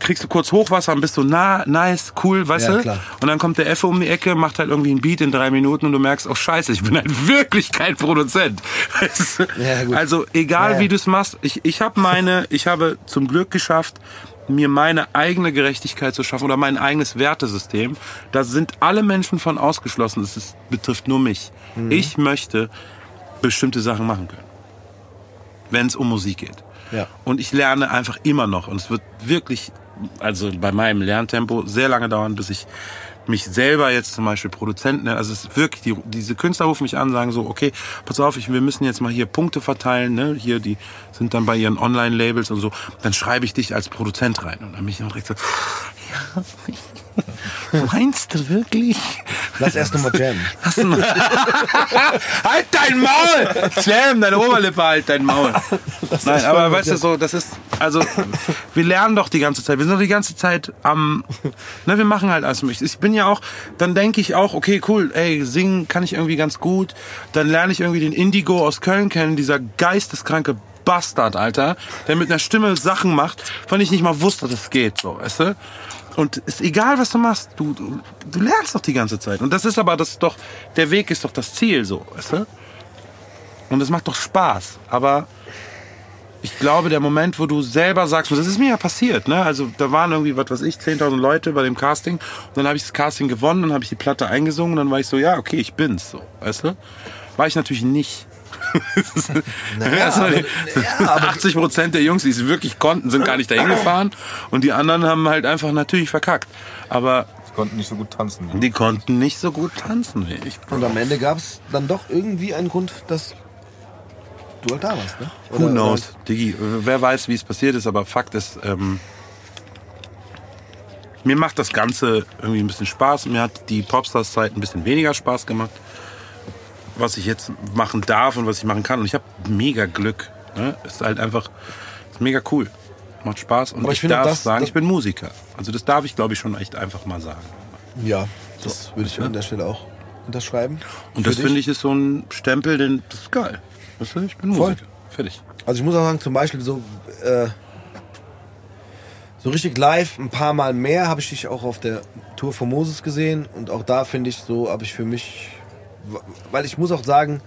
kriegst du kurz Hochwasser und bist so, na, nice, cool, weißt Ja, du? klar. Und dann kommt der Effe um die Ecke, macht halt irgendwie ein Beat in drei Minuten und du merkst, oh scheiße, ich bin halt wirklich kein Produzent. Du? Ja, gut. Also egal Ja, ja. wie du es machst, ich, ich habe meine, ich habe zum Glück geschafft, mir meine eigene Gerechtigkeit zu schaffen oder mein eigenes Wertesystem. Da sind alle Menschen von ausgeschlossen. Das ist, betrifft nur mich. Mhm. Ich möchte bestimmte Sachen machen können, wenn es um Musik geht. Ja. Und ich lerne einfach immer noch. Und es wird wirklich, also bei meinem Lerntempo, sehr lange dauern, bis ich mich selber jetzt zum Beispiel Produzent nenne. Also es ist wirklich, die, diese Künstler rufen mich an, sagen so, okay, pass auf, ich, wir müssen jetzt mal hier Punkte verteilen, ne? Hier, die sind dann bei ihren Online-Labels und so. Dann schreibe ich dich als Produzent rein. Und dann bin ich immer direkt so, ja, meinst du wirklich? Lass erst nochmal jammen. Lass mal. halt dein Maul! Slam, deine Oberlippe, halt dein Maul. Nein, aber weißt du so, das ist, also, wir lernen doch die ganze Zeit. Wir sind doch die ganze Zeit am, ne, wir machen halt alles mögliche. Ich bin ja auch, dann denke ich auch, okay, cool, ey, singen kann ich irgendwie ganz gut. Dann lerne ich irgendwie den Indigo aus Köln kennen, dieser geisteskranke Bastard, Alter, der mit einer Stimme Sachen macht, von denen ich nicht mal wusste, dass es geht, so, weißt du? Und ist egal, was du machst, du, du, du lernst doch die ganze Zeit. Und das ist aber das ist doch, der Weg ist doch das Ziel, so, weißt du? Und es macht doch Spaß. Aber ich glaube, der Moment, wo du selber sagst, das ist mir ja passiert, ne? Also da waren irgendwie, was weiß ich, 10.000 Leute bei dem Casting. Und dann habe ich das Casting gewonnen, dann habe ich die Platte eingesungen und dann war ich so, ja, okay, ich bin's, so, weißt du? War ich natürlich nicht. Naja, Also, aber- ja, aber- 80 Prozent der Jungs, die es wirklich konnten, sind gar nicht dahin gefahren und die anderen haben halt einfach natürlich verkackt. Aber Die konnten nicht so gut tanzen. wie die konnten nicht so gut tanzen wie ich. Und am Ende gab es dann doch irgendwie einen Grund, dass du halt da warst, ne? Who Oder- knows, Diggi, wer weiß, wie es passiert ist, aber Fakt ist, ähm, mir macht das Ganze irgendwie ein bisschen Spaß. Mir hat die Popstars-Zeit ein bisschen weniger Spaß gemacht. Was ich jetzt machen darf und was ich machen kann. Und ich habe mega Glück. Ne? Ist halt einfach ist mega cool. Macht Spaß. Und Aber ich, ich finde, darf das- sagen, das- ich bin Musiker. Also das darf ich, glaube ich, schon echt einfach mal sagen. Ja, das würde ich an der Stelle auch unterschreiben. Und Für das finde ich ist so ein Stempel, den, das ist geil. Weißt du, ich bin Voll. Musiker. Fertig. Also ich muss auch sagen, zum Beispiel so, äh, so richtig live ein paar Mal mehr habe ich dich auch auf der Tour von Moses gesehen und auch da finde ich so, habe ich für mich, weil ich muss auch sagen,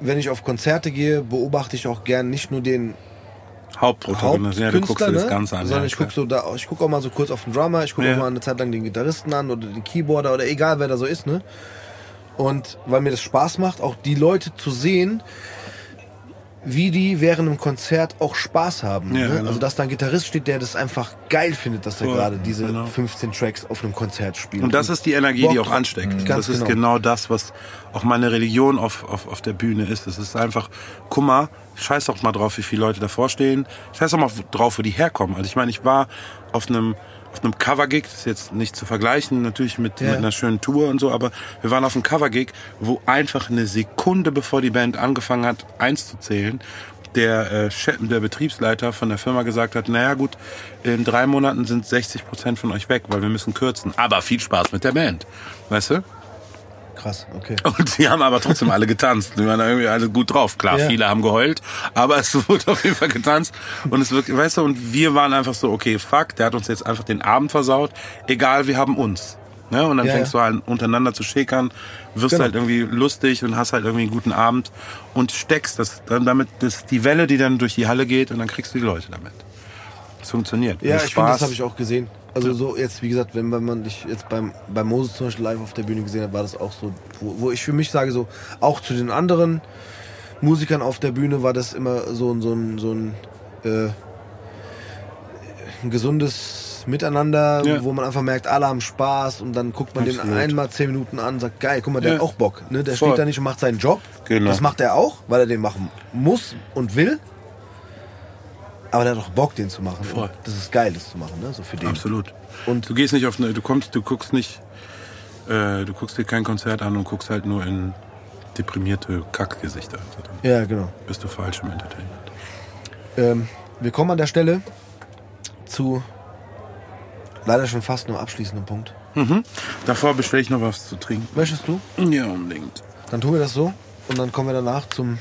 wenn ich auf Konzerte gehe, beobachte ich auch gern nicht nur den Hauptprotagonist. Ja, du guckst dir das ne? Ganze an. sondern ja, ich gucke so da, ich gucke auch mal so kurz auf den Drummer, ich gucke Ja. auch mal eine Zeit lang den Gitarristen an oder den Keyboarder oder egal wer da so ist, ne? Und weil mir das Spaß macht, auch die Leute zu sehen, wie die während einem Konzert auch Spaß haben. Ja, ne? genau. Also dass da ein Gitarrist steht, der das einfach geil findet, dass er Voll, gerade diese genau. 15 Tracks auf einem Konzert spielt. Und das ist die Energie, die Bock auch drauf. ansteckt. Mhm. Das ist genau. genau das, was auch meine Religion auf, auf, auf der Bühne ist. Es ist einfach, mal, scheiß doch mal drauf, wie viele Leute davor stehen. Scheiß doch mal drauf, wo die herkommen. Also ich meine, ich war auf einem auf einem Cover-Gig, das ist jetzt nicht zu vergleichen, natürlich mit, Ja. mit einer schönen Tour und so, aber wir waren auf einem Cover-Gig, wo einfach eine Sekunde bevor die Band angefangen hat, eins zu zählen, der, äh, der Betriebsleiter von der Firma gesagt hat, naja gut, in drei Monaten sind 60 Prozent von euch weg, weil wir müssen kürzen. Aber viel Spaß mit der Band. Weißt du? Krass, okay. Und die haben aber trotzdem alle getanzt. Die waren irgendwie alle gut drauf. Klar, Ja. viele haben geheult, aber es wurde auf jeden Fall getanzt. Und es wirklich, weißt du, und wir waren einfach so, okay, fuck, der hat uns jetzt einfach den Abend versaut. Egal, wir haben uns. Ne? Und dann Ja, fängst du an, untereinander zu schäkern, wirst Genau. halt irgendwie lustig und hast halt irgendwie einen guten Abend und steckst das dann damit, das die Welle, die dann durch die Halle geht und dann kriegst du die Leute damit. Es funktioniert. Ja, ich finde, das Spaß. habe ich auch gesehen. Also so jetzt, wie gesagt, wenn, wenn man dich jetzt beim, bei Moses zum Beispiel live auf der Bühne gesehen hat, war das auch so, wo, wo ich für mich sage, so auch zu den anderen Musikern auf der Bühne war das immer so, ein- so ein, so ein, äh, ein gesundes Miteinander, Ja. wo man einfach merkt, alle haben Spaß und dann guckt man den Absolut. einmal zehn Minuten an und sagt, geil, guck mal, der Ja. hat auch Bock. Ne? Der Voll. steht da nicht und macht seinen Job. Genau. Das macht er auch, weil er den machen muss und will. Aber der hat auch Bock, den zu machen. Voll. Das ist geil, das zu machen, ne? So für den. Absolut. Und Du gehst nicht auf eine, du kommst, du guckst nicht, äh, du guckst dir kein Konzert an und guckst halt nur in deprimierte Kackgesichter. Also ja, genau. bist du falsch im Entertainment. Ähm, wir kommen an der Stelle zu leider schon fast nur abschließenden Punkt. Davor bestelle ich noch was zu trinken. Möchtest du? Ja, unbedingt. Dann tun wir das so und dann kommen wir danach zum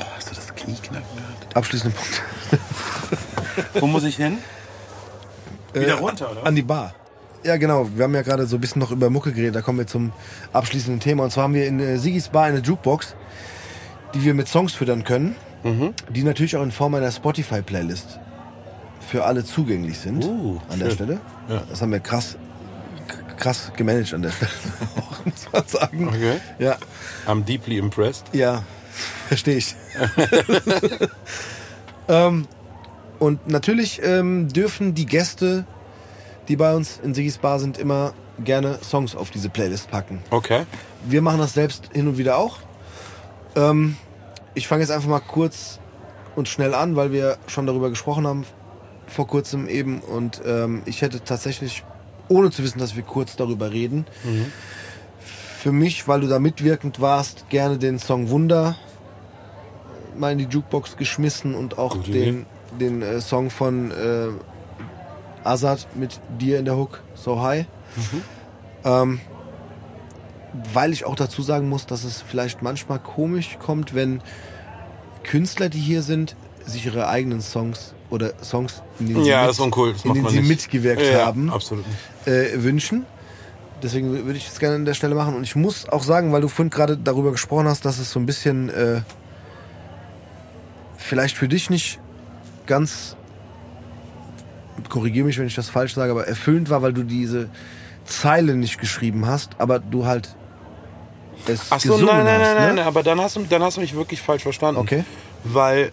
Oh, hast du das Knieknacken gehört? abschließenden Punkt. Wo muss ich hin? Wieder Äh, runter, oder? An die Bar. Ja, genau. Wir haben ja gerade so ein bisschen noch über Mucke geredet. Da kommen wir zum abschließenden Thema. Und zwar haben wir in äh, Sigis Bar eine Jukebox, die wir mit Songs füttern können, Mhm. die natürlich auch in Form einer Spotify-Playlist für alle zugänglich sind. Uh, an der schön. Stelle. Ja. Das haben wir krass, krass gemanagt an der Stelle. muss man sagen. Okay. Ja, I'm deeply impressed. ja, verstehe ich. ähm, und natürlich ähm, dürfen die Gäste, die bei uns in Sigis Bar sind, immer gerne Songs auf diese Playlist packen. Okay. Wir machen das selbst hin und wieder auch. Ähm, ich fange jetzt einfach mal kurz und schnell an, weil wir schon darüber gesprochen haben vor kurzem eben. Und ähm, ich hätte tatsächlich, ohne zu wissen, dass wir kurz darüber reden, für mich, weil du da mitwirkend warst, gerne den Song Wunder mal in die Jukebox geschmissen und auch Gute den, den äh, Song von äh, Azad mit dir in der Hook, So High. Ähm, weil ich auch dazu sagen muss, dass es vielleicht manchmal komisch kommt, wenn Künstler, die hier sind, sich ihre eigenen Songs oder Songs, in denen sie, Ja, mit, ist uncool. Das in denen sie mitgewirkt ja, haben, äh, wünschen. Deswegen würde ich das gerne an der Stelle machen. Und ich muss auch sagen, weil du vorhin gerade darüber gesprochen hast, dass es so ein bisschen äh, vielleicht für dich nicht ganz, korrigiere mich, wenn ich das falsch sage, aber erfüllend war, weil du diese Zeile nicht geschrieben hast, aber du halt es Ach so, gesungen nein, nein, hast, nein, nein, ne? aber dann hast, du, dann hast du mich wirklich falsch verstanden. Okay. Weil,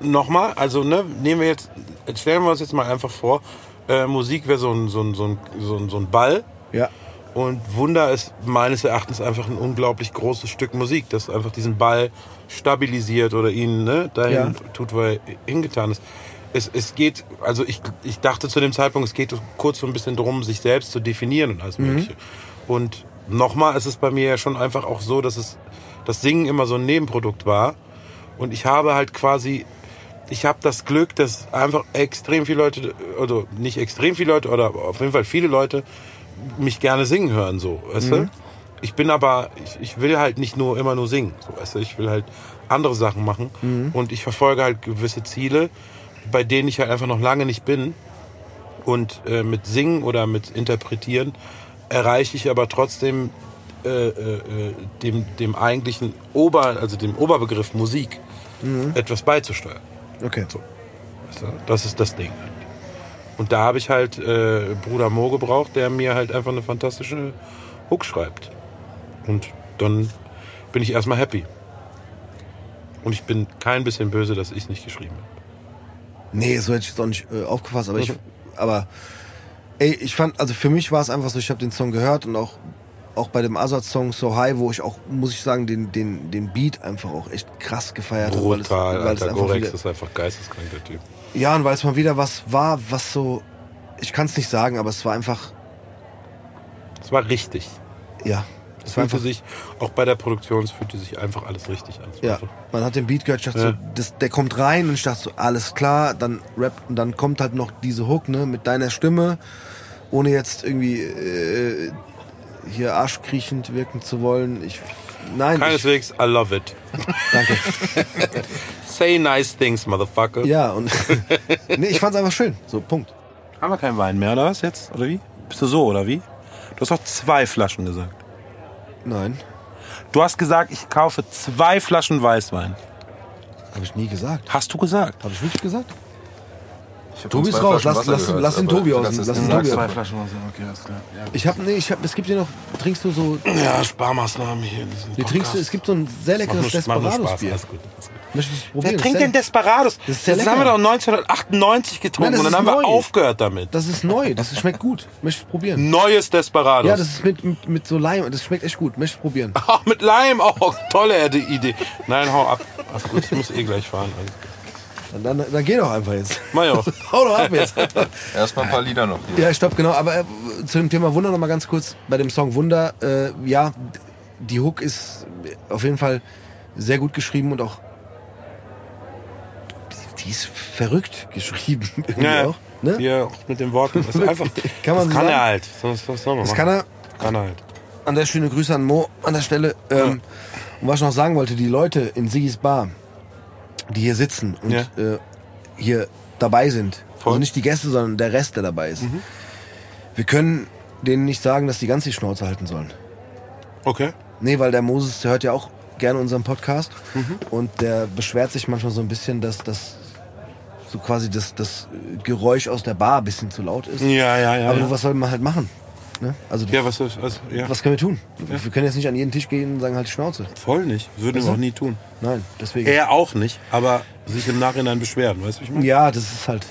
nochmal, also ne, nehmen wir jetzt, jetzt stellen wir uns jetzt mal einfach vor, äh, Musik wäre so ein, so, ein, so, ein, so, ein, so ein Ball Ja, und Wunder ist meines Erachtens einfach ein unglaublich großes Stück Musik, das einfach diesen Ball stabilisiert oder ihn ne, dahin Ja. tut, wo er hingetan ist. Es, es geht, also ich, ich dachte zu dem Zeitpunkt, es geht kurz so ein bisschen darum, sich selbst zu definieren und alles Mögliche. Und nochmal ist es bei mir ja schon einfach auch so, dass es das Singen immer so ein Nebenprodukt war. Und ich habe halt quasi, ich habe das Glück, dass einfach extrem viele Leute, oder nicht extrem viele Leute, oder auf jeden Fall viele Leute mich gerne singen hören, so, weißt du? Ich bin aber, ich, ich will halt nicht nur immer nur singen, so, weißt du? Ich will halt andere Sachen machen und ich verfolge halt gewisse Ziele, bei denen ich halt einfach noch lange nicht bin. Und äh, mit Singen oder mit Interpretieren erreiche ich aber trotzdem äh, äh, äh, dem, dem eigentlichen Ober, also dem Oberbegriff Musik etwas beizusteuern. okay. Weißt du? Das ist das Ding. Und da habe ich halt äh, Bruder Mo gebraucht, der mir halt einfach eine fantastische Hook schreibt. Und dann bin ich erstmal happy. Und ich bin kein bisschen böse, dass ich es nicht geschrieben habe. Nee, so hätte ich es auch nicht äh, aufgefasst, aber ich, aber ey, ich fand, also für mich war es einfach so, ich habe den Song gehört und auch auch bei dem Azad-Song So High, wo ich auch, muss ich sagen, den, den, den Beat einfach auch echt krass gefeiert habe. weil es- Brutal, weil es Alter. einfach Gorex wieder- ist einfach geisteskrank, der Typ. Ja, und weil es mal wieder was war, was so, ich kann es nicht sagen, aber es war einfach, Es war richtig. ja, Es war fühlte einfach, sich, auch bei der Produktion, es fühlte sich einfach alles richtig an. Ja, einfach- man hat den Beat gehört, ich dachte Ja. so, das, der kommt rein und ich dachte so, alles klar, dann rappt und dann kommt halt noch diese Hook, ne, mit deiner Stimme, ohne jetzt irgendwie äh, hier arschkriechend wirken zu wollen. Ich, nein, ich, Keineswegs, I love it. danke. Say nice things, motherfucker. Ja, und nee, ich fand's einfach schön. So, Punkt. Haben wir keinen Wein mehr, oder was jetzt? Oder wie? Bist du so, oder wie? Du hast doch zwei Flaschen gesagt. Nein, Du hast gesagt, ich kaufe zwei Flaschen Weißwein. habe ich nie gesagt. Hast du gesagt? Habe ich wirklich gesagt? Ich hab Tobi zwei ist raus. Lass, lass, gehört, lass den Tobi aus. Lass den Tobi aus. Flaschen Wasser, okay, alles klar. Ja. Ich habe nee, ich hab, es gibt hier noch, trinkst du so, Ja, Sparmaßnahmen hier. hier trinkst du, es gibt so ein sehr leckeres. Desperados-Bier. Wer trinkt denn Desperados? Das ist sehr das haben wir doch 1998 getrunken Nein, und dann haben wir neu. aufgehört damit. Das ist neu, das schmeckt gut. Möchtest probieren? Neues Desperados. Ja, das ist mit, mit, mit so Leim, das schmeckt echt gut. Möchtest du probieren? Ach, mit Leim auch. Tolle Idee. Nein, hau ab. Alles gut, ich muss eh gleich fahren. Alles gut. Dann, dann, dann geh doch einfach jetzt. Majo. Hau doch ab jetzt. Erstmal ein paar Lieder noch. Hier. Ja, stopp, genau. Aber äh, zu dem Thema Wunder noch mal ganz kurz. Bei dem Song Wunder, äh, ja, die Hook ist auf jeden Fall sehr gut geschrieben und auch die ist verrückt geschrieben irgendwie Ja, auch. Ne? Hier mit den Worten. Das ist einfach. Kann man das so kann sagen? er halt. Was, was soll man Das machen? kann er. Kann er halt. An der schöne Grüße an Mo an der Stelle. Ähm, Und was ich noch sagen wollte, die Leute in Sigis Bar, die hier sitzen und Ja. äh, hier dabei sind, Voll. also nicht die Gäste, sondern der Rest, der dabei ist, wir können denen nicht sagen, dass die ganz die Schnauze halten sollen. Okay. Nee, weil der Moses der hört ja auch gerne unseren Podcast und der beschwert sich manchmal so ein bisschen, dass das so quasi das, das Geräusch aus der Bar ein bisschen zu laut ist. Ja, ja, ja. Aber ja. was soll man halt machen? Ne? Also ja, was, was, was ja. was können wir tun? Wir können jetzt nicht an jeden Tisch gehen und sagen halt die Schnauze. Voll nicht. Würden wir auch nie tun. Nein, deswegen. Er auch nicht, aber sich im Nachhinein beschweren, weißt du, wie ich meine? Ja, das ist halt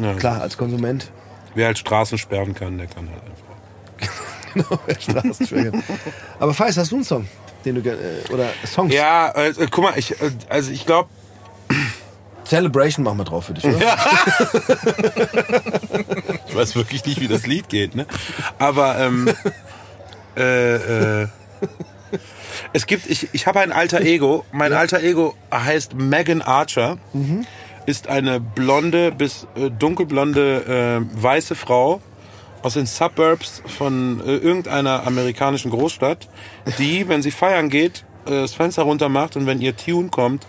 Ja. klar als Konsument. Wer halt Straßen sperren kann, der kann halt einfach. Genau, wer Straßenschwäger. Aber Feist, hast du einen Song, den du äh, oder Songs? Ja, äh, guck mal, ich, äh, also ich glaube, Celebration machen wir drauf für dich, oder? ich weiß wirklich nicht, wie das Lied geht, ne? Aber ähm, äh, äh, es gibt, ich, ich habe ein alter Ego. Mein alter Ego heißt Megan Archer. Ist eine blonde bis äh, dunkelblonde äh, weiße Frau aus den Suburbs von äh, irgendeiner amerikanischen Großstadt, die, wenn sie feiern geht, äh, das Fenster runter macht und wenn ihr Tune kommt,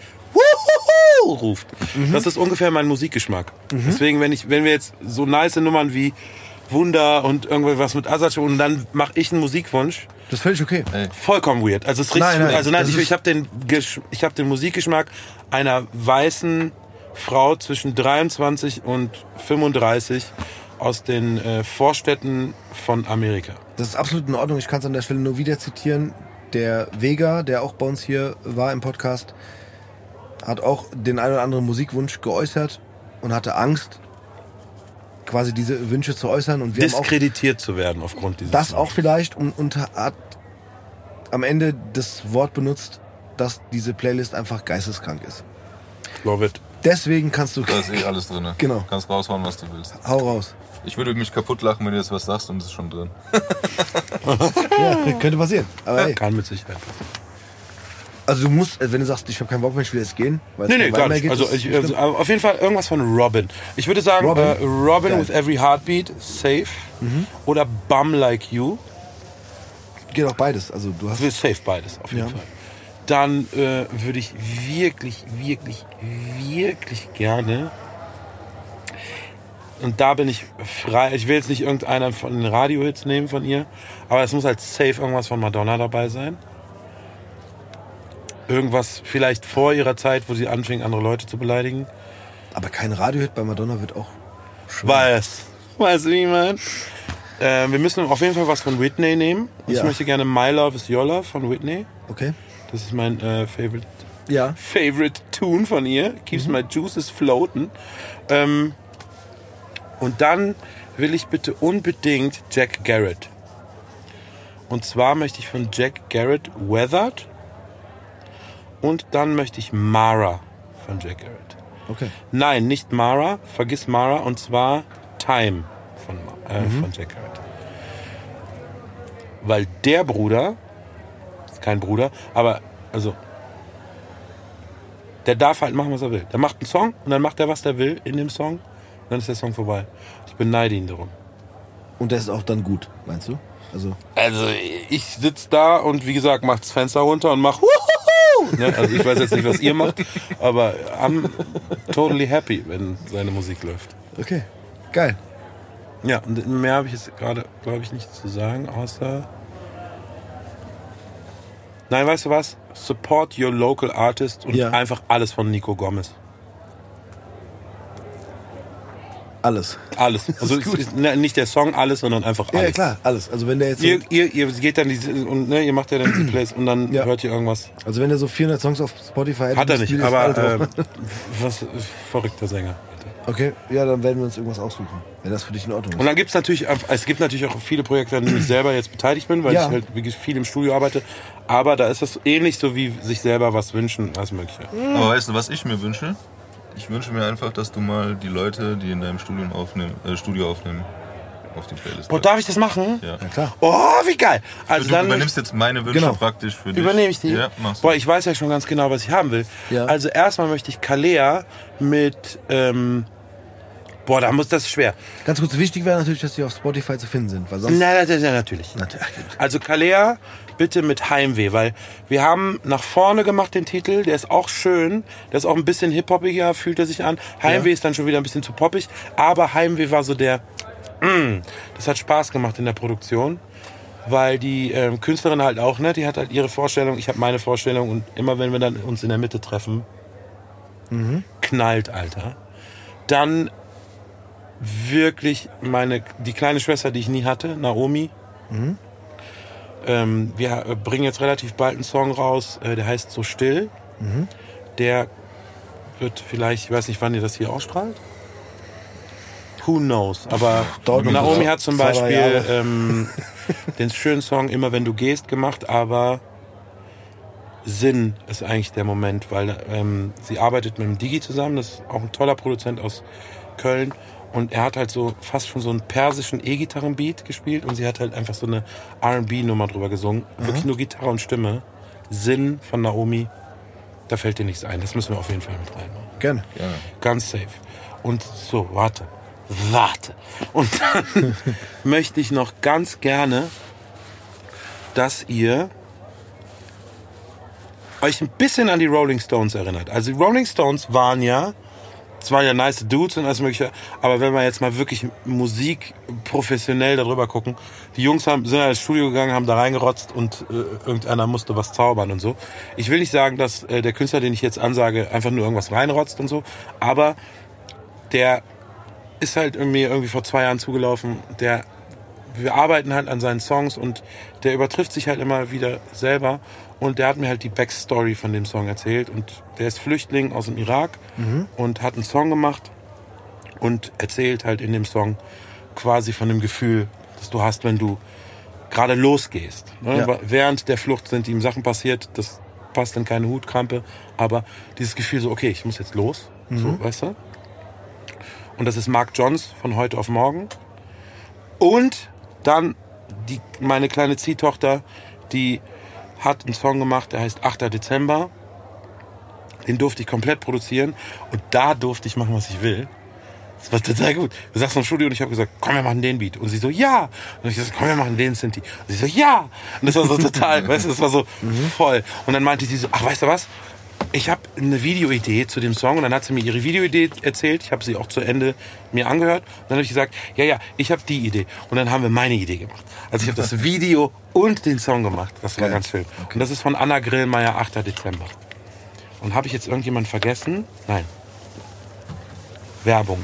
Ruft. Das ist ungefähr mein Musikgeschmack. Deswegen, wenn ich, wenn wir jetzt so nice Nummern wie Wunder und irgendwas mit Asatsch und dann mache ich einen Musikwunsch. Das ist völlig okay. Vollkommen weird. Also es ist richtig. Nein, nein, also nein, ich, ich habe den, Gesch- ich hab den Musikgeschmack einer weißen Frau zwischen 23 und 35 aus den äh, Vorstädten von Amerika. Das ist absolut in Ordnung. Ich kann es an der Stelle nur wieder zitieren. Der Vega, der auch bei uns hier war im Podcast, hat auch den einen oder anderen Musikwunsch geäußert und hatte Angst, quasi diese Wünsche zu äußern. Und wir haben auch Diskreditiert zu werden aufgrund dieses. das auch vielleicht und, und hat am Ende das Wort benutzt, dass diese Playlist einfach geisteskrank ist. Love it. Deswegen kannst du. Da ist eh alles drin. Genau. Kannst raushauen, was du willst. Hau raus. Ich würde mich kaputt lachen, wenn du jetzt was sagst und es ist schon drin. Ja, könnte passieren. Aber hey, Kann mit Sicherheit passieren. Also du musst, äh, wenn du sagst, ich habe keinen Bock mehr, ich will jetzt gehen. weil Nee, nee, gar mehr nicht. Also, ich, also auf jeden Fall irgendwas von Robin. Ich würde sagen, Robin? Äh, Robin with Every Heartbeat, Safe. Oder Bum Like You. geht auch beides. Also du hast safe beides, auf jeden Ja. Fall. Dann äh, würde ich wirklich, wirklich, wirklich gerne. Und da bin ich frei. Ich will jetzt nicht irgendeiner von den Radiohits nehmen von ihr, aber es muss halt safe irgendwas von Madonna dabei sein. Irgendwas vielleicht vor ihrer Zeit, wo sie anfing, andere Leute zu beleidigen. aber kein Radiohit bei Madonna wird auch Weiß. Du, wie ich meine? Äh, wir müssen auf jeden Fall was von Whitney nehmen. Ich Ja. möchte gerne My Love is Your Love von Whitney. okay. Das ist mein äh, Favorite, Ja. Favorite Tune von ihr. Keeps my juices floaten. Ähm, und dann will ich bitte unbedingt Jack Garrett. Und zwar möchte ich von Jack Garrett Weathered. Und dann möchte ich Mara von Jack Garrett. Okay. Nein, nicht Mara, vergiss Mara, und zwar Time von, äh, von Jack Garrett. Weil der Bruder, ist kein Bruder, aber also, der darf halt machen, was er will. Der macht einen Song und dann macht er, was er will in dem Song, und dann ist der Song vorbei. Ich beneide ihn darum. Und das ist auch dann gut, meinst du? Also Also ich sitze da und wie gesagt, mach das Fenster runter und mach Wuhuhu! Ne? Also ich weiß jetzt nicht, was ihr macht, aber I'm totally happy, wenn seine Musik läuft. okay. Geil. Ja, und mehr habe ich jetzt gerade, glaube ich, nicht zu sagen, außer. Nein, weißt du was? Support your local artist und Ja. einfach alles von Nico Gomez. Alles. Alles. Also es ist ne, nicht der Song alles, sondern einfach alles. ja, klar, alles. Also wenn der jetzt so, Ihr, ihr, ihr geht dann diese, und ne, ihr macht ja dann diese Plays und dann Ja. hört ihr irgendwas. also wenn der so 400 Songs auf Spotify hätte, Hat er nicht, aber äh, was verrückter Sänger. Okay, ja, dann werden wir uns irgendwas aussuchen, wenn das für dich in Ordnung Und ist. dann gibt's natürlich, es gibt natürlich auch viele Projekte, an denen ich selber jetzt beteiligt bin, weil Ja. ich halt wirklich viel im Studio arbeite. Aber da ist das ähnlich so wie sich selber was wünschen, als Mögliche. Aber weißt du, was ich mir wünsche? Ich wünsche mir einfach, dass du mal die Leute, die in deinem Studium aufnehmen, äh, Studio aufnehmen, auf die Playlist. Boah, darf ich das machen? Ja. Ja, klar. Oh, wie geil. Also du dann übernimmst jetzt meine Wünsche Genau. praktisch für dich. übernehme ich die. Ja, machst du. Boah, ich weiß ja schon ganz genau, was ich haben will. Ja. Also erstmal möchte ich Kalea mit, ähm, boah, da muss das ist schwer. Ganz kurz, wichtig wäre natürlich, dass die auf Spotify zu finden sind, weil sonst... Nein, nein, nein, natürlich. Natürlich. Also Kalea, bitte mit Heimweh, weil wir haben nach vorne gemacht den Titel, der ist auch schön, der ist auch ein bisschen hip-hoppiger, fühlt er sich an. Heimweh Ja. ist dann schon wieder ein bisschen zu poppig, aber Heimweh war so der, mm, das hat Spaß gemacht in der Produktion, weil die ähm, Künstlerin halt auch, ne, die hat halt ihre Vorstellung, ich habe meine Vorstellung und immer wenn wir dann uns in der Mitte treffen, knallt, Alter. Dann wirklich meine, die kleine Schwester, die ich nie hatte, Naomi, ähm, wir äh, bringen jetzt relativ bald einen Song raus, äh, der heißt So still. Der wird vielleicht, ich weiß nicht, wann ihr das hier ausstrahlt. Who knows? Aber dauert Naomi hat zum Beispiel ähm, den schönen Song Immer wenn du gehst gemacht, aber Sinn ist eigentlich der Moment, weil ähm, sie arbeitet mit dem Digi zusammen, das ist auch ein toller Produzent aus Köln. Und er hat halt so fast schon so einen persischen E-Gitarrenbeat gespielt und sie hat halt einfach so eine RB-Nummer drüber gesungen. Wirklich nur Gitarre und Stimme. Sinn von Naomi, da fällt dir nichts ein. Das müssen wir auf jeden Fall mit reinmachen. Gerne. Ganz safe. Und so, warte. Warte. Und dann möchte ich noch ganz gerne, dass ihr euch ein bisschen an die Rolling Stones erinnert. Also die Rolling Stones waren ja es waren ja nice Dudes und alles mögliche, aber wenn wir jetzt mal wirklich Musik professionell darüber gucken, die Jungs haben, sind ins Studio gegangen, haben da reingerotzt und äh, irgendeiner musste was zaubern und so. Ich will nicht sagen, dass äh, der Künstler, den ich jetzt ansage, einfach nur irgendwas reinrotzt und so, aber der ist halt mir irgendwie vor zwei Jahren zugelaufen, der wir arbeiten halt an seinen Songs und der übertrifft sich halt immer wieder selber und der hat mir halt die Backstory von dem Song erzählt und der ist Flüchtling aus dem Irak und hat einen Song gemacht und erzählt halt in dem Song quasi von dem Gefühl, das du hast, wenn du gerade losgehst. Ne? Ja. Während der Flucht sind ihm Sachen passiert, das passt in keine Hutkrampe, aber dieses Gefühl so, okay, ich muss jetzt los, so, weißt du? Und das ist Mark Johns von heute auf morgen. Und dann die, meine kleine Ziehtochter, die hat einen Song gemacht, der heißt 8. Dezember. Den durfte ich komplett produzieren und da durfte ich machen, was ich will. Das war total gut. Wir saßen im Studio und ich habe gesagt, komm, wir machen den Beat. Und sie so, ja. Und ich gesagt, komm, wir machen den Sinti. Und sie so, ja. Und das war so total, weißt du, das war so voll. Und dann meinte sie so, ach, weißt du was? Ich habe eine Videoidee zu dem Song und dann hat sie mir ihre Videoidee erzählt. Ich habe sie auch zu Ende mir angehört. Und dann habe ich gesagt, ja, ja, ich habe die Idee. Und dann haben wir meine Idee gemacht. Also ich habe das Video und den Song gemacht. Das war Geil. ganz schön. Und das ist von Anna Grillmeier, 8. Dezember. Und habe ich jetzt irgendjemand vergessen? Nein. Werbung.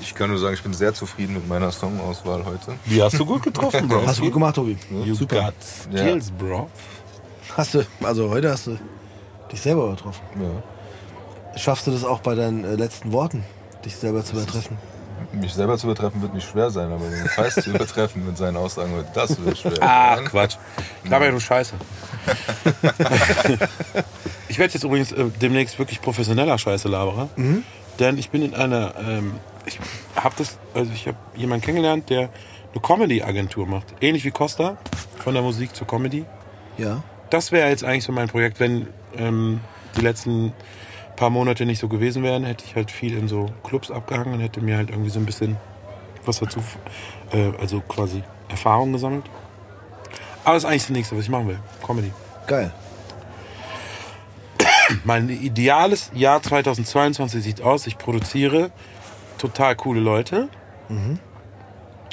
Ich kann nur sagen, ich bin sehr zufrieden mit meiner Songauswahl heute. Die hast du gut getroffen, Bro. Hast du gut gemacht, Tobi. You Super. got skills, bro. Hast du, also heute hast du dich selber übertroffen. Ja. Schaffst du das auch bei deinen äh, letzten Worten, dich selber zu übertreffen? Mich selber zu übertreffen wird nicht schwer sein, aber den Preis zu übertreffen mit seinen Aussagen wird, das wird schwer. Ach, sein. Quatsch. Laber ja du Scheiße. ich werde jetzt übrigens äh, demnächst wirklich professioneller Scheiße laberer. Denn ich bin in einer, ähm, ich habe das, also ich habe jemanden kennengelernt, der eine Comedy-Agentur macht. Ähnlich wie Costa, von der Musik zur Comedy. Ja. Das wäre jetzt eigentlich so mein Projekt, wenn ähm, die letzten paar Monate nicht so gewesen wären, hätte ich halt viel in so Clubs abgehangen und hätte mir halt irgendwie so ein bisschen was dazu, äh, also quasi Erfahrung gesammelt. Aber das ist eigentlich das nächste, was ich machen will. Comedy. Geil. Mein ideales Jahr 2022 sieht aus, ich produziere total coole Leute.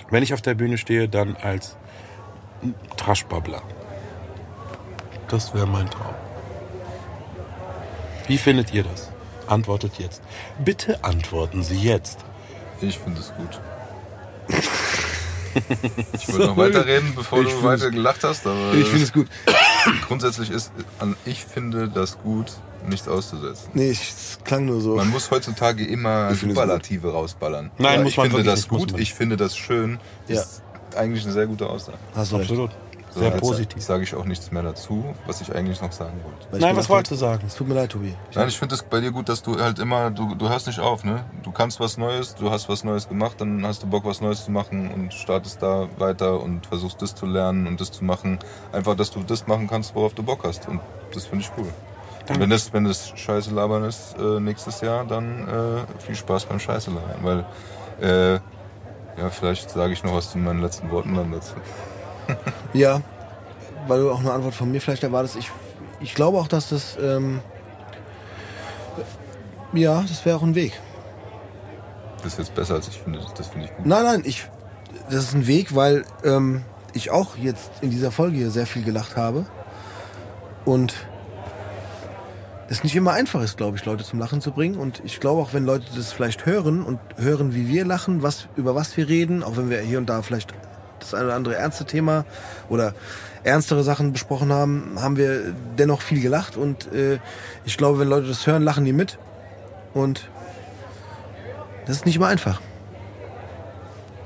Wenn ich auf der Bühne stehe, dann als Traschbabbler. Das wäre mein Traum. Wie findet ihr das? Antwortet jetzt. Bitte antworten Sie jetzt. Ich finde es gut. Ich wollte noch weiterreden, bevor du weiter gelacht hast, aber Ich finde es gut. grundsätzlich ist an ich finde das gut, nichts auszusetzen. Nee, ich, es klang nur so. Man muss heutzutage immer Ich Superlative rausballern. Nein, Ja, muss ich man finde das gut, ich finde das schön. Ja. Ist eigentlich eine sehr gute Aussage. Hast du recht. Absolut. So, Sehr jetzt positiv. Sage ich auch nichts mehr dazu, was ich eigentlich noch sagen wollte. Nein, was wolltest du sagen? Es tut mir leid, Tobi. Ich Nein, ich finde es bei dir gut, dass du halt immer, du, du hörst nicht auf, ne? Du kannst was Neues, du hast was Neues gemacht, dann hast du Bock, was Neues zu machen und startest da weiter und versuchst das zu lernen und das zu machen. Einfach, dass du das machen kannst, worauf du Bock hast. Und das finde ich cool. Und wenn das, wenn das Scheiße labern ist äh, nächstes Jahr, dann äh, viel Spaß beim Scheiße labern. Weil, äh, ja, vielleicht sage ich noch was zu meinen letzten Worten dann dazu. Ja, weil du auch eine Antwort von mir vielleicht erwartest. Ich, ich glaube auch, dass das. Ähm, ja, das wäre auch ein Weg. Das ist jetzt besser, als ich finde. Das finde ich gut. Nein, nein, ich, das ist ein Weg, weil ähm, ich auch jetzt in dieser Folge hier sehr viel gelacht habe. Und es nicht immer einfach ist, glaube ich, Leute zum Lachen zu bringen. Und ich glaube auch, wenn Leute das vielleicht hören und hören, wie wir lachen, was, über was wir reden, auch wenn wir hier und da vielleicht das eine oder andere ernste Thema oder ernstere Sachen besprochen haben, haben wir dennoch viel gelacht. Und äh, ich glaube, wenn Leute das hören, lachen die mit. Und das ist nicht immer einfach.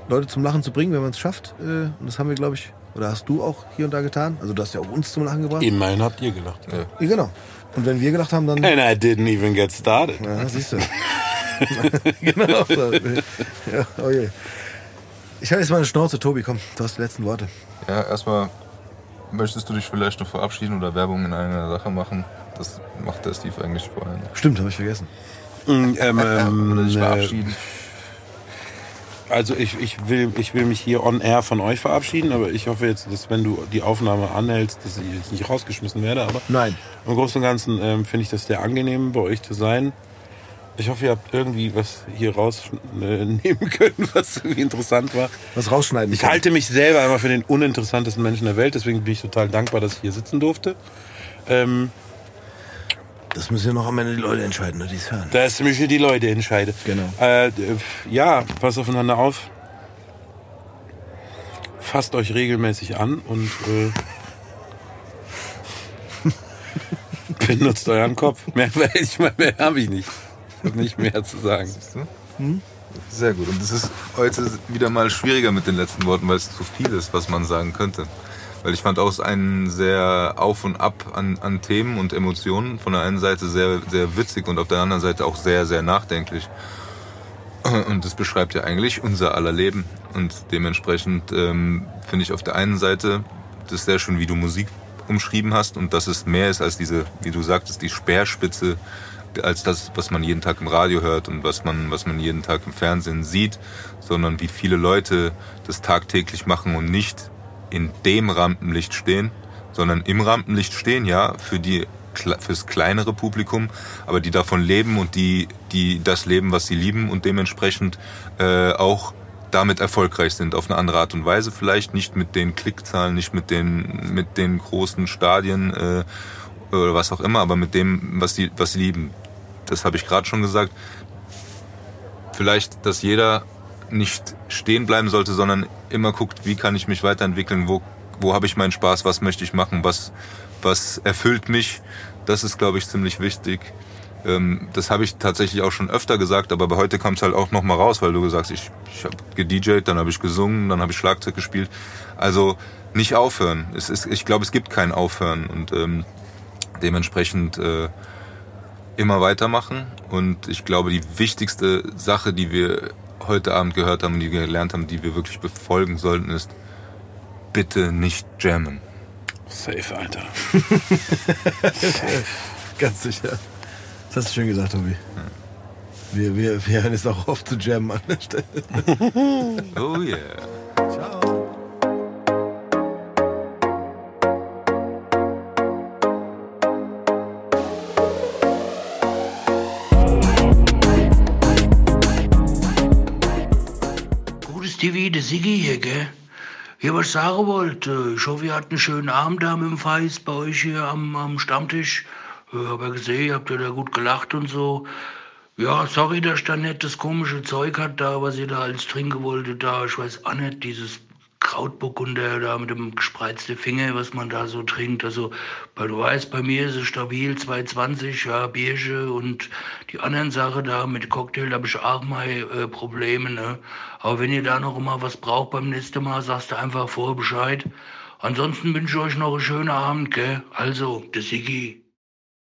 Leute zum Lachen zu bringen, wenn man es schafft. Äh, und das haben wir, glaube ich, oder hast du auch hier und da getan. Also du hast ja auch uns zum Lachen gebracht. Immerhin habt ihr gelacht. Ja. Ja, genau. Und wenn wir gelacht haben, dann... And I didn't even get started. Ja, siehst du. genau. Ja, oh je. Ich habe jetzt mal eine Schnauze. Tobi, komm, du hast die letzten Worte. Ja, erstmal möchtest du dich vielleicht noch verabschieden oder Werbung in einer Sache machen? Das macht der Steve eigentlich vorher. nicht. Stimmt, habe ich vergessen. Mm, ähm, ähm, Oder dich verabschieden. Also ich, ich, will, ich will mich hier on air von euch verabschieden, aber ich hoffe jetzt, dass wenn du die Aufnahme anhältst, dass ich jetzt nicht rausgeschmissen werde. Aber Nein. im Großen und Ganzen ähm, finde ich das sehr angenehm, bei euch zu sein. Ich hoffe, ihr habt irgendwie was hier rausnehmen können, was irgendwie interessant war. Was rausschneiden Ich können. halte mich selber immer für den uninteressantesten Menschen der Welt, deswegen bin ich total dankbar, dass ich hier sitzen durfte. Ähm, Das müssen ja noch am Ende die Leute entscheiden, ne, die es hören. mich für die Leute entscheide. Genau. Äh, ja, passt aufeinander auf. Fasst euch regelmäßig an und äh, benutzt euren Kopf. Mehr, ich meine, mehr habe ich nicht. Nicht mehr zu sagen. Sehr gut. Und es ist heute wieder mal schwieriger mit den letzten Worten, weil es zu viel ist, was man sagen könnte. Weil ich fand auch ein sehr Auf und Ab an, an Themen und Emotionen. Von der einen Seite sehr, sehr witzig und auf der anderen Seite auch sehr, sehr nachdenklich. Und das beschreibt ja eigentlich unser aller Leben. Und dementsprechend ähm, finde ich auf der einen Seite das sehr schön, wie du Musik umschrieben hast und dass es mehr ist als diese, wie du sagtest, die Speerspitze, als das, was man jeden Tag im Radio hört und was man, was man jeden Tag im Fernsehen sieht, sondern wie viele Leute das tagtäglich machen und nicht in dem Rampenlicht stehen, sondern im Rampenlicht stehen, ja, für die fürs kleinere Publikum, aber die davon leben und die, die das leben, was sie lieben und dementsprechend äh, auch damit erfolgreich sind, auf eine andere Art und Weise vielleicht, nicht mit den Klickzahlen, nicht mit den, mit den großen Stadien äh, oder was auch immer, aber mit dem, was sie, was sie lieben. Das habe ich gerade schon gesagt. Vielleicht, dass jeder nicht stehen bleiben sollte, sondern immer guckt, wie kann ich mich weiterentwickeln, wo, wo habe ich meinen Spaß, was möchte ich machen, was, was erfüllt mich. Das ist, glaube ich, ziemlich wichtig. Ähm, das habe ich tatsächlich auch schon öfter gesagt, aber bei heute kam es halt auch noch mal raus, weil du gesagt hast, ich, ich habe gedjed, dann habe ich gesungen, dann habe ich Schlagzeug gespielt. Also nicht aufhören. Es ist, ich glaube, es gibt kein Aufhören und ähm, dementsprechend äh, immer weitermachen. Und ich glaube, die wichtigste Sache, die wir heute Abend gehört haben und die wir gelernt haben, die wir wirklich befolgen sollten, ist bitte nicht jammen. Safe, Alter. Ganz sicher. Das hast du schön gesagt, Tobi. Wir, wir, wir hören jetzt auch auf zu jammen an der Stelle. Oh yeah. Ciao. TV, der Siggi hier, gell? Ja, was ich sagen wollte, ich hoffe, ihr hattet einen schönen Abend da mit dem Feis bei euch hier am, am Stammtisch. Ich hab ja gesehen, ihr habt ja da gut gelacht und so. Ja, sorry, dass ich da nicht das komische Zeug hat da, was ihr da alles trinken wolltet da. Ich weiß auch nicht, dieses Krautburgunder da mit dem gespreizten Finger, was man da so trinkt. Also, weil du weißt, bei mir ist es stabil 220, ja, Bierchen und die anderen Sachen da mit Cocktail, da habe ich auch mal äh, Probleme, ne? Aber wenn ihr da noch mal was braucht beim nächsten Mal, sagst du einfach vorher Bescheid. Ansonsten wünsche ich euch noch einen schönen Abend, gell? Also, der Sigi.